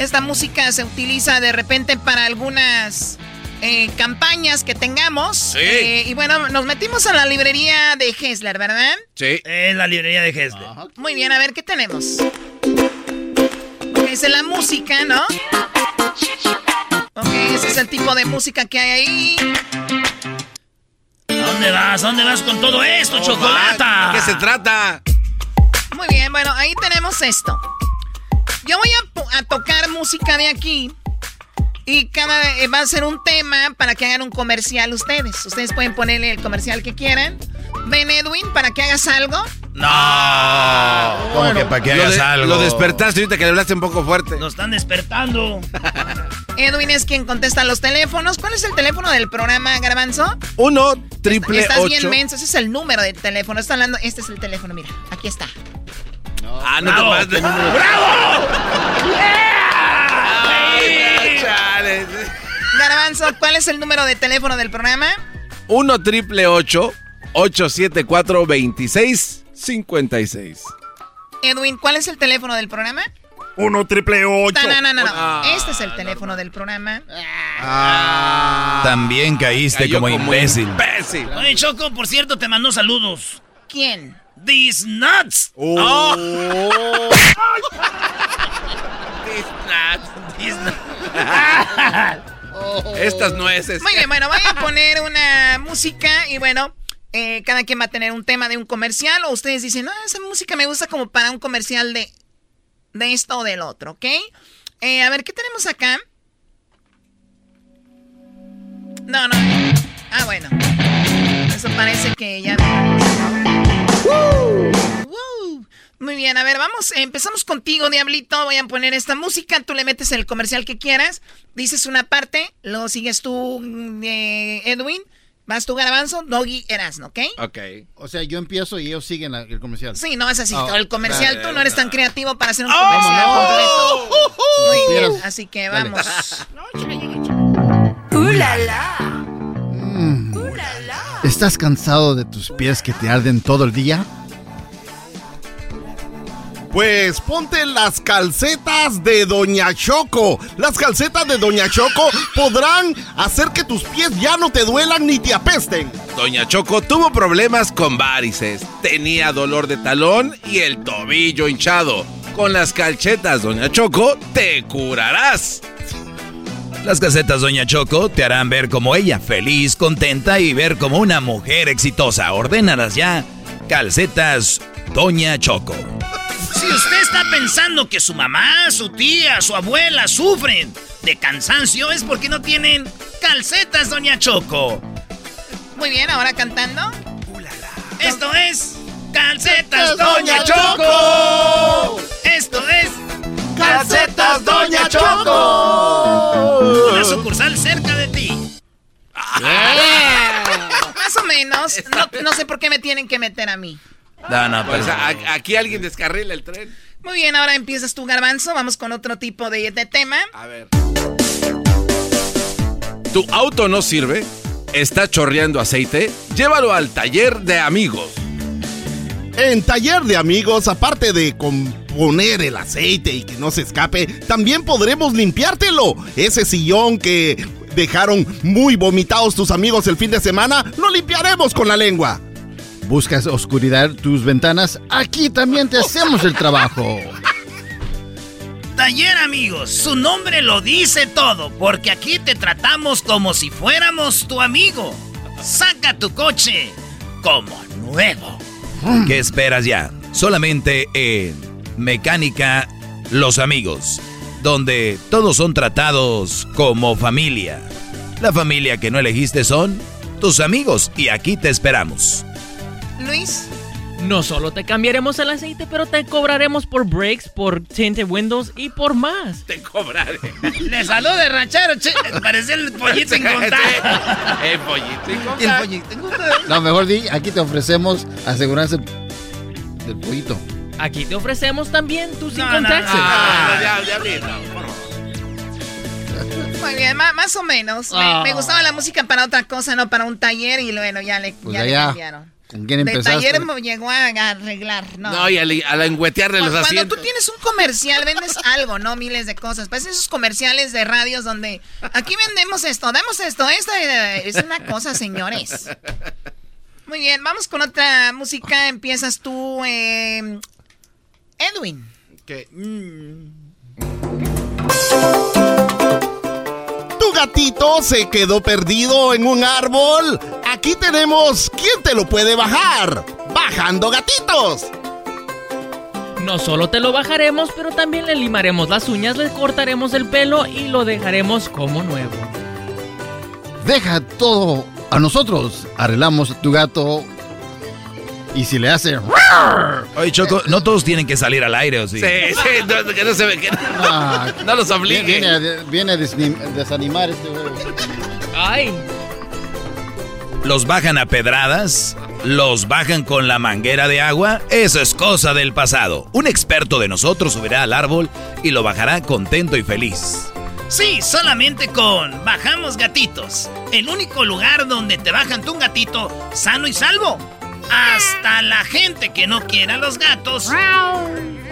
Esta música se utiliza de repente para algunas eh, campañas que tengamos. Sí. Eh, y bueno, nos metimos a la librería de Hessler, ¿verdad? Sí. En la librería de Hessler. Muy bien, a ver, ¿qué tenemos? es la música, ¿no? Ok, ese es el tipo de música que hay ahí. ¿A dónde vas? ¿A dónde vas con todo esto, chocolata? ¿De qué se trata? Muy bien, bueno, ahí tenemos esto. Yo voy a, a tocar música de aquí y cada eh, va a ser un tema para que hagan un comercial ustedes. Ustedes pueden ponerle el comercial que quieran. Ven, Edwin, para que hagas algo. No. ¿Cómo que para que hagas algo? Lo despertaste ahorita que le hablaste un poco fuerte. Nos están despertando. Edwin es quien contesta los teléfonos. ¿Cuál es el teléfono del programa, Garbanzo? Uno, triple Estás bien menso. Ese es el número del teléfono. Está hablando. Este es el teléfono, mira. Aquí está. Ah, no te pases ¡Bravo! Garbanzo, ¿cuál es el número de teléfono del programa? 1 triple 874 2656. Edwin, ¿cuál es el teléfono del programa? 1 triple 8. No, no, no, no. este es el teléfono del programa. Ah. También caíste como, imbécil. imbécil. Oye, Choco, por cierto, te mandó saludos. ¿Quién? These nuts. Oh. These nuts. These nuts. Estas nueces. Muy bien, bueno, voy a poner una música y bueno, eh, cada quien va a tener un tema de un comercial o ustedes dicen, no, esa música me gusta como para un comercial de, de esto o del otro, ¿ok? Eh, a ver, ¿qué tenemos acá? No, no. Ah, bueno. Eso parece que ya... Muy bien, a ver, vamos, empezamos contigo, Diablito. Voy a poner esta música, tú le metes el comercial que quieras, dices una parte, luego sigues tú, eh, Edwin, vas tú, Garbanzo, Doggy, Erasno, ¿ok? Ok. O sea, yo empiezo y ellos siguen la- el comercial. Sí, no es así. Oh, todo el comercial, tú no eres tan creativo para hacer un ¡Oh! comercial ¡Oh! completo. Muy bien, así que vamos. ¡Uh, la, la! Mm. ¿Estás cansado de tus pies que te arden todo el día? Pues ponte las calcetas de Doña Choco. Las calcetas de Doña Choco podrán hacer que tus pies ya no te duelan ni te apesten. Doña Choco tuvo problemas con varices, tenía dolor de talón y el tobillo hinchado. Con las calcetas, Doña Choco, te curarás. Las casetas Doña Choco te harán ver como ella, feliz, contenta y ver como una mujer exitosa. Ordénalas ya. Calcetas Doña Choco. Si usted está pensando que su mamá, su tía, su abuela sufren de cansancio, es porque no tienen calcetas, Doña Choco. Muy bien, ahora cantando. Esto es Calcetas Doña Choco. Esto es Calcetas Doña Choco. Una sucursal cerca de ti. Más o menos. No, no sé por qué me tienen que meter a mí. No, no, pues a- aquí alguien descarrila el tren. Muy bien, ahora empiezas tú, Garbanzo. Vamos con otro tipo de, de tema. A ver. ¿Tu auto no sirve? ¿Está chorreando aceite? Llévalo al taller de amigos. En Taller de Amigos, aparte de componer el aceite y que no se escape, también podremos limpiártelo. Ese sillón que dejaron muy vomitados tus amigos el fin de semana, lo limpiaremos con la lengua. ¿Buscas oscuridad tus ventanas? Aquí también te hacemos el trabajo. Taller amigos, su nombre lo dice todo, porque aquí te tratamos como si fuéramos tu amigo. Saca tu coche como nuevo. ¿Qué esperas ya? Solamente en Mecánica Los Amigos, donde todos son tratados como familia. La familia que no elegiste son tus amigos y aquí te esperamos. Luis. No solo te cambiaremos el aceite, pero te cobraremos por brakes, por tinted windows y por más. Te cobraré. Le saluda el ranchero, che. Parece el pollito en. El pollito en. El pollito en. No, mejor di, aquí te ofrecemos aseguranza del pollito. Aquí te ofrecemos también tu sin no, no, taxes. no. Muy bien, más o menos. Me- Ah. Me, gustaba la música para otra cosa, no para un taller. Y bueno, ya le, Pues ya le allá, cambiaron. ¿Con quién De empezaste? taller me llegó a arreglar, ¿no? No, y a, la- a la engüetearle los Cuando asientos. tú tienes un comercial, vendes algo, no miles de cosas. Parecen esos comerciales de radios donde aquí vendemos esto, damos esto, esto eh, es una cosa, señores. Muy bien, vamos con otra música. Empiezas tú, eh, Edwin. ¿Qué? ¿Tu gatito se quedó perdido en un árbol? Aquí tenemos quién te lo puede bajar. Bajando gatitos. No solo te lo bajaremos, pero también le limaremos las uñas, le cortaremos el pelo y lo dejaremos como nuevo. Deja todo a nosotros. Arreglamos a tu gato. Y si le hace. Oye, Choco, no todos tienen que salir al aire, ¿o sí? Sí, sí, no, que no se ve que Ah, no los obligue. Viene a, viene a desnim- desanimar este güey. ¡Ay! Los bajan a pedradas, los bajan con la manguera de agua, eso es cosa del pasado. Un experto de nosotros subirá al árbol y lo bajará contento y feliz. Sí, solamente con Bajamos Gatitos. El único lugar donde te bajan tu un gatito sano y salvo. Hasta la gente que no quiere a los gatos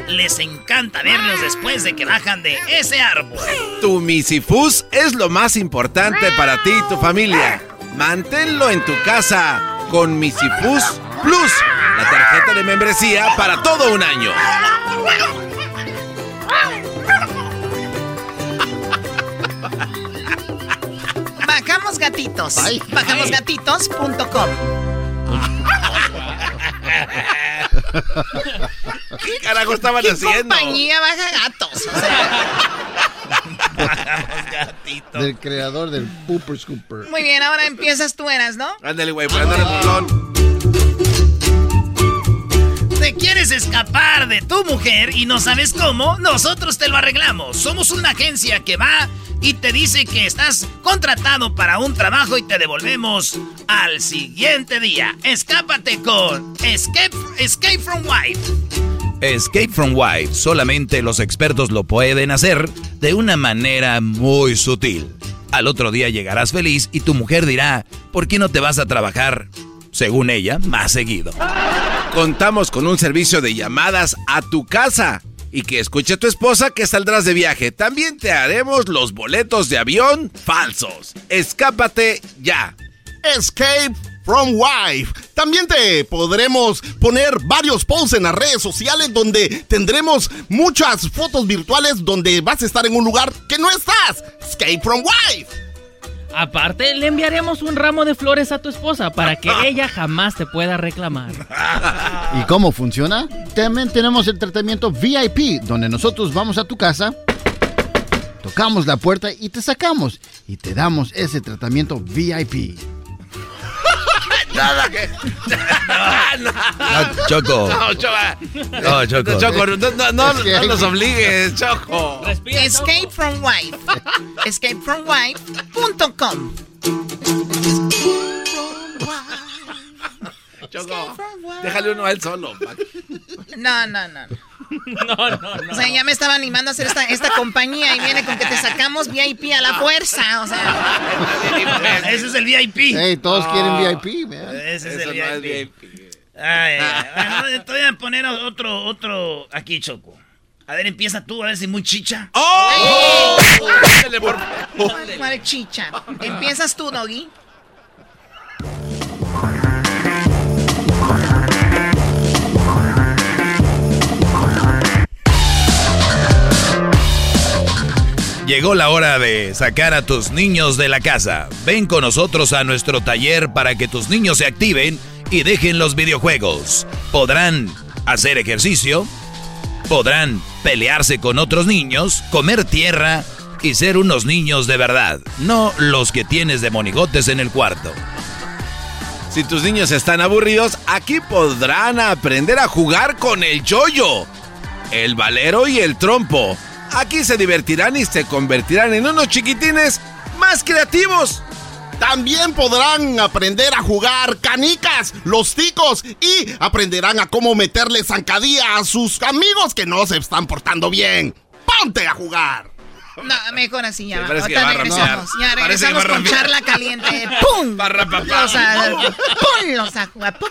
les encanta verlos después de que bajan de ese árbol. Tu Misifus es lo más importante para ti y tu familia. Manténlo en tu casa con Misifus Plus, la tarjeta de membresía para todo un año. Bajamos gatitos. Bajamosgatitos.com. ¿Qué carajo estaban ¿Qué haciendo? compañía baja gatos? O sea, Del creador del Pooper Scooper. muy bien, ahora empiezas tú, eras, ¿no? Ándale, güey, el bolón. ¿Te quieres escapar de tu mujer y no sabes cómo? Nosotros te lo arreglamos. Somos una agencia que va y te dice que estás contratado para un trabajo y te devolvemos al siguiente día. Escápate con Escape, Escape from Wife. Escape from Wife, solamente los expertos lo pueden hacer de una manera muy sutil. Al otro día llegarás feliz y tu mujer dirá, ¿por qué no te vas a trabajar, según ella, más seguido? Contamos con un servicio de llamadas a tu casa y que escuche tu esposa que saldrás de viaje. También te haremos los boletos de avión falsos. Escápate ya. Escape from Wife. También te podremos poner varios posts en las redes sociales donde tendremos muchas fotos virtuales donde vas a estar en un lugar que no estás. Escape from Wife. Aparte, le enviaremos un ramo de flores a tu esposa para que ella jamás te pueda reclamar. ¿Y cómo funciona? También tenemos el tratamiento VIP, donde nosotros vamos a tu casa, tocamos la puerta y te sacamos. Y te damos ese tratamiento VIP. Nada que. No, No, Choco. No, Choco. No, Choco. Choco, no, no, no, Es que no nos obligues, Choco. Escape from wife. Escapefromwife.com. Choco, déjale uno a él solo. No, no, no. No, no, no. O sea, ya me estaba animando a hacer esta, esta compañía y viene con que te sacamos VIP a la fuerza. O sea, Ese es el VIP. Hey, todos quieren VIP, man. Ese es Eso el no es VIP. Ay. Bueno, te voy a poner otro, otro aquí, Choco. A ver, empieza tú, a ver si muy chicha. ¡Oh! Dale, por- ¿cuál chicha? Empiezas tú, Doggy. Llegó la hora de sacar a tus niños de la casa. Ven con nosotros a nuestro taller para que tus niños se activen y dejen los videojuegos. Podrán hacer ejercicio, podrán pelearse con otros niños, comer tierra y ser unos niños de verdad, no los que tienes de monigotes en el cuarto. Si tus niños están aburridos, aquí podrán aprender a jugar con el yoyo, el valero y el trompo. Aquí se divertirán y se convertirán en unos chiquitines más creativos. También podrán aprender a jugar canicas, los ticos y aprenderán a cómo meterle zancadilla a sus amigos que no se están portando bien. ¡Ponte a jugar! No, mejor así ya. Ahorita regresamos. Ya regresamos con charla caliente. ¡Pum! Va a rapapá. O sea, ponlos a jugar. ¡Pum!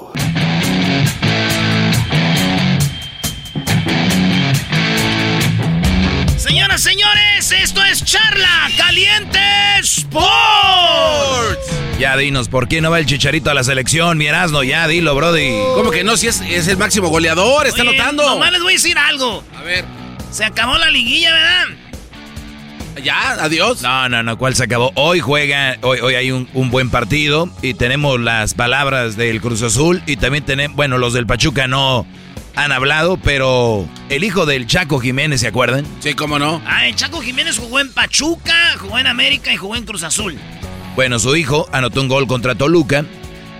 Señoras, señores, esto es Charla Caliente Sports. Ya dinos, ¿por qué no va el chicharito a la selección, mi Erasmo? Ya dilo, Brody. ¿Cómo que no? Si es, es el máximo goleador, está Oye, notando. Nomás les voy a decir algo. A ver, Se acabó la liguilla, ¿verdad? ya, adiós. No, no, no, ¿cuál se acabó? Hoy juega, hoy, hoy hay un, un buen partido y tenemos las palabras del Cruz Azul y también tenemos, bueno, los del Pachuca no han hablado, pero el hijo del Chaco Jiménez, ¿se acuerdan? Sí, cómo no. Ah, el Chaco Jiménez jugó en Pachuca, jugó en América y jugó en Cruz Azul. Bueno, su hijo anotó un gol contra Toluca.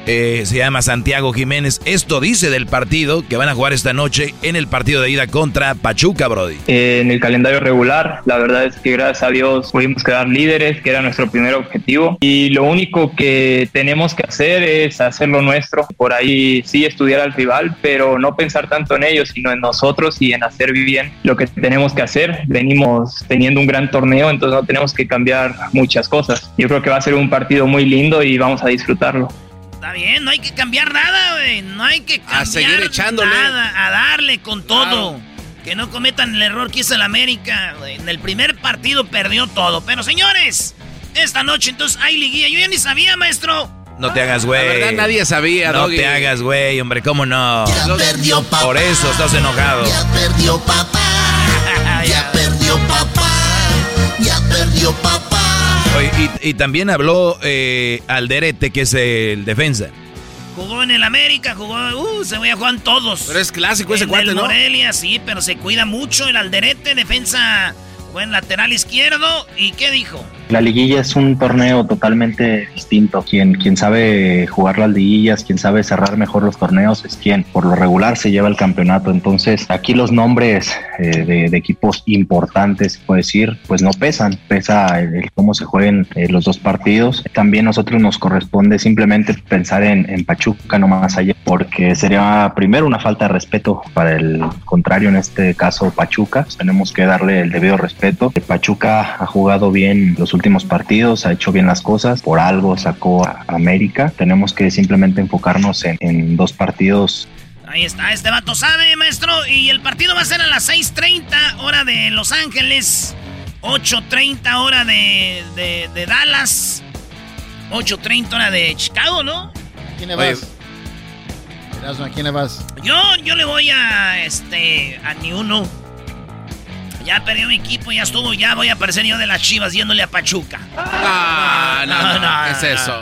Eh, se llama Santiago Jiménez. Esto dice del partido que van a jugar esta noche en el partido de ida contra Pachuca, Brody. en el calendario regular. La verdad es que gracias a Dios pudimos quedar líderes, que era nuestro primer objetivo. Y lo único que tenemos que hacer es hacer lo nuestro. Por ahí sí estudiar al rival, pero no pensar tanto en ellos, sino en nosotros y en hacer bien lo que tenemos que hacer. Venimos teniendo un gran torneo, entonces no tenemos que cambiar muchas cosas. Yo creo que va a ser un partido muy lindo y vamos a disfrutarlo. Está bien, no hay que cambiar nada, güey. No hay que cambiar A seguir echándole. nada, a darle con todo. Que no cometan el error que hizo el América. güey. En el primer partido perdió todo. Pero señores, esta noche entonces hay liguilla. Yo ya ni sabía, maestro. No te hagas güey. La verdad nadie sabía, No Doggy. te hagas güey, hombre, ¿cómo no? Ya perdió papá. Por eso estás enojado. Ya perdió papá. Ya perdió papá. Ya perdió papá. Oye, y, y también habló eh, Alderete, que es el defensa. Jugó en el América, jugó, uh, se voy a jugar en todos. Pero es clásico ese cuate, el ¿no? Morelia, sí, pero se cuida mucho el Alderete, defensa, buen lateral izquierdo. ¿Y qué dijo? La liguilla es un torneo totalmente distinto. Quien, quien sabe jugar las liguillas, quien sabe cerrar mejor los torneos es quien por lo regular se lleva el campeonato. Entonces aquí los nombres eh, de, equipos importantes, puede decir, pues no pesan. Pesa el, cómo se jueguen eh, los dos partidos. También nosotros nos corresponde simplemente pensar en, en Pachuca, no más allá, porque sería primero una falta de respeto para el contrario, en este caso Pachuca. Tenemos que darle el debido respeto. Pachuca ha jugado bien los últimos partidos, ha hecho bien las cosas, por algo sacó a América. Tenemos que simplemente enfocarnos en, en dos partidos Ahí está, este vato sabe, maestro. Y el partido va a ser a las 6:30, hora de Los Ángeles. 8:30, hora de, de, de Dallas. 8:30, hora de Chicago, ¿no? ¿A quién le vas? Erasmo, ¿A quién le vas? Yo, yo le voy a, este, a ni uno. Ya perdió mi equipo, ya estuvo, ya voy a aparecer yo de las chivas yéndole a Pachuca. Ah, no, no, ¿qué es eso?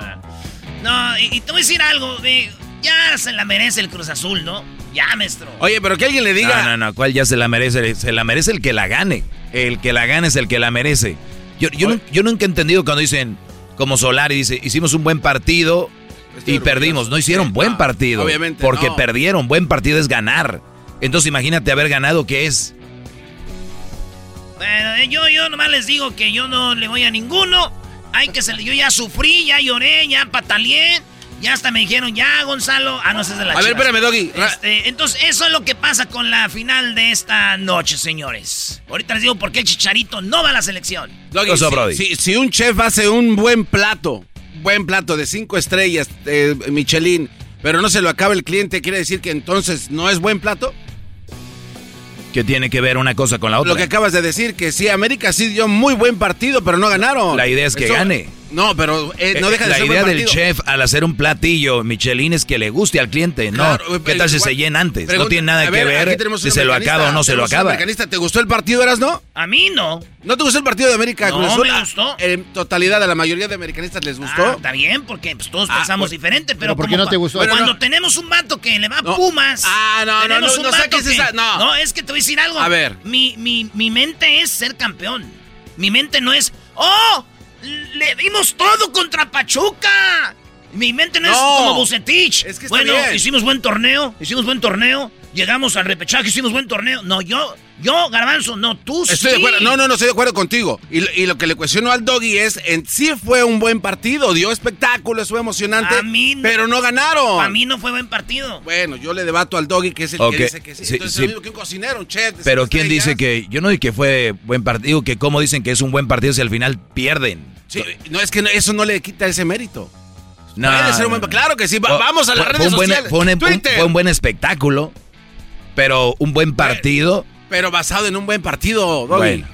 No, y, y te voy a decir algo, de, ya se la merece el Cruz Azul, ¿no? Ya, maestro. Oye, pero que alguien le diga. No, no, no, ¿cuál ya se la merece? Se la merece el que la gane. El que la gane es el que la merece. Yo, yo, nu- yo nunca he entendido cuando dicen, como Solari dice, hicimos un buen partido y perdimos. No hicieron buen partido. obviamente Porque no. perdieron. Buen partido es ganar. Entonces imagínate haber ganado, ¿qué es? Bueno, eh, yo, yo nomás les digo que yo no le voy a ninguno. Hay que se, yo ya sufrí, ya lloré, ya pataleé. Ya hasta me dijeron, ya, Gonzalo. Ah, no, es de la A ver, espérame, Doggy. Este, entonces, eso es lo que pasa con la final de esta noche, señores. Ahorita les digo por qué el Chicharito no va a la selección. Doggy, si, si- si un chef hace un buen plato, buen plato de cinco estrellas, eh, Michelin, pero no se lo acaba el cliente, ¿quiere decir que entonces no es buen plato? Que tiene que ver una cosa con la otra. Lo que acabas de decir, que sí, América sí dio muy buen partido, pero no ganaron. La idea es que Eso- gane. No, pero eh, no deja de la ser idea del chef al hacer un platillo Michelin es que le guste al cliente. Claro, no, eh, ¿qué tal si igual- se llena antes? no tiene nada a que ver, ver si se lo acaba o no se lo acaba. americanista. ¿Te gustó el partido, Eras, no? A mí no. ¿No te gustó el partido de América? No, Cruz Azul? me gustó. En totalidad, a la mayoría de americanistas les gustó. Ah, está bien, porque pues, todos Ah, pensamos pues, diferente, pero, pero ¿por qué no te gustó? Cuando Bueno, no. tenemos un vato que le va a No. Pumas. Ah, no, no, no, no saques que- esa- no. es que te voy a decir algo. A ver. Mi, mi, mi mente es ser campeón. Mi mente no es. ¡Oh! Le dimos todo contra Pachuca. Mi mente no, es como Bucetich. Es que está bueno, bien. hicimos buen torneo, hicimos buen torneo. Llegamos al repechaje, hicimos buen torneo. No, yo, yo, Garbanzo, no, tú Estoy sí. de acuerdo. No, no, no, estoy de acuerdo contigo. Y, lo- y lo que le cuestiono al Doggy es, en sí fue un buen partido, dio espectáculo, fue emocionante, A mí no- pero no ganaron. Para mí no fue buen partido. Bueno, yo le debato al Doggy que es el Ok, que dice que sí. sí, Entonces sí. es lo mismo que un cocinero, un chef. Pero ¿quién dice que yo no digo que fue buen partido, que cómo dicen que es un buen partido si al final pierden? Sí, no, es que no- eso no le quita ese mérito. No, Puede ser un no, buen- no. Claro que sí, vamos a las fue- redes un buen- sociales. Fue un, un- Twitter. fue un buen espectáculo, pero un buen partido. Pero basado en un buen partido, Doggy. Bueno,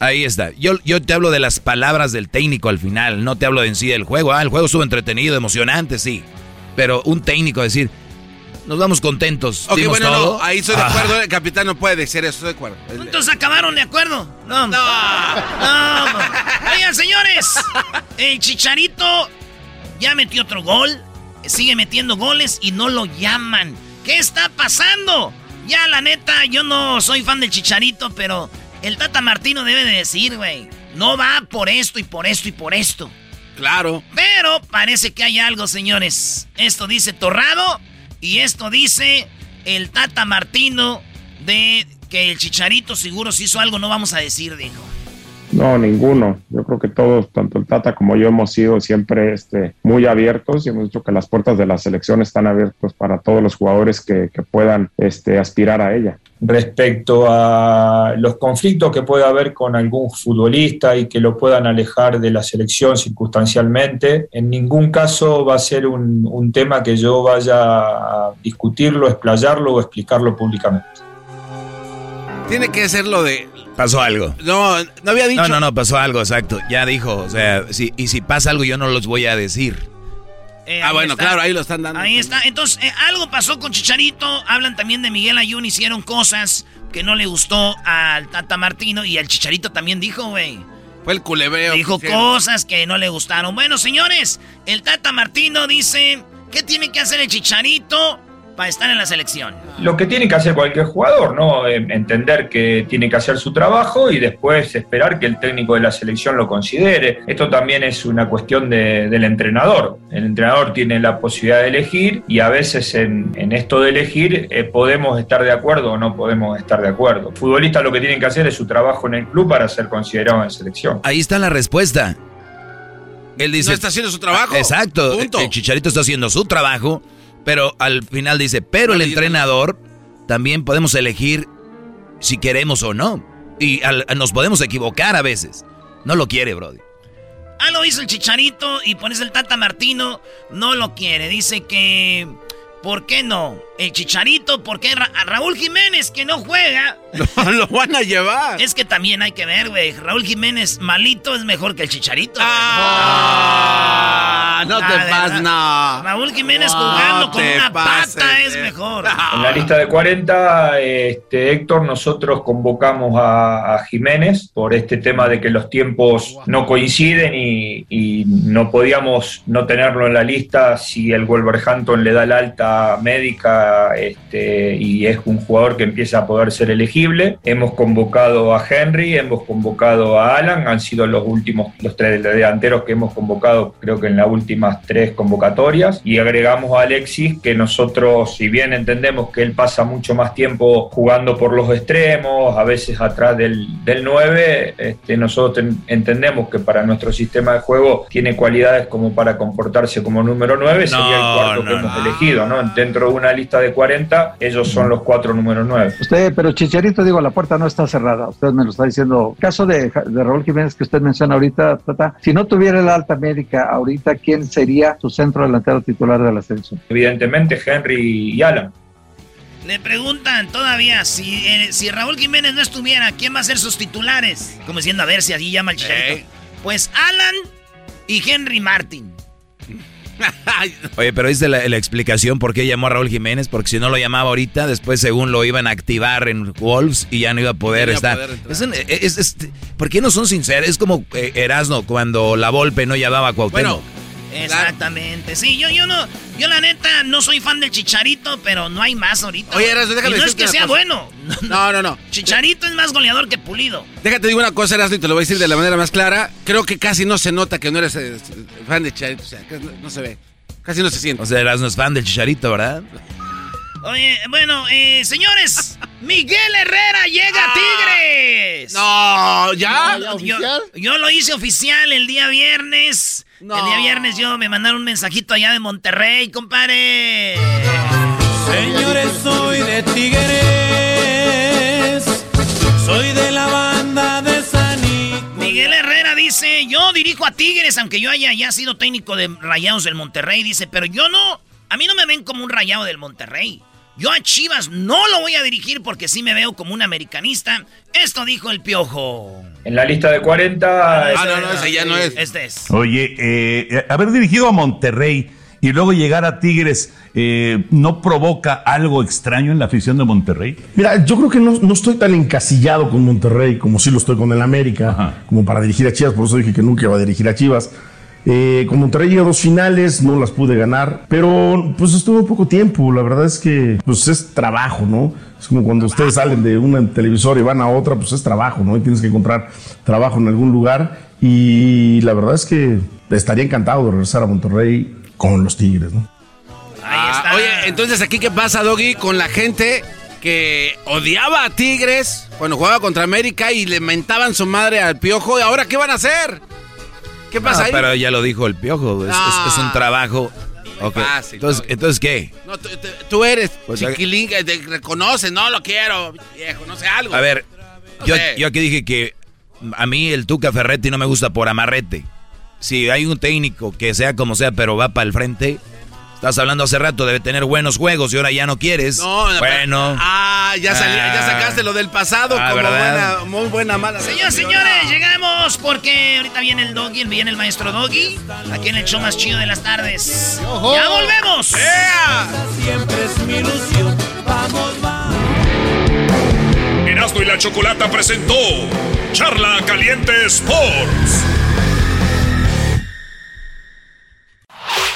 ahí está. Yo, yo te hablo de las palabras del técnico al final, no te hablo de en sí del juego. Ah, el juego estuvo entretenido, emocionante, sí. Pero un técnico decir, nos vamos contentos. Ok, bueno, todo. no, ahí estoy de Ah, acuerdo. El capitán no puede decir eso, estoy de acuerdo. Entonces acabaron de acuerdo. No. No. Oigan, señores. El Chicharito ya metió otro gol. Sigue metiendo goles y no lo llaman. ¿Qué está pasando? Ya, la neta, yo no soy fan del Chicharito, pero el Tata Martino debe de decir, güey. No va por esto y por esto y por esto. Claro. Pero parece que hay algo, señores. Esto dice Torrado y esto dice el Tata Martino de que el Chicharito seguro si hizo algo, no vamos a decir, dijo. No, ninguno. Yo creo que todos, tanto el Tata como yo, hemos sido siempre este, muy abiertos y hemos dicho que las puertas de la selección están abiertas para todos los jugadores que, que puedan este, aspirar a ella. respecto a los conflictos que puede haber con algún futbolista y que lo puedan alejar de la selección circunstancialmente. En ningún caso va a ser un, un tema que yo vaya a discutirlo, explayarlo o explicarlo públicamente. Tiene que ser lo de. Pasó algo. No, no había dicho. No, no, no, pasó algo, exacto. Ya dijo, o sea, si, y si pasa algo yo no los voy a decir. Eh, ah, ahí bueno, está. claro, ahí lo están dando. Ahí está. Entonces, eh, algo pasó con Chicharito. Hablan también de Miguel Ayun. Hicieron cosas que no le gustó al Tata Martino. Y el Chicharito también dijo, güey. Fue el culebreo. Dijo que cosas que no le gustaron. Bueno, señores, el Tata Martino dice, ¿qué tiene que hacer el Chicharito para estar en la selección? Lo que tiene que hacer cualquier jugador, ¿no? Eh, Entender que tiene que hacer su trabajo y después esperar que el técnico de la selección lo considere. Esto también es una cuestión de- del entrenador. El entrenador tiene la posibilidad de elegir y a veces en, en esto de elegir eh, podemos estar de acuerdo o no podemos estar de acuerdo. Futbolistas lo que tienen que hacer es su trabajo en el club para ser considerado en selección. Ahí está la respuesta. Él dice. No está haciendo su trabajo. Exacto. Punto. El Chicharito está haciendo su trabajo, pero al final dice, pero el entrenador también podemos elegir si queremos o no. Y al- nos podemos equivocar a veces. No lo quiere, Brody. Ah, lo hizo el Chicharito y pones el Tata Martino. No lo quiere. Dice que... ¿Por qué no? El Chicharito, ¿por qué Ra- a Raúl Jiménez que no juega? Lo, lo van a llevar. Es que también hay que ver, güey. Raúl Jiménez malito es mejor que el Chicharito. Ah, no te Ah, pases, no. Raúl Jiménez No jugando con una pases, pata es mejor. En la lista de 40, este, Héctor, nosotros convocamos a, a Jiménez por este tema de que los tiempos no coinciden y, y no podíamos no tenerlo en la lista si el Wolverhampton le da el alta médica este, y es un jugador que empieza a poder ser Hemos convocado a Henry, hemos convocado a Alan, han sido los últimos, los tres delanteros que hemos convocado, creo que en las últimas tres convocatorias, y agregamos a Alexis, que nosotros, si bien entendemos que él pasa mucho más tiempo jugando por los extremos, a veces atrás del, del 9, este, nosotros ten- entendemos que para nuestro sistema de juego tiene cualidades como para comportarse como número 9, sería el No, cuarto no, que hemos elegido, ¿no? Dentro de una lista de 40, ellos son los cuatro número 9. Usted, pero Digo, la puerta no está cerrada. Usted me lo está diciendo. Caso de, de Raúl Jiménez que usted menciona ahorita, Tata, si no tuviera el alta médica ahorita, ¿quién sería su centro delantero titular de la selección? Evidentemente, Henry y Alan. Le preguntan todavía si, eh, si Raúl Jiménez no estuviera, ¿quién va a ser sus titulares? Como diciendo, a ver si allí llama el Chicharito. Pues Alan y Henry Martin. Oye, pero es la, la explicación por qué llamó a Raúl Jiménez, porque si no lo llamaba ahorita, después según lo iban a activar en Wolves y ya no iba a poder Ya no iba a estar. poder. Es un- es- es- ¿Por qué no son sinceros? Es como eh, Erasno cuando la Volpe no llamaba a Cuauhtémoc. Exactamente. Sí, yo, yo no, yo la neta no soy fan del Chicharito, pero no hay más ahorita. Oye, Erasmo, déjame Y no es que sea cosa. bueno. No, no, no. Chicharito es más goleador que Pulido. Déjate digo una cosa, Erasmo, y te lo voy a decir de la manera más clara. Creo que casi no se nota que no eres eh, fan de Chicharito. O sea, no, no se ve. Casi no se siente. O sea, Erasno es fan del Chicharito, ¿verdad? Oye, bueno, eh, señores, Miguel Herrera llega a Tigres. No, ¿ya? Yo, yo lo hice oficial el día viernes. El día viernes yo me mandaron un mensajito allá de Monterrey, compadre. Señores, soy de Tigres, soy de la banda de Sanit. Miguel Herrera dice, yo dirijo a Tigres, aunque yo haya ya sido técnico de Rayados del Monterrey, dice, pero yo no, a mí no me ven como un rayado del Monterrey. Yo a Chivas no lo voy a dirigir porque sí me veo como un americanista. Esto dijo el piojo. En la lista de 40... Ah, no, no, ese ya no es. Este es. Oye, eh, haber dirigido a Monterrey y luego llegar a Tigres, eh, ¿no provoca algo extraño en la afición de Monterrey? Mira, yo creo que no, no estoy tan encasillado con Monterrey como sí lo estoy con el América, como para dirigir a Chivas, por eso dije que nunca iba a dirigir a Chivas. Eh, con Monterrey llegué a dos finales, no las pude ganar, pero pues estuve poco tiempo. La verdad es que pues es trabajo, ¿no? Es como cuando ustedes salen de una televisora y van a otra, pues es trabajo, ¿no? Y tienes que encontrar trabajo en algún lugar. Y la verdad es que estaría encantado de regresar a Monterrey con los Tigres, ¿no? Ah, oye, entonces aquí qué pasa, Doggy, con la gente que odiaba a Tigres cuando jugaba contra América y le mentaban su madre al piojo. ¿Y ahora qué van a hacer? ¿Qué pasa Ah, ahí? pero ya lo dijo el piojo, es, es- es un trabajo. Ok, fácil, Entonces, entonces, ¿qué? No, tú, eres Pues, te reconoce, no lo quiero, viejo, no sé algo. A ver, yo aquí dije que a mí el Tuca Ferretti no me gusta por amarrete. Si hay un técnico que sea como sea, pero va para el frente, estás hablando hace rato, debe tener buenos juegos y ahora ya no quieres. No, no, bueno. Ah, ya, salía, ya sacaste lo del pasado Ah, como ¿verdad? buena, muy buena, mala. Señores, señores, llegamos porque ahorita viene el doggy, viene el maestro doggy, aquí en el show más chido de las tardes. ¡Ya volvemos! Siempre es mi ilusión. Vamos, vamos. Erasmo y la Chocolata presentó Charla Caliente Sports.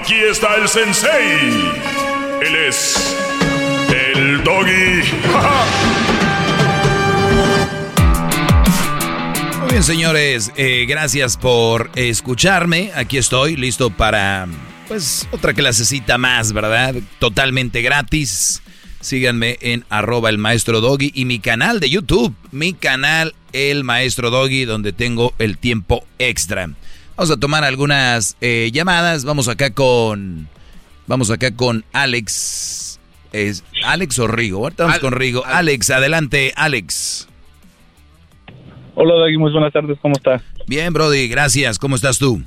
Aquí está el sensei. Él es el doggy. Muy bien, señores, eh, gracias por escucharme. Aquí estoy, listo para, pues, otra clasecita más, ¿verdad? Totalmente gratis. Síganme en arroba el maestro doggy y mi canal de YouTube, mi canal el maestro doggy, donde tengo el tiempo extra. Vamos a tomar algunas eh, llamadas. Vamos acá con, vamos acá con Alex. Es Alex o Rigo. Ahorita vamos con Rigo. Alex, adelante, Alex. Hola, Daggy, muy buenas tardes, ¿cómo está? Bien, Brody, gracias. ¿Cómo estás tú?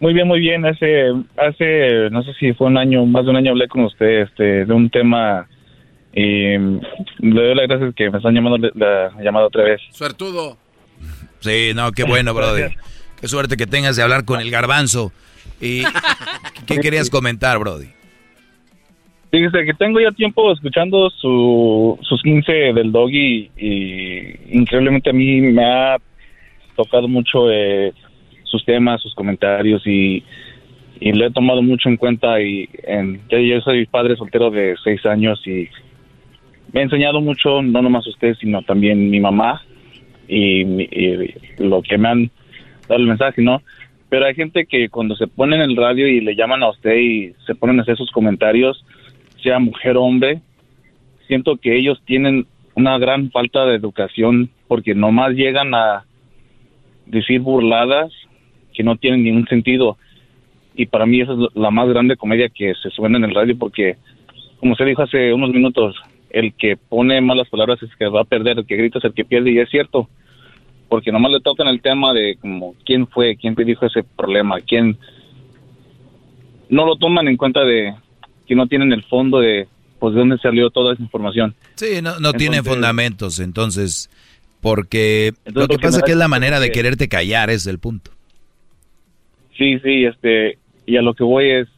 Muy bien, muy bien. Hace, hace, no sé si fue un año, más de un año hablé con usted este, de un tema y le doy las gracias que me están llamando la, la llamada otra vez. Suertudo. Sí, no, qué bueno, Brody. Qué suerte que tengas de hablar con el garbanzo. ¿Y qué querías comentar, Brody? Fíjese que tengo ya tiempo escuchando su, sus 15 del doggy y increíblemente a mí me ha tocado mucho eh, sus temas, sus comentarios y, y lo he tomado mucho en cuenta y en, ya yo soy padre soltero de seis años y me ha enseñado mucho, no nomás usted, sino también mi mamá y, mi- y lo que me han dado el mensaje, ¿no? Pero hay gente que cuando se pone en el radio y le llaman a usted y se ponen a hacer sus comentarios, sea mujer o hombre, siento que ellos tienen una gran falta de educación porque nomás llegan a decir burladas que no tienen ningún sentido. Y para mí esa es la más grande comedia que se suena en el radio porque, como se dijo hace unos minutos, el que pone malas palabras es el que va a perder, el que grita es el que pierde y es cierto. Porque nomás le tocan el tema de como quién fue, quién te dijo ese problema, quién... No lo toman en cuenta de que no tienen el fondo de pues de dónde salió toda esa información. Sí, no, no tiene Entonces- fundamentos, entonces, porque lo Entonces, que lo que pasa es que es la manera de que- quererte callar, es el punto. Sí, sí, este, y a lo que voy es,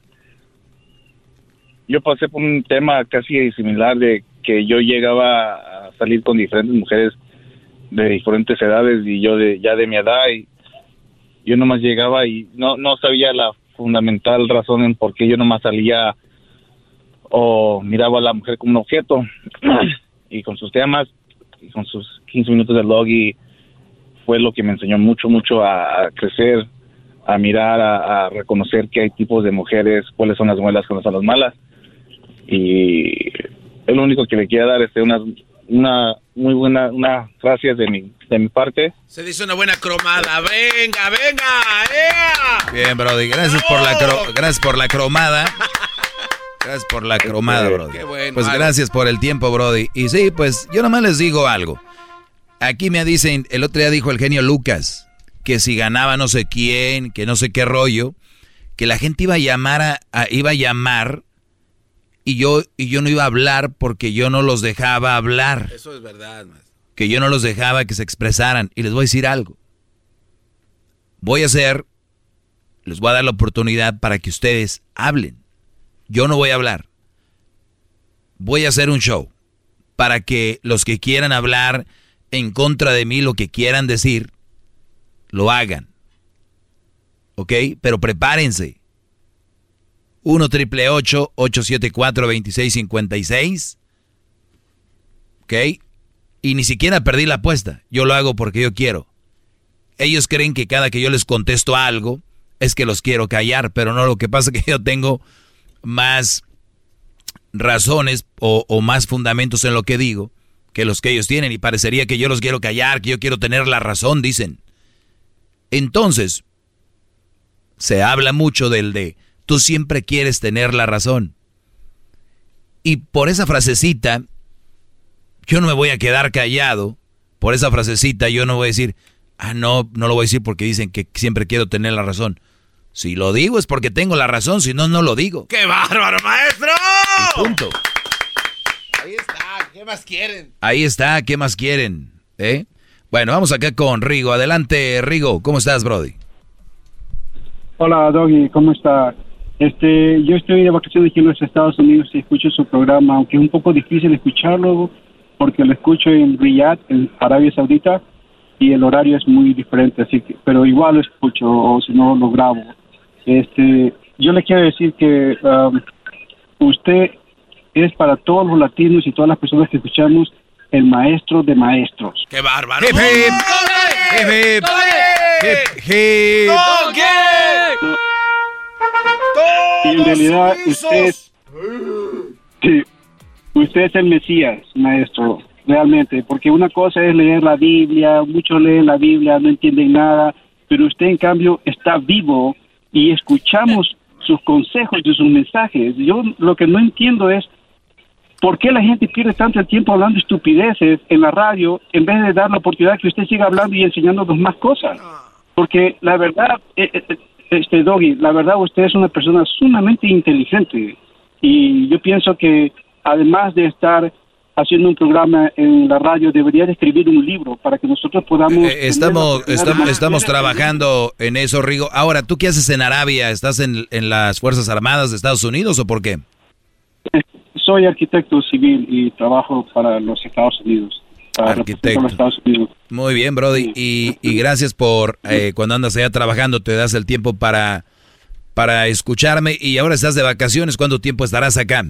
yo pasé por un tema casi similar de que yo llegaba a salir con diferentes mujeres de diferentes edades y yo de ya de mi edad y yo nomás llegaba y no no sabía la fundamental razón en por qué yo nomás salía o miraba a la mujer como un objeto y con sus temas y con sus 15 minutos de log y fue lo que me enseñó mucho mucho a, crecer a mirar, a, a reconocer que hay tipos de mujeres, cuáles son las buenas, cuáles son las malas. Y es lo único que le quiero dar, este, una, una muy buena, una gracias de mi, de mi parte. Se dice una buena cromada. Venga, venga. ¡Ea! Bien, Brody, gracias por la cro- gracias por la cromada. Gracias por la cromada, Brody. Qué bueno, Pues gracias por el tiempo, Brody. Y sí, pues yo nomás les digo algo. Aquí me dicen, el otro día dijo el genio Lucas, que si ganaba no sé quién, que no sé qué rollo, que la gente iba a llamar a, a- iba a llamar y yo y yo no iba a hablar porque yo no los dejaba hablar, Eso es verdad, maestro. que yo no los dejaba que se expresaran y les voy a decir algo. Voy a hacer les voy a dar la oportunidad para que ustedes hablen. Yo no voy a hablar. Voy a hacer un show para que los que quieran hablar en contra de mí, lo que quieran decir, lo hagan. ¿Ok? Pero prepárense. 1 triple 874 2656. ¿Ok? Y ni siquiera perdí la apuesta. Yo lo hago porque yo quiero. Ellos creen que cada que yo les contesto algo es que los quiero callar, pero no, lo que pasa es que yo tengo más razones o, o más fundamentos en lo que digo que los que ellos tienen y parecería que yo los quiero callar, que yo quiero tener la razón, dicen. Entonces, se habla mucho del de, tú siempre quieres tener la razón. Y por esa frasecita, yo no me voy a quedar callado. Por esa frasecita, yo no voy a decir, ah, no, no lo voy a decir porque dicen que siempre quiero tener la razón. Si lo digo es porque tengo la razón, si no, no lo digo. ¡Qué bárbaro, maestro! punto. Ahí está, ¿qué más quieren? Ahí está, ¿qué más quieren? ¿Eh? Bueno, vamos acá con Rigo. Adelante, Rigo. ¿Cómo estás, Brody? Hola, Doggy, ¿cómo está? Este, yo estoy de vacaciones aquí en los Estados Unidos y escucho su programa, aunque es un poco difícil escucharlo porque lo escucho en Riyadh, en Arabia Saudita, y el horario es muy diferente, así que, pero igual lo escucho o si no lo grabo. Este, yo le quiero decir que um, usted es para todos los latinos y todas las personas que escuchamos el maestro de maestros. ¡Qué bárbaro! Hip, hip. Hip, hip. Hip, hip. Y en realidad usted, sí, usted es el Mesías, maestro, realmente, porque una cosa es leer la Biblia, muchos leen la Biblia, no entienden nada, pero usted en cambio está vivo y escuchamos sus consejos y sus mensajes. Yo lo que no entiendo es por qué la gente pierde tanto el tiempo hablando estupideces en la radio en vez de dar la oportunidad que usted siga hablando y enseñándonos más cosas. Porque la verdad, eh, eh, este Doggy, la verdad usted es una persona sumamente inteligente y yo pienso que además de estar haciendo un programa en la radio, debería de escribir un libro para que nosotros podamos... Eh, estamos, estamos, estamos trabajando en eso, Rigo. Ahora, ¿tú qué haces en Arabia? ¿Estás en, en las Fuerzas Armadas de Estados Unidos o por qué? Soy arquitecto civil y trabajo para los Estados Unidos. Para Arquitecto. Los Estados Unidos. Muy bien, Brody. Y, y gracias por eh, cuando andas allá trabajando, te das el tiempo para, para escucharme. Y ahora estás de vacaciones. ¿Cuánto tiempo estarás acá?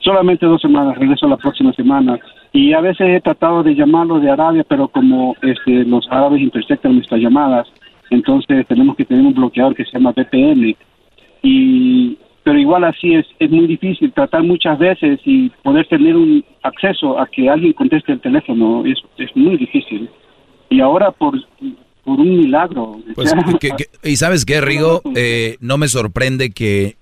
Solamente dos semanas, regreso la próxima semana. Y a veces he tratado de llamarlo de Arabia, pero como este, los árabes interceptan nuestras llamadas, entonces tenemos que tener un bloqueador que se llama VPN. Y, pero igual así es, es muy difícil tratar muchas veces y poder tener un acceso a que alguien conteste el teléfono, es, es muy difícil. Y ahora por, por un milagro. Pues, que- que- y sabes qué, Rigo, Eh, no me sorprende que,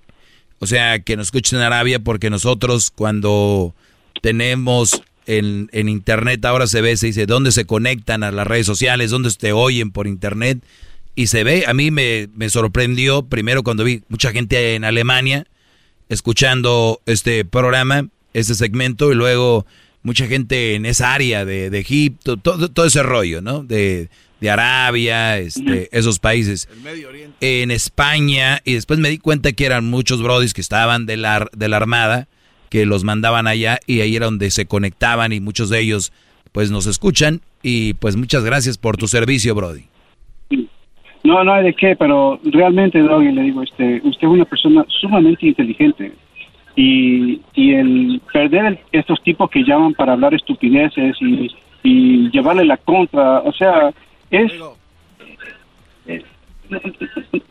o sea, que nos escuchen en Arabia porque nosotros cuando tenemos en, en internet ahora se ve, se dice, ¿dónde se conectan a las redes sociales? ¿Dónde te oyen por internet? Y se ve, a mí me, me sorprendió primero cuando vi mucha gente en Alemania escuchando este programa, este segmento, y luego mucha gente en esa área de, de Egipto, todo, todo ese rollo, ¿no? De, de Arabia, este, esos países. En España, y después me di cuenta que eran muchos brodis que estaban de la, de la Armada, que los mandaban allá, y ahí era donde se conectaban, y muchos de ellos, pues, nos escuchan, y pues muchas gracias por tu servicio, Brody. No, no hay de qué, pero realmente, Doggy, le digo, este, usted es una persona sumamente inteligente. Y, y el perder estos tipos que llaman para hablar estupideces y, y llevarle la contra, o sea, es...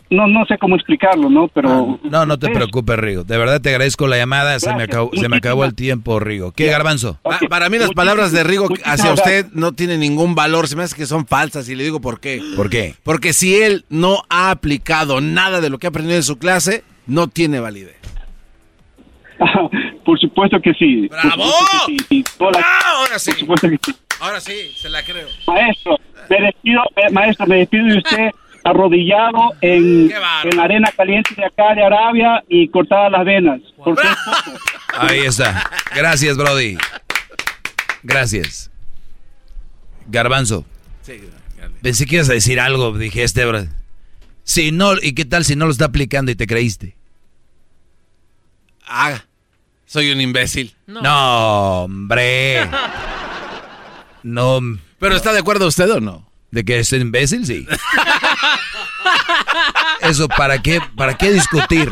No, no sé cómo explicarlo, ¿no? Pero... No, no te preocupes, Rigo. De verdad te agradezco la llamada. Se me, acabó, se me acabó el tiempo, Rigo. ¿Qué, Garbanzo? Pa- para mí las palabras de Rigo hacia usted no tienen ningún valor, se me hace que son falsas y le digo por qué. ¿Por qué? Porque si él no ha aplicado nada de lo que ha aprendido en su clase, no tiene validez. Por supuesto que sí. ¡Bravo! supuesto que sí, sí. Toda la- ahora sí. Por supuesto que sí. Ahora sí, se la creo. Maestro, me despido, eh, maestro, me despido de usted arrodillado en, en la arena caliente de acá de Arabia y cortadas las venas. Ahí está. Gracias, Brody. Gracias. Garbanzo. Pensé que ibas a decir algo, dije este, bro. Si no, ¿y qué tal si no lo está aplicando y te creíste? Ah, soy un imbécil. No, hombre. No. ¿Pero está de acuerdo usted o no? ¿De que es imbécil? Sí. Eso, ¿para qué, ¿para qué discutir?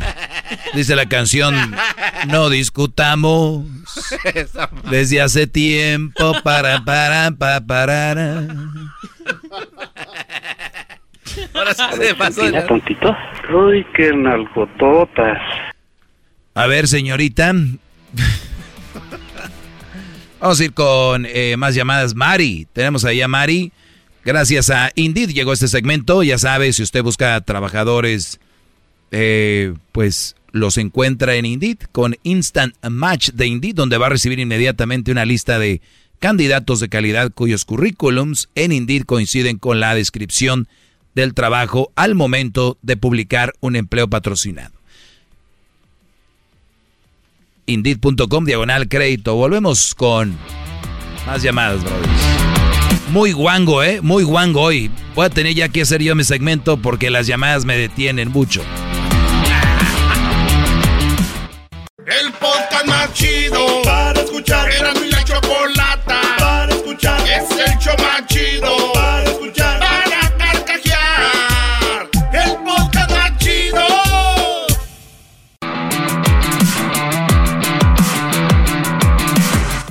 Dice la canción, no discutamos desde hace tiempo para, para, para, para. Ahora sí se pasó. de- tontito. Uy, qué nalgototas. A ver, señorita. Vamos a ir con eh, más llamadas. Mari, tenemos ahí a Mari. Gracias a Indeed llegó este segmento. Ya sabe, si usted busca trabajadores, eh, pues los encuentra en Indeed con Instant Match de Indeed, donde va a recibir inmediatamente una lista de candidatos de calidad cuyos currículums en Indeed coinciden con la descripción del trabajo al momento de publicar un empleo patrocinado. Indeed.com diagonal crédito. Volvemos con más llamadas, brothers. Muy guango, ¿eh? Muy guango hoy. Voy a tener ya que hacer yo mi segmento porque las llamadas me detienen mucho. El podcast más chido para escuchar. Era mi la chocolata para escuchar. Es el show más chido para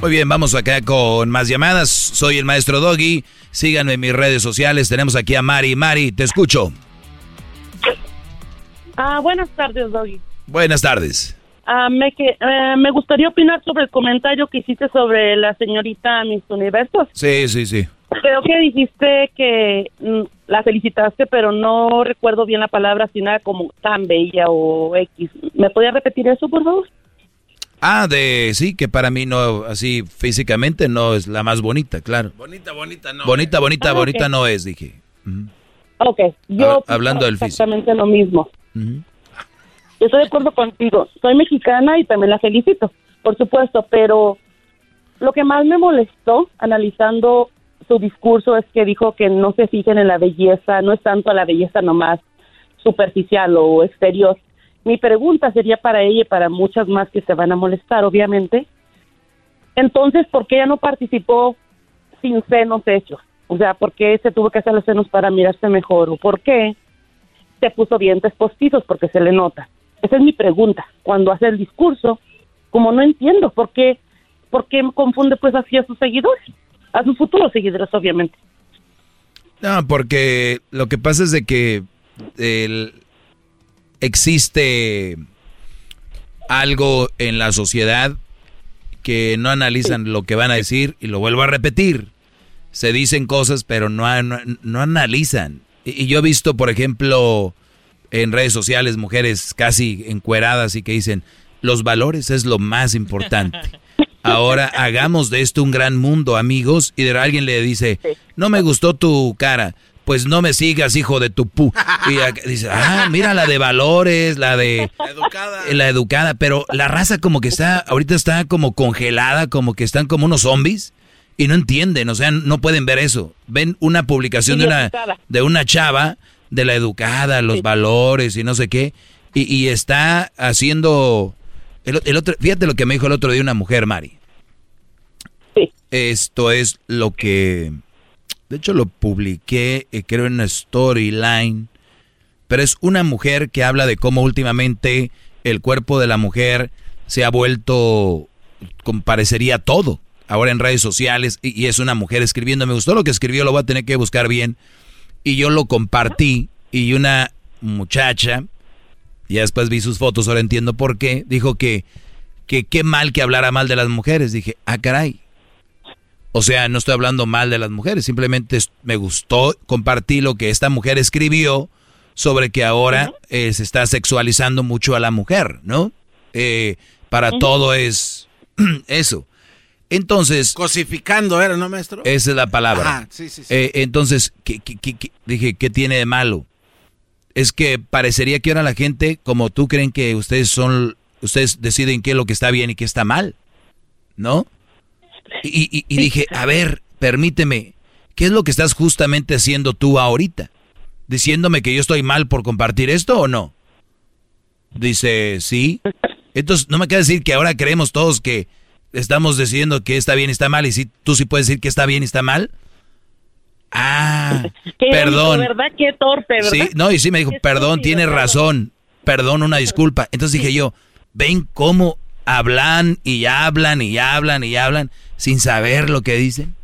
Muy bien, vamos acá con más llamadas. Soy el maestro Doggy. Síganme en mis redes sociales. Tenemos aquí a Mari. Mari, te escucho. Ah, buenas tardes, Doggy. Buenas tardes. Ah, me, que, eh, me gustaría opinar sobre el comentario que hiciste sobre la señorita Miss Universos. Sí, sí, sí. Creo que dijiste que mm, la felicitaste, pero no recuerdo bien la palabra, si nada como tan bella o X. ¿Me podía repetir eso, por favor? Ah, de sí, que para mí no, así físicamente no es la más bonita, claro. Bonita, bonita, no. Bonita, bonita, Ah, bonita no es, dije. Ok, yo Hab- hablando del físico. exactamente lo mismo. Ujú. Estoy de acuerdo contigo. Soy mexicana y también la felicito, por supuesto, pero lo que más me molestó analizando su discurso es que dijo que no se fijen en la belleza, no es tanto la belleza nomás superficial o exterior. Mi pregunta sería para ella y para muchas más que se van a molestar, obviamente. Entonces, ¿por qué ella no participó sin senos hechos? O sea, ¿por qué se tuvo que hacer los senos para mirarse mejor? ¿O por qué se puso dientes postizos? Porque se le nota. Esa es mi pregunta. Cuando hace el discurso, como no entiendo por qué, por qué confunde pues así a sus seguidores, a sus futuros seguidores, obviamente. No, porque lo que pasa es de que el- existe algo en la sociedad que no analizan lo que van a decir y lo vuelvo a repetir. Se dicen cosas pero no, no, analizan. Y, y yo he visto, por ejemplo, en redes sociales mujeres casi encueradas y que dicen, los valores es lo más importante. Ahora hagamos de esto un gran mundo, amigos. Y de alguien le dice, no me gustó tu cara. Pues no me sigas, hijo de tu pu. Y dice, ah, mira la de valores, la de... La educada. La educada, pero la raza como que está, ahorita está como congelada, como que están como unos zombies. Y no entienden, o sea, no pueden ver eso. Ven una publicación de una, de una chava, de la educada, los valores y no sé qué. Y, y está haciendo... El, el otro, fíjate lo que me dijo el otro día una mujer, Mari. Esto es lo que... De hecho, lo publiqué, eh, creo, en storyline. Pero es una mujer que habla de cómo últimamente el cuerpo de la mujer se ha vuelto, como parecería todo, ahora en redes sociales. Y, y es una mujer escribiendo. Me gustó lo que escribió, lo voy a tener que buscar bien. Y yo lo compartí. Y una muchacha, ya después vi sus fotos, ahora entiendo por qué, dijo que, que qué mal que hablara mal de las mujeres. Dije, ah, caray. O sea, no estoy hablando mal de las mujeres, simplemente me gustó, compartí lo que esta mujer escribió sobre que ahora eh, se está sexualizando mucho a la mujer, ¿no? Eh, para todo es eso. Entonces... Cosificando era, ¿no, maestro? Esa es la palabra. Ajá, sí, sí, sí. Eh, entonces, ¿qué, qué- qué- qué- dije, ¿qué tiene de malo? Es que parecería que ahora la gente, como tú, creen que ustedes son, ustedes deciden qué es lo que está bien y qué está mal, ¿no? Y, y- y dije, a ver, permíteme, ¿qué es lo que estás justamente haciendo tú ahorita? ¿Diciéndome que yo estoy mal por compartir esto o no? Dice, sí. Entonces, no me queda decir que ahora creemos todos que estamos decidiendo que está bien y está mal y si tú sí puedes decir que está bien y está mal. Ah, Qué perdón. ¿verdad? Qué torpe, ¿verdad? Sí, no, y sí me dijo, perdón, tienes razón, perdón, una disculpa. Entonces dije yo, ven cómo hablan y hablan y hablan y hablan sin saber lo que dicen.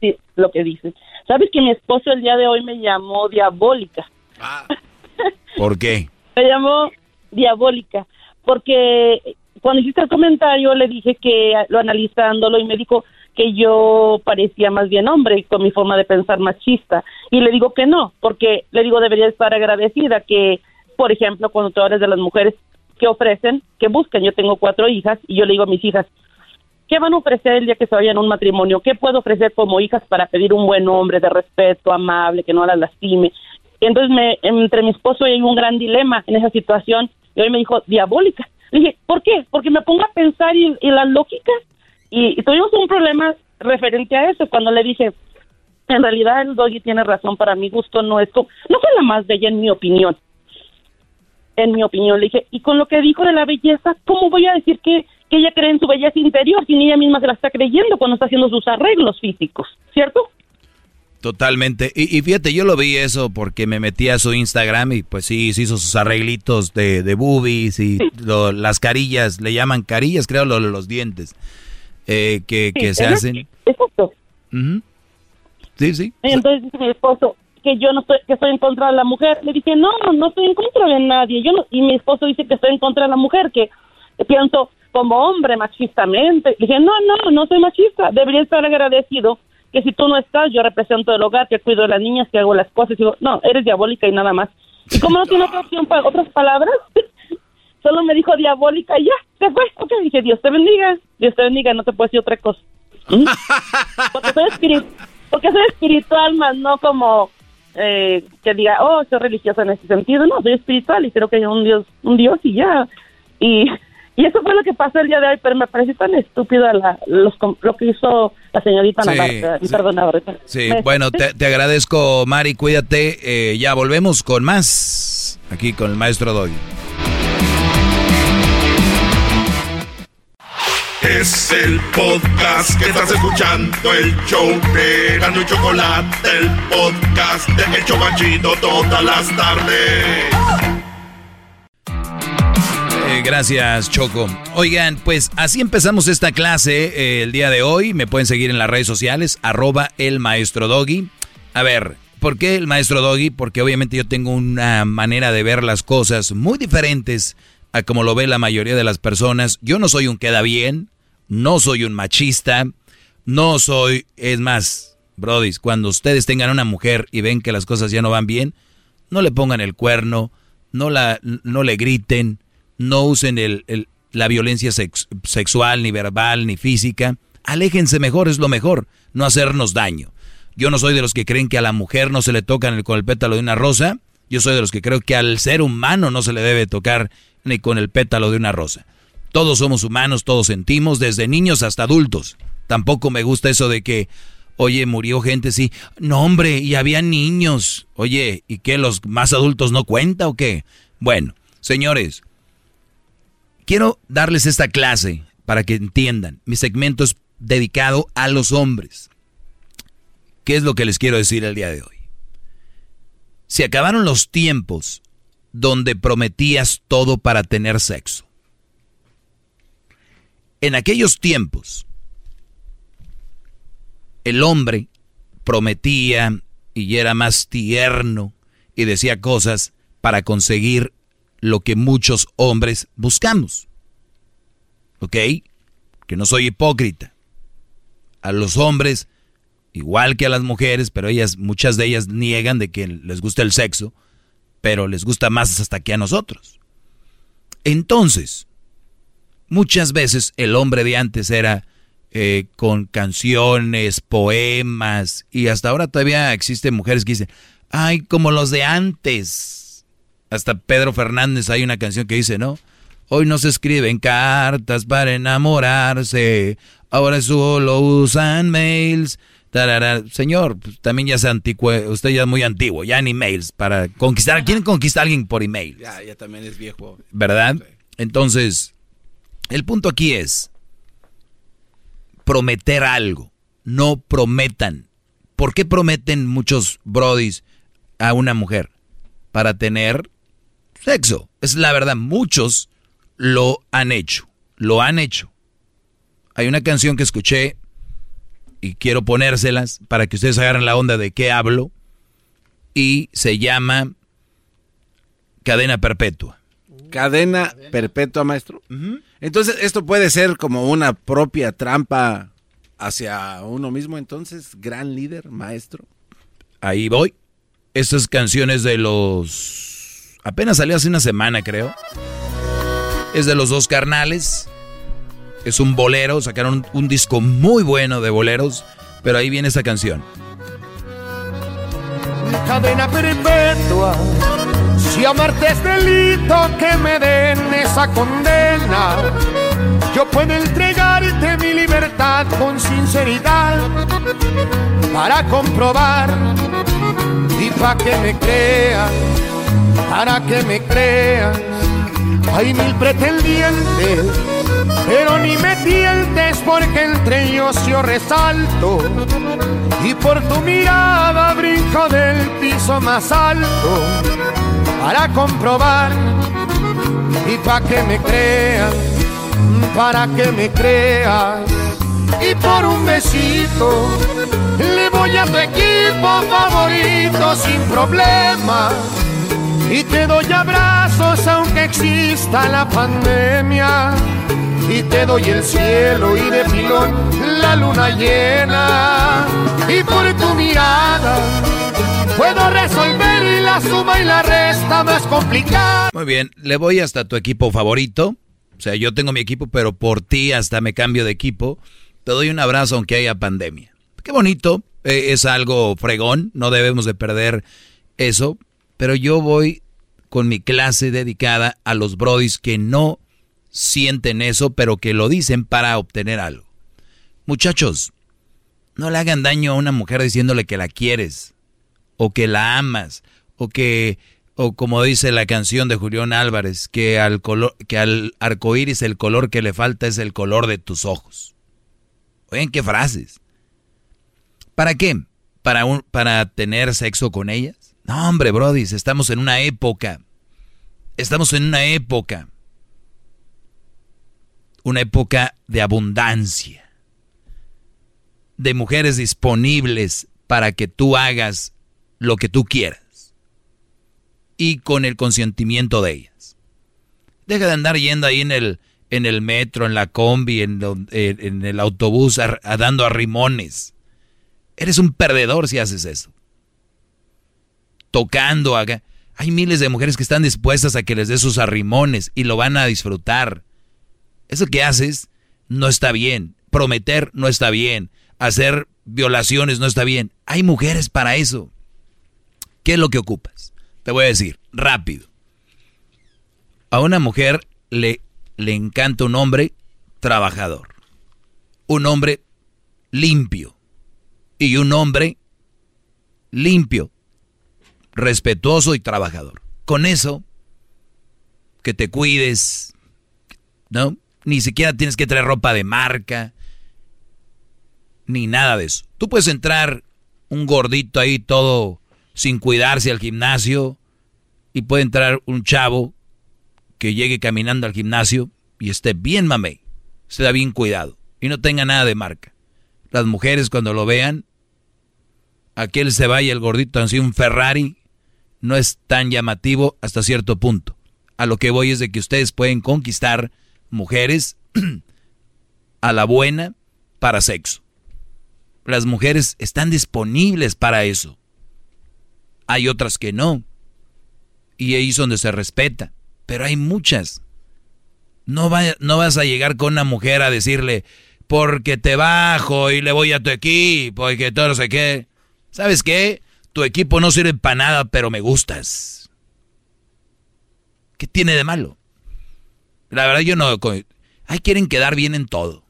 Sí, lo que dicen. ¿Sabes que mi esposo el día de hoy me llamó diabólica? ¿Por qué? Me llamó diabólica porque cuando hiciste el comentario le dije que lo analizándolo y me dijo que yo parecía más bien hombre con mi forma de pensar machista y le digo que no, porque le digo debería estar agradecida que, por ejemplo, cuando tú hablas de las mujeres que ofrecen, que buscan, yo tengo cuatro hijas y yo le digo a mis hijas, ¿qué van a ofrecer el día que se vayan a un matrimonio? ¿Qué puedo ofrecer como hijas para pedir un buen hombre de respeto, amable, que no las lastime? Y entonces me, entre mi esposo hay un gran dilema en esa situación y hoy me dijo, diabólica. Le dije, ¿por qué? Porque me pongo a pensar y, y la lógica y, tuvimos un problema referente a eso cuando le dije, en realidad el doggy tiene razón, para mi gusto no es como, no fue la más bella en mi opinión. En mi opinión, le dije, y con lo que dijo de la belleza, ¿cómo voy a decir que, que ella cree en su belleza interior si ella misma se la está creyendo cuando está haciendo sus arreglos físicos, ¿cierto? Totalmente. Y, fíjate, yo lo vi eso porque me metí a su Instagram y pues sí, se hizo sus arreglitos de, de boobies y las carillas, le llaman carillas, creo, los dientes eh, que, que se hacen. Exacto. Sí, sí. Entonces dice mi esposo que yo no estoy, que estoy en contra de la mujer. Le dije, no, no estoy en contra de nadie. Yo no, y mi esposo dice que estoy en contra de la mujer, que pienso como hombre machistamente. Le dije, no, no, no soy machista. Debería estar agradecido que si tú no estás, yo represento el hogar, que cuido de las niñas, que hago las cosas. Y digo, no, eres diabólica y nada más. Y como no tiene otra opción para otras palabras, solo me dijo diabólica y ya, se fue. Ok, dije, Dios te bendiga, Dios te bendiga, no te puedo decir otra cosa. ¿Mm? Porque soy, porque soy espiritual, más no como eh, que diga, oh, soy religiosa en ese sentido. No, soy espiritual y creo que hay un Dios, un Dios y ya. Y, y eso fue lo que pasó el día de hoy, pero me parece tan estúpida la, los, lo que hizo la señorita sí, Navarra. Sí, bueno, te, te, agradezco, Mari, cuídate. Eh, ya volvemos con más aquí con el maestro Doggy. Es el podcast que estás escuchando, el show de Gano y Chocolate, el podcast de El Chobachito todas las tardes. Eh, gracias, Choco. Oigan, pues así empezamos esta clase eh, el día de hoy. Me pueden seguir en las redes sociales, arroba el maestro Doggy. A ver, ¿por qué el maestro Doggy? Porque obviamente yo tengo una manera de ver las cosas muy diferentes a como lo ve la mayoría de las personas. Yo no soy un queda bien, no soy un machista, no soy, es más, brodis, cuando ustedes tengan una mujer y ven que las cosas ya no van bien, no le pongan el cuerno, no, la, no le griten, no usen el, la violencia sexual, ni verbal, ni física. Aléjense mejor, es lo mejor, no hacernos daño. Yo no soy de los que creen que a la mujer no se le toca con el pétalo de una rosa. Yo soy de los que creo que al ser humano no se le debe tocar ni con el pétalo de una rosa. Todos somos humanos, todos sentimos, desde niños hasta adultos. Tampoco me gusta eso de que, oye, murió gente, sí. No, hombre, y había niños. Oye, ¿y qué? ¿Los más adultos no cuenta o qué? Bueno, señores, quiero darles esta clase para que entiendan. Mi segmento es dedicado a los hombres. ¿Qué es lo que les quiero decir el día de hoy? Se acabaron los tiempos donde prometías todo para tener sexo. En aquellos tiempos, el hombre prometía y era más tierno y decía cosas para conseguir lo que muchos hombres buscamos. ¿Ok? Que no soy hipócrita. A los hombres, igual que a las mujeres, pero ellas, muchas de ellas niegan de que les gusta el sexo, pero les gusta más hasta que a nosotros. Entonces, Muchas veces el hombre de antes era eh, con canciones, poemas, y hasta ahora todavía existen mujeres que dicen, ay, como los de antes. Hasta Pedro Fernández hay una canción que dice, ¿no? Hoy no se escriben cartas para enamorarse, ahora solo usan mails. Señor, pues, también ya es antiguo, usted ya es muy antiguo, ya ni mails para conquistar. ¿Quién conquista a alguien por email? Ya, ya también es viejo. ¿Verdad? Entonces, el punto aquí es prometer algo. No prometan. ¿Por qué prometen muchos brodis a una mujer? Para tener sexo. Es la verdad, muchos lo han hecho. Lo han hecho. Hay una canción que escuché y quiero ponérselas para que ustedes agarren la onda de qué hablo. Y se llama Cadena Perpetua. Cadena perpetua, maestro. Entonces, esto puede ser como una propia trampa hacia uno mismo, entonces, gran líder, maestro. Ahí voy. Estas canciones de los... Apenas salió hace una semana, creo. Es de los dos carnales. Es un bolero, sacaron un disco muy bueno de boleros, pero ahí viene esa canción. Cadena perpetua, si amarte es delito, que me den esa condena. Yo puedo entregarte mi libertad con sinceridad para comprobar y para que me creas, para que me creas. Hay mil pretendientes pero ni me tientes porque entre ellos yo resalto y por tu mirada brinco del piso más alto para comprobar y para que me creas, para que me creas y por un besito le voy a tu equipo favorito sin problema. Y te doy abrazos aunque exista la pandemia. Y te doy el cielo y de pilón la luna llena. Y por tu mirada puedo resolver suma y la resta más complicada. Muy bien, le voy hasta tu equipo favorito. O sea, yo tengo mi equipo, pero por ti hasta me cambio de equipo. Te doy un abrazo aunque haya pandemia. Qué bonito, eh, es algo fregón, no debemos de perder eso. Pero yo voy con mi clase dedicada a los brodis que no sienten eso, pero que lo dicen para obtener algo. Muchachos, no le hagan daño a una mujer diciéndole que la quieres, o que la amas, o que, o como dice la canción de Julián Álvarez, que al color, que al arco iris el color que le falta es el color de tus ojos. Oigan qué frases. ¿Para qué? ¿Para, un, ¿Para tener sexo con ellas? No, hombre, Brody, estamos en una época. Estamos en una época una época de abundancia, de mujeres disponibles para que tú hagas lo que tú quieras y con el consentimiento de ellas. Deja de andar yendo ahí en el, en el metro, en la combi, en, el autobús, a, dando arrimones. Eres un perdedor si haces eso. Tocando, hay miles de mujeres que están dispuestas a que les dé sus arrimones y lo van a disfrutar eso que haces no está bien. Prometer no está bien. Hacer violaciones no está bien. Hay mujeres para eso. ¿Qué es lo que ocupas? Te voy a decir, rápido. A una mujer le, le encanta un hombre trabajador. Un hombre limpio. Y un hombre limpio, respetuoso y trabajador. Con eso, que te cuides, ¿no? Ni siquiera tienes que traer ropa de marca. Ni nada de eso. Tú puedes entrar un gordito ahí todo sin cuidarse al gimnasio. Y puede entrar un chavo que llegue caminando al gimnasio y esté bien mamey. Esté bien cuidado. Y no tenga nada de marca. Las mujeres cuando lo vean, aquel se vaya el gordito así un Ferrari, no es tan llamativo hasta cierto punto. A lo que voy es de que ustedes pueden conquistar mujeres a la buena para sexo. Las mujeres están disponibles para eso. Hay otras que no. Y ahí es donde se respeta. Pero hay muchas. No, vas a llegar con una mujer a decirle, porque te bajo y le voy a tu equipo y que todo no sé qué. ¿Sabes qué? Tu equipo no sirve para nada, pero me gustas. ¿Qué tiene de malo? La verdad yo no... Ay, quieren quedar bien en todo.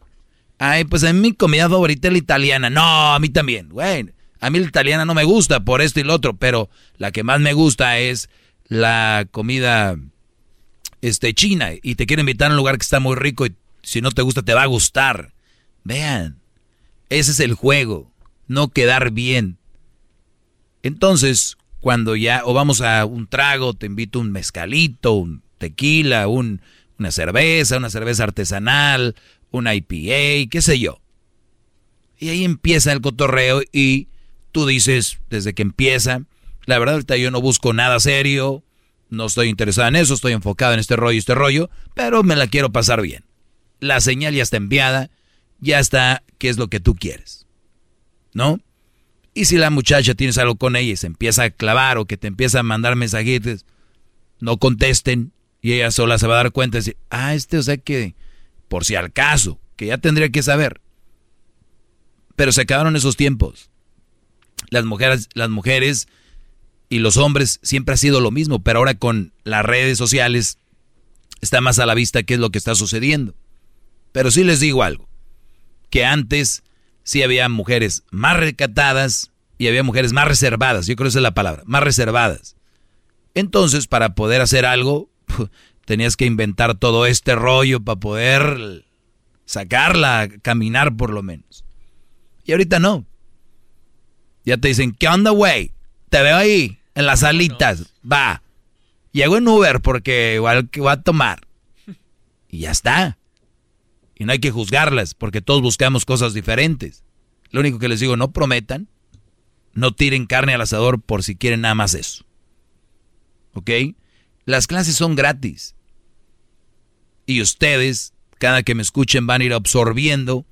Ay, pues a mí mi comida favorita es la italiana. No, a mí también. Bueno, a mí la italiana no me gusta por esto y lo otro, pero la que más me gusta es la comida este, china. Y te quiero invitar a un lugar que está muy rico y si no te gusta te va a gustar. Vean, ese es el juego, no quedar bien. Entonces, cuando ya, o vamos a un trago, te invito un mezcalito, un tequila, un, una cerveza, una cerveza artesanal, una IPA, qué sé yo. Y ahí empieza el cotorreo y tú dices, desde que empieza, la verdad ahorita yo no busco nada serio, no estoy interesado en eso, estoy enfocado en este rollo, este rollo, pero me la quiero pasar bien. la señal ya está enviada, ya está qué es lo que tú quieres. ¿No? Y si la muchacha tienes algo con ella y se empieza a clavar o que te empieza a mandar mensajitos, no contesten y ella sola se va a dar cuenta y decir, ah, este, o sea que, por si al caso, que ya tendría que saber. Pero se acabaron esos tiempos. Las mujeres, las mujeres y los hombres siempre ha sido lo mismo, pero ahora con las redes sociales está más a la vista qué es lo que está sucediendo. Pero sí les digo algo, que antes sí había mujeres más recatadas y había mujeres más reservadas, yo creo que esa es la palabra, más reservadas. Entonces, para poder hacer algo, tenías que inventar todo este rollo para poder sacarla, caminar por lo menos. Y ahorita no. Ya te dicen, ¿qué onda, güey? Te veo ahí, en las alitas. Va. Llego en Uber porque igual que va a tomar. Y ya está. Y no hay que juzgarlas porque todos buscamos cosas diferentes. Lo único que les digo, no prometan, no tiren carne al asador por si quieren nada más eso. ¿Ok? Las clases son gratis. Y ustedes, cada que me escuchen, van a ir absorbiendo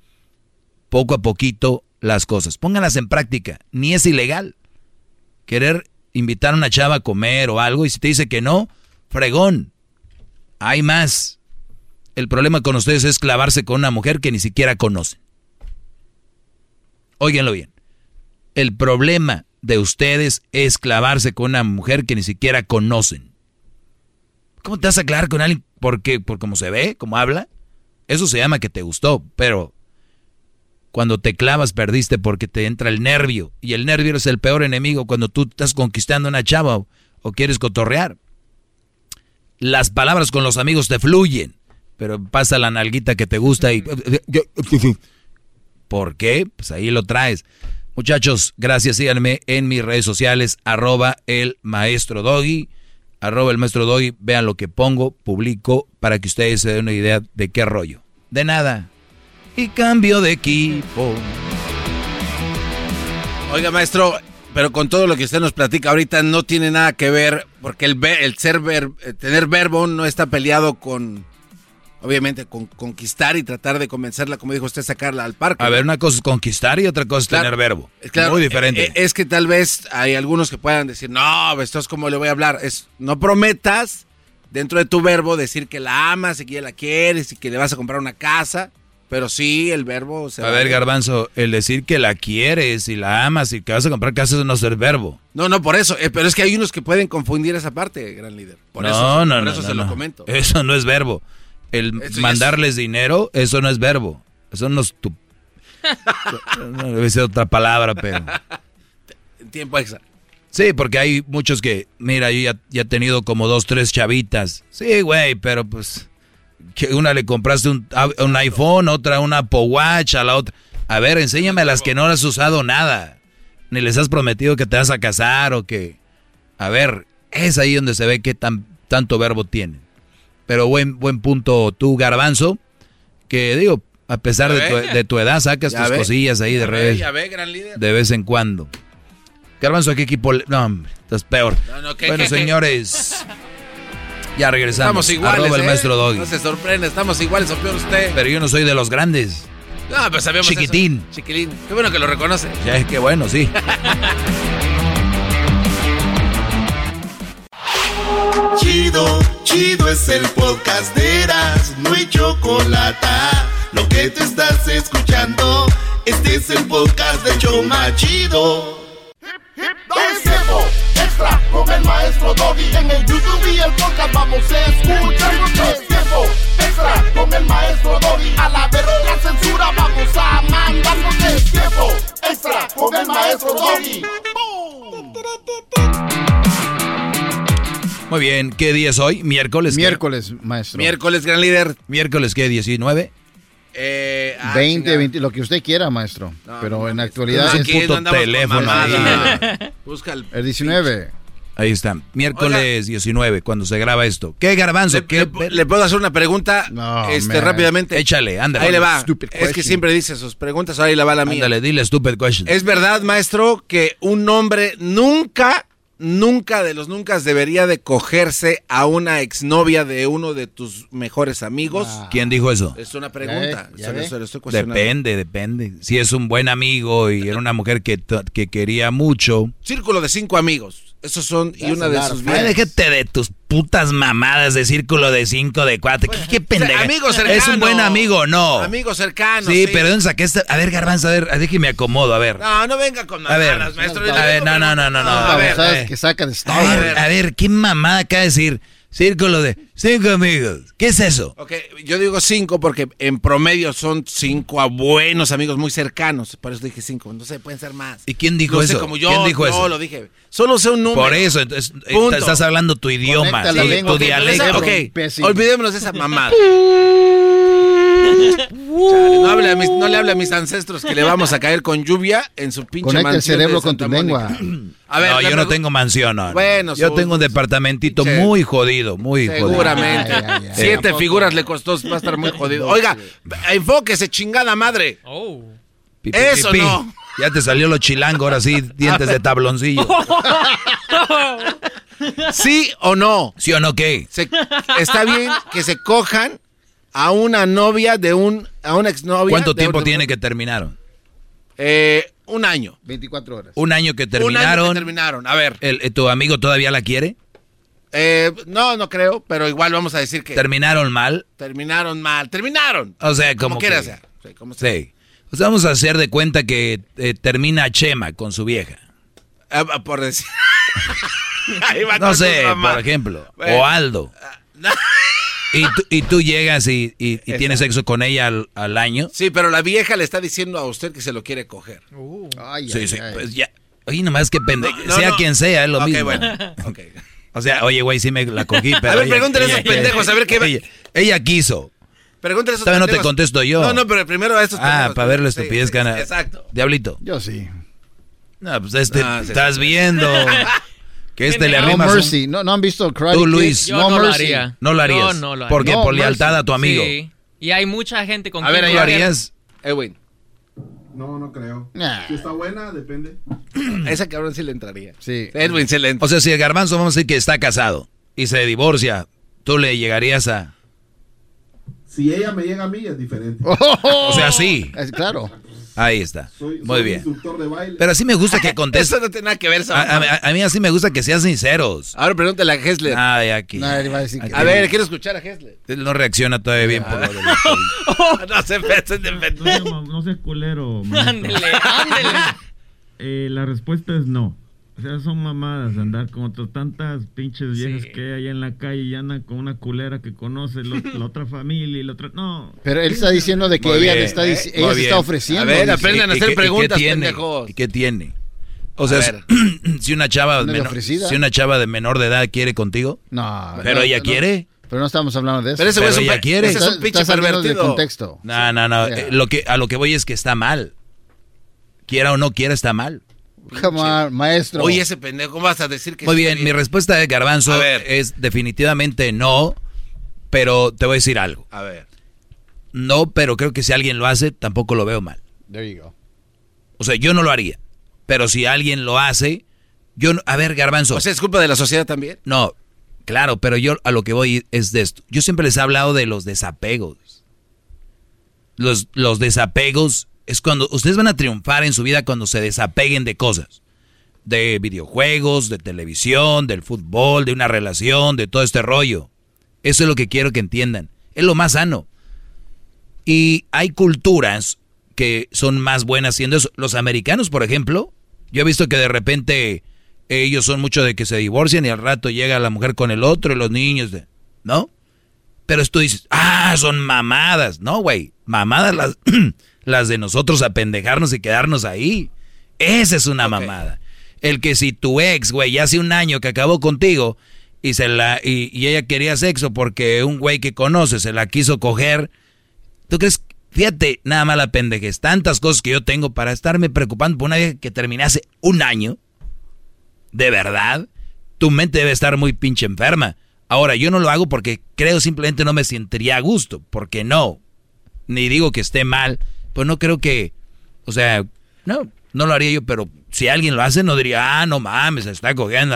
poco a poquito las cosas. Pónganlas en práctica. Ni es ilegal. Querer invitar a una chava a comer o algo y si te dice que no, fregón. Hay más. El problema con ustedes es clavarse con una mujer que ni siquiera conocen. Óiganlo bien. El problema de ustedes es clavarse con una mujer que ni siquiera conocen. ¿Cómo te vas a clavar con alguien? Porque, por cómo se ve, cómo habla. Eso se llama que te gustó, pero cuando te clavas perdiste porque te entra el nervio. Y el nervio es el peor enemigo cuando tú estás conquistando a una chava o, o quieres cotorrear. Las palabras con los amigos te fluyen, pero pasa la nalguita que te gusta y... ¿Por qué? Pues ahí lo traes. Muchachos, gracias. Síganme en mis redes sociales, arroba el maestro Doggy, arroba el maestro Doggy. Vean lo que pongo, publico, para que ustedes se den una idea de qué rollo. De nada. Y cambio de equipo. Oiga, maestro, pero con todo lo que usted nos platica ahorita no tiene nada que ver, porque el, el ser ver, eh, tener verbo no está peleado con obviamente con conquistar y tratar de convencerla, como dijo usted, sacarla al parque. A ver, una cosa es conquistar y otra cosa es tener verbo. Muy diferente. Eh, es que tal vez hay algunos que puedan decir, no, esto es como le voy a hablar. Es, no prometas dentro de tu verbo decir que la amas y que ya la quieres y que le vas a comprar una casa. Pero sí, el verbo se A ver, Garbanzo, el decir que la quieres y la amas y que vas a comprar casa es no ser verbo. No, no, por eso. Eh, pero es que hay unos que pueden confundir esa parte, gran líder. Por no, eso, no, por no, eso no, se lo comento. Eso no es verbo. El Eso mandarles dinero, eso no es verbo. Eso no es tu... no debe ser otra palabra, pero... Tiempo extra. Sí, porque hay muchos que, mira, yo ya, ya he tenido como dos, tres chavitas. Sí, güey, pero pues, que una le compraste un, a- un iPhone, otra un Apple Watch, a la otra. A ver, enséñame a las que no has usado nada. Ni les has prometido que te vas a casar o que... A ver, es ahí donde se ve qué tan, tanto verbo tiene. Pero buen, buen punto tú, Garbanzo, que digo, a pesar de tu, de tu edad, sacas Ya tus ve. cosillas ahí de Ya revés. ya ve, gran líder. De vez en cuando. Garbanzo, ¿a qué equipo? le- No, hombre, estás peor. No, no, ¿qué, bueno, qué, qué? Ya regresamos. Estamos iguales, Arroba el ¿eh? maestro Doggy. No se sorprende, estamos iguales, o peor usted. Pero yo no soy de los grandes. No, pues sabíamos eso. Chiquitín. Chiquilín. Qué bueno que lo reconoce. Ya es que bueno, sí. Chido, chido es el podcast de Eras, no hay chocolate. Lo que te estás escuchando, este es el podcast de Choma Chido. Es tiempo extra con el maestro Doggy. En el YouTube y el podcast vamos a escuchar. Es tiempo extra con el maestro Doggy. A la verga la censura vamos a mandar. Es tiempo extra con el maestro Doggy. Muy bien, ¿qué día es hoy? ¿Miércoles? qué? Miércoles, maestro. Miércoles, gran líder. ¿Miércoles qué? ¿19? Eh, ah, 20, chingada. 20, lo que usted quiera, maestro. Pero en la actualidad es puto teléfono. Busca el... el 19. Ahí está. Miércoles 19, cuando se graba esto. ¿Qué, Garbanzo? Le, ¿Qué? le- le puedo hacer una pregunta No, este, man. rápidamente. Échale, ándale. Ahí le va. Stupid Es que siempre dice sus preguntas, ahora ahí le va la mía. Ándale, dile stupid question. ¿Es verdad, maestro, que un hombre nunca nunca de los nunca debería de cogerse a una exnovia de uno de tus mejores amigos? ¿Quién dijo eso? Es una pregunta. Ya ve, ya. Depende, depende. Si es un buen amigo y era una mujer que, que quería mucho. Círculo de cinco amigos. Esos son, y una de sus Ay, déjate de tus putas mamadas de círculo de cinco, de cuatro. ¿Qué, qué pendeja? amigo ¿Es cercano. un buen amigo? No. Amigo cercano. sí, pero ¿de dónde saqué esta? A ver, Garbanzo, a ver, déjeme acomodo, a ver. No, no venga con A ver, mamadas, maestro. a ver, no, no, no, no, no. Ah, A ver, ¿sabes a ver. que saca de Star A ver, a ver, ¿qué mamada acaba de decir? Círculo de cinco amigos. ¿Qué es eso? Ok, yo digo cinco porque en promedio son cinco a buenos amigos muy cercanos. Por eso dije cinco. No sé, pueden ser más. ¿Y quién dijo No sé, eso? como yo, ¿Quién dijo no, eso? lo dije. Solo sé un número. Por eso, entonces, eh, Punto. estás hablando tu idioma, tu, dialecto. Ok, olvidémonos de esa mamada. Chale, no, hable a mis- no le hable a mis ancestros que le vamos a caer con lluvia en su pinche Conecta el mansión de cerebro con tu lengua. A ver, no, yo no tengo mansión, no. no. Bueno, yo su- tengo un departamentito Che. muy jodido, muy Seguramente. jodido. Ay. Siete figuras le costó, va a estar muy jodido. Oiga, enfóquese, chingada madre. Pi, Eso no. Ya te salió lo chilango, ahora sí, dientes de tabloncillo. ¿Sí o no? ¿Sí o no qué? Se- está bien que se cojan a una novia de un, a una exnovia. ¿Cuánto tiempo tiene que terminaron? Eh, un año. 24 horas. Un año que Un año que terminaron. terminaron. A ver, El- eh, ¿Tu amigo todavía la quiere? eh, no, no creo, pero igual vamos a decir que ¿Terminaron mal? terminaron mal. Terminaron. O sea, como como quiera que- sea. Sí, como sea. Sí. Sea, vamos a hacer de cuenta que eh, termina Chema con su vieja. Ah, ah, por decir. Ahí va No sé, por ejemplo. Bueno. O Aldo. Y tú, y tú llegas y, y- y tienes sexo con ella al, al año. Sí, pero la vieja le está diciendo a usted que se lo quiere coger. Ay, Sí, ay, sí. ay. Pues ya. Oye, nomás que pendejo. No, sea no. quien sea, es lo Ok, mismo. bueno. O sea, oye, güey, sí me la cogí, pero. A ver, pregúntale a esos pendejos, a ver qué- Ella, ella quiso. Pregúntale a esos Todavía no te pendejos. contesto yo. No, no, pero primero a estos Ah, pendejos. para ver la estupidez sí, que. Exacto. Diablito. Yo sí. No, pues este, Ah, sí, estás sí. viendo que este le No arrimas un- Mercy. No, no han visto Karate Tú? Luis. Yo no, no, lo Mercy. haría. No lo harías. Yo no lo haría. ¿Por qué? No, Por Mercy. lealtad a tu amigo. Sí. Y hay mucha gente con A quien ver, ¿Lo harías? Edwin. No, no creo. Nah. Si está buena, depende. Ese cabrón sí le entraría. Sí. Edwin sí le entra. O sea, si el garbanzo, vamos a decir que está casado y se divorcia, tú le llegarías a. Si ella me llega a mí, es diferente. O sea, sí. Es claro. Ahí está. Soy, Muy soy bien. instructor de baile. Pero así me gusta que contestes. Eso no tiene nada que ver, A, a- mí así me gusta que sean sinceros. Ahora pregúntale a Hessler. Ay, aquí. No, él va a decir que- a ver, quiero escuchar a Hessler. Él no reacciona todavía bien por lo del- no se de. No, no seas culero, Ándele, ándele. Eh, la respuesta es no. O sea, son mamadas andar con otras tantas pinches viejas que hay allá en la calle y andan con una culera que conoce lo- la otra familia y la otra... No. Pero él está diciendo de que Muy ella, bien, le está, ¿eh? Muy ella se bien. está ofreciendo. A ver, aprendan a ¿Y hacer qué- y preguntas, qué tiene? pendejos. ¿Y qué tiene? O sea, si una chava ¿No es menor, ofrecida? si una chava de menor de edad quiere contigo, No. pero no, ella no, quiere. Pero no estamos hablando de eso. Pero ese güey es Pero un, ella quiere. ese es un pinche pervertido. contexto. No, no, no. Eh, Lo que, a lo que voy es que está mal. Quiera o no quiera, está mal. Come on, maestro. Oye, ese pendejo, ¿cómo vas a decir que Muy bien, mi respuesta de Garbanzo es definitivamente no, pero te voy a decir algo. A ver. No, pero creo que si alguien lo hace, tampoco lo veo mal. There you go. O sea, yo no lo haría, pero si alguien lo hace, yo no- a ver, Garbanzo. O sea, es culpa de la sociedad también. no, claro, pero yo a lo que voy es de esto. Yo siempre les he hablado de los desapegos. Los, los desapegos es cuando ustedes van a triunfar en su vida cuando se desapeguen de cosas. De videojuegos, de televisión, del fútbol, de una relación, de todo este rollo. Eso es lo que quiero que entiendan. Es lo más sano. Y hay culturas que son más buenas haciendo eso. Los americanos, por ejemplo, yo he visto que de repente ellos son mucho de que se divorcian y al rato llega la mujer con el otro y los niños, ¿no? Pero tú dices, ah, son mamadas. No, güey, mamadas las, las de nosotros apendejarnos y quedarnos ahí. Esa es una mamada. El que si tu ex, güey, ya hace un año que acabó contigo y, se la, y, y ella quería sexo porque un güey que conoce se la quiso coger, ¿tú crees? Fíjate, nada más la pendejes, tantas cosas que yo tengo para estarme preocupando por una vieja que terminé hace un año. ¿De verdad? Tu mente debe estar muy pinche enferma. Ahora, yo no lo hago porque creo simplemente no me sentiría a gusto, porque no. Ni digo que esté mal, pues no creo que, o sea, no, no lo haría yo, pero si alguien lo hace, no diría, ah, no mames, se está cogiendo.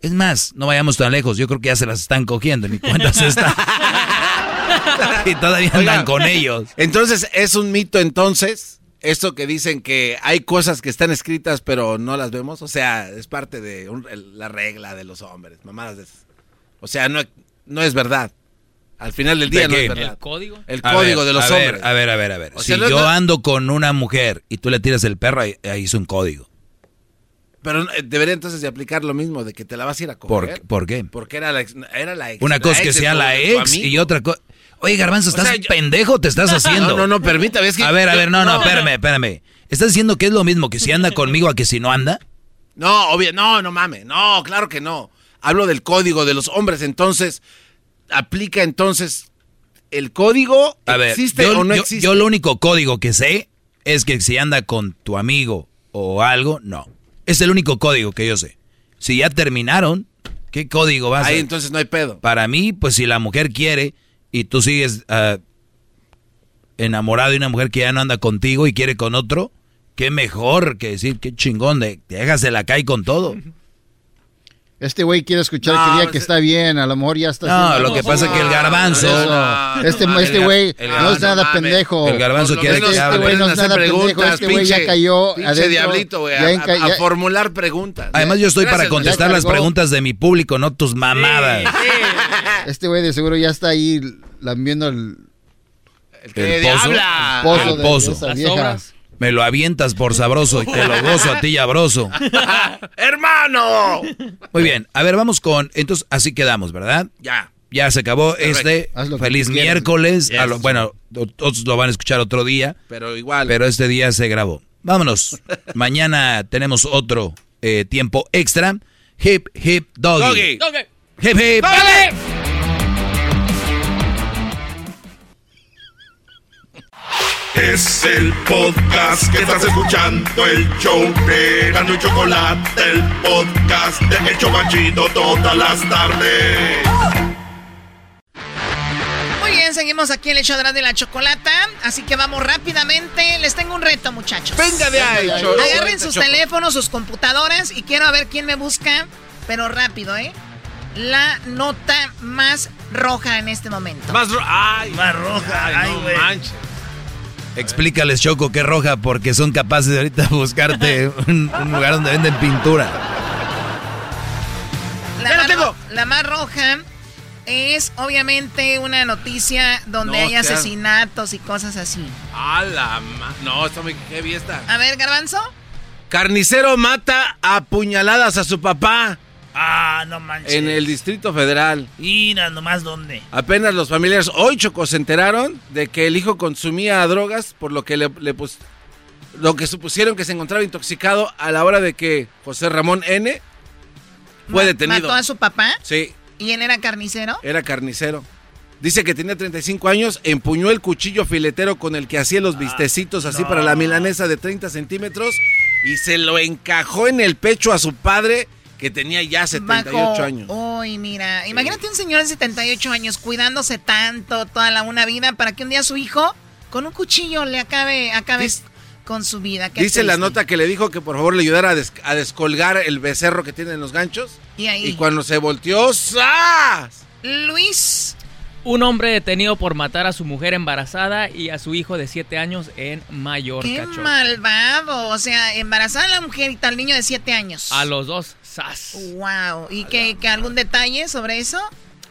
Es más, no vayamos tan lejos. Yo creo que ya se las están cogiendo. Ni cuenta se está. y todavía andan Oiga, con ellos. Entonces, ¿es un mito entonces? Esto que dicen que hay cosas que están escritas pero no las vemos. O sea, es parte de un- la regla de los hombres. Mamadas de esas. O sea, no, no es verdad. Al final del día ¿De no es verdad. ¿El código? El A código ver, de los a ver, hombres. A ver, a ver, a ver. O si sea, yo no- ando con una mujer y tú le tiras el perro, ahí, ahí es un código. Pero eh, debería entonces de aplicar lo mismo, de que te la vas a ir a ¿Por, coger. por qué? Porque era la ex. Era la ex Una la cosa que sea la ex y otra cosa. Oye, Garbanzo, O ¿estás sea, yo- pendejo te estás haciendo? No, no, no, permítame. Es que a ver, a ver, no, no, no. espérame, espérame. ¿Estás diciendo que es lo mismo que si anda conmigo a que si no anda? No, obvio, no, no mames. No, claro que no. Hablo del código de los hombres, entonces. Aplica entonces. ¿El código A ver, existe yo, o no yo- existe? yo lo único código que sé es que si anda con tu amigo o algo, no. Es el único código que yo sé. Si ya terminaron, ¿qué código vas a Ahí entonces no hay pedo. Para mí, pues si la mujer quiere y tú sigues ah, enamorado de una mujer que ya no anda contigo y quiere con otro, qué mejor que decir, qué chingón, de, déjasela caer con todo. Este güey quiere escuchar No, que diga pues, que está bien, a lo mejor ya está No, haciendo- lo que pasa es que el garbanzo- No, este no este güey no es nada pendejo. El garbanzo quiere que este hable. güey no es Hacer nada pendejo, preguntas, este güey ya cayó pinche adentro. diablito, güey, a, formular preguntas. Además, yo estoy para contestar las preguntas de mi público, no tus mamadas. Este güey de seguro ya está ahí lambiendo el, El el pozo El de- pozo. de esa Las vieja. obras. Me lo avientas por sabroso y te lo gozo a ti, abroso. ¡Hermano! Muy bien, a ver, vamos con. Entonces, así quedamos, ¿verdad? Ya. Ya se acabó este. Feliz miércoles. A lo- Yes. bueno, otros lo van a escuchar otro día, Pero igual. pero este día se grabó. Vámonos. Mañana tenemos otro eh, tiempo extra. Hip, hip, doggy. Doggy. Hip, hip. Es el podcast que estás escuchando, el show de Gano y Chocolate, el podcast de El Chobachito todas las tardes. Muy bien, seguimos aquí en el hecho de la chocolata. Así que vamos rápidamente. Les tengo un reto, muchachos. Venga de ahí. Agarren sus teléfonos, sus computadoras y quiero ver quién me busca, pero rápido, ¿eh? La nota más roja en este momento. Más ro- Ay, Más roja, Ay, ay, no manches. Explícales, Choco, que es roja, porque son capaces de ahorita buscarte un, un lugar donde venden pintura. La, más, tengo. ro- la más roja es obviamente una noticia donde No, hay qué asesinatos y cosas así. A la ma- No, está muy heavy esta. A ver, Garbanzo. Carnicero mata a puñaladas a su papá Ah, no manches. en el Distrito Federal. Mira, nomás dónde. Apenas los familiares hoy chocos se enteraron de que el hijo consumía drogas, por lo que le, le pus- lo que supusieron que se encontraba intoxicado a la hora de que José Ramón N fue Ma- detenido. ¿Mató a su papá? Sí, ¿Y él era carnicero? era carnicero. Dice que tenía 35 años, empuñó el cuchillo filetero con el que hacía los vistecitos así para la milanesa de 30 centímetros y se lo encajó en el pecho a su padre que tenía ya 78 Bajo- años. Uy, mira, imagínate un señor de 78 años cuidándose tanto toda la una vida para que un día su hijo con un cuchillo le acabe, acabe con su vida. Qué Dice la nota que le dijo que por favor le ayudara a, des- a descolgar el becerro que tiene en los ganchos. Y ahí, Y cuando se volteó, ¡zas! Luis, Un hombre detenido por matar a su mujer embarazada y a su hijo de 7 años en Mallorca. qué malvado. O sea, embarazada la mujer y tal niño de 7 años. A los dos, Wow. ¿Y que, que algún detalle sobre eso?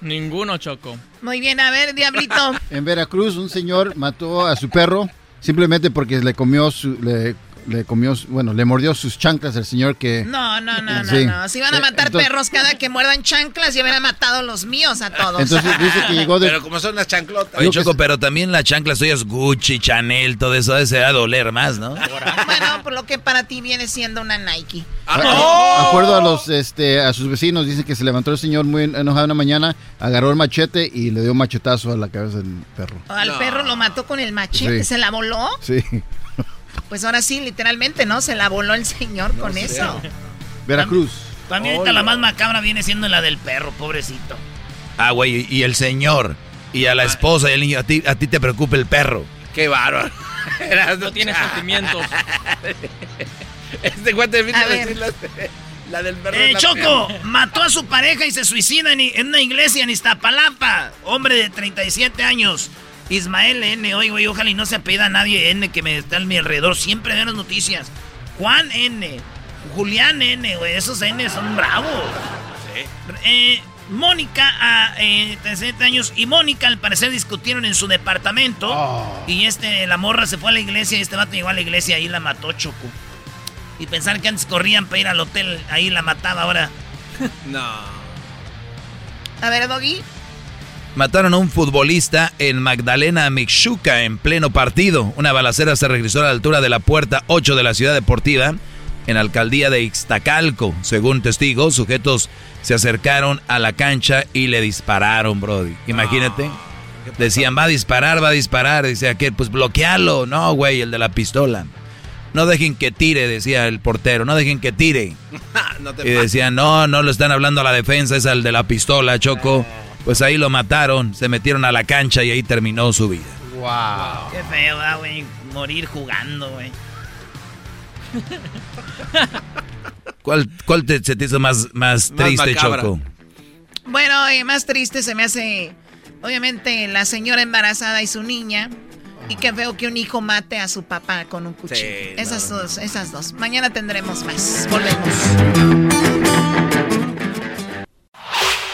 Ninguno, Choco. Muy bien, a ver, Diablito. En Veracruz un señor mató a su perro simplemente porque le comió su le, le comió bueno, le mordió sus chanclas el señor que No, no, no, no, Sí. no. Si van a Eh, matar entonces- perros cada que muerdan chanclas, ya hubieran matado los míos a todos. entonces dice que llegó de Pero como son las chanclotas. Oye, Choco, pero también las chanclas tuyas Gucci, Chanel, todo eso debe ser a doler más, ¿no? bueno, por lo que para ti viene siendo una Nike. a- a- acuerdo a los este a sus vecinos dicen que se levantó el señor muy enojado una mañana, agarró el machete y le dio un machetazo a la cabeza del perro. Al No. perro lo mató con el machete, Sí. se la voló. Sí. Pues ahora sí, literalmente, ¿no? Se la voló el señor con eso. Veracruz. También ahorita la más macabra viene siendo la del perro, pobrecito. Ah, güey, y el señor, y a la esposa y el niño, a ti, a ti te preocupa el perro. Qué bárbaro. No tiene sentimientos. Este guante de A ver. decir la, la del perro. Eh, Choco, mató a su pareja y se suicida en, en una iglesia en Iztapalapa. Hombre de 37 años. Ismael N. Oye, güey, ojalá y no se apellida a nadie N que me está a mi alrededor. Siempre veo las noticias. Juan N. Julián N, güey. Esos N son bravos. Eh, Mónica, a eh, 37 años, y Mónica al parecer discutieron en su departamento. Y este, la morra se fue a la iglesia y este vato llegó a la iglesia y ahí la mató Choco. Y pensar que antes corrían para ir al hotel, ahí la mataba ahora. No. A ver, Doggy. Mataron a un futbolista en Magdalena Mixuca en pleno partido. Una balacera se regresó a la altura de la puerta 8 de la ciudad deportiva en la alcaldía de Ixtacalco. Según testigos, sujetos se acercaron a la cancha y le dispararon, Brody. Imagínate. Decían, va a disparar, va a disparar. Dice aquel, pues bloquealo. No, güey, el de la pistola. No dejen que tire, decía el portero. No dejen que tire. no Y decían, no, no lo están hablando a la defensa, es al de la pistola, Choco. Pues ahí lo mataron, se metieron a la cancha y ahí terminó su vida. Wow. Qué feo, güey. Morir jugando, güey. ¿Cuál, cuál te, se te hizo más, más Más triste, macabra. Choco? Bueno, eh, más triste se me hace, obviamente, la señora embarazada y su niña. Y que veo que un hijo mate a su papá con un cuchillo. Sí, esas dos, esas dos. Mañana tendremos más. Volvemos.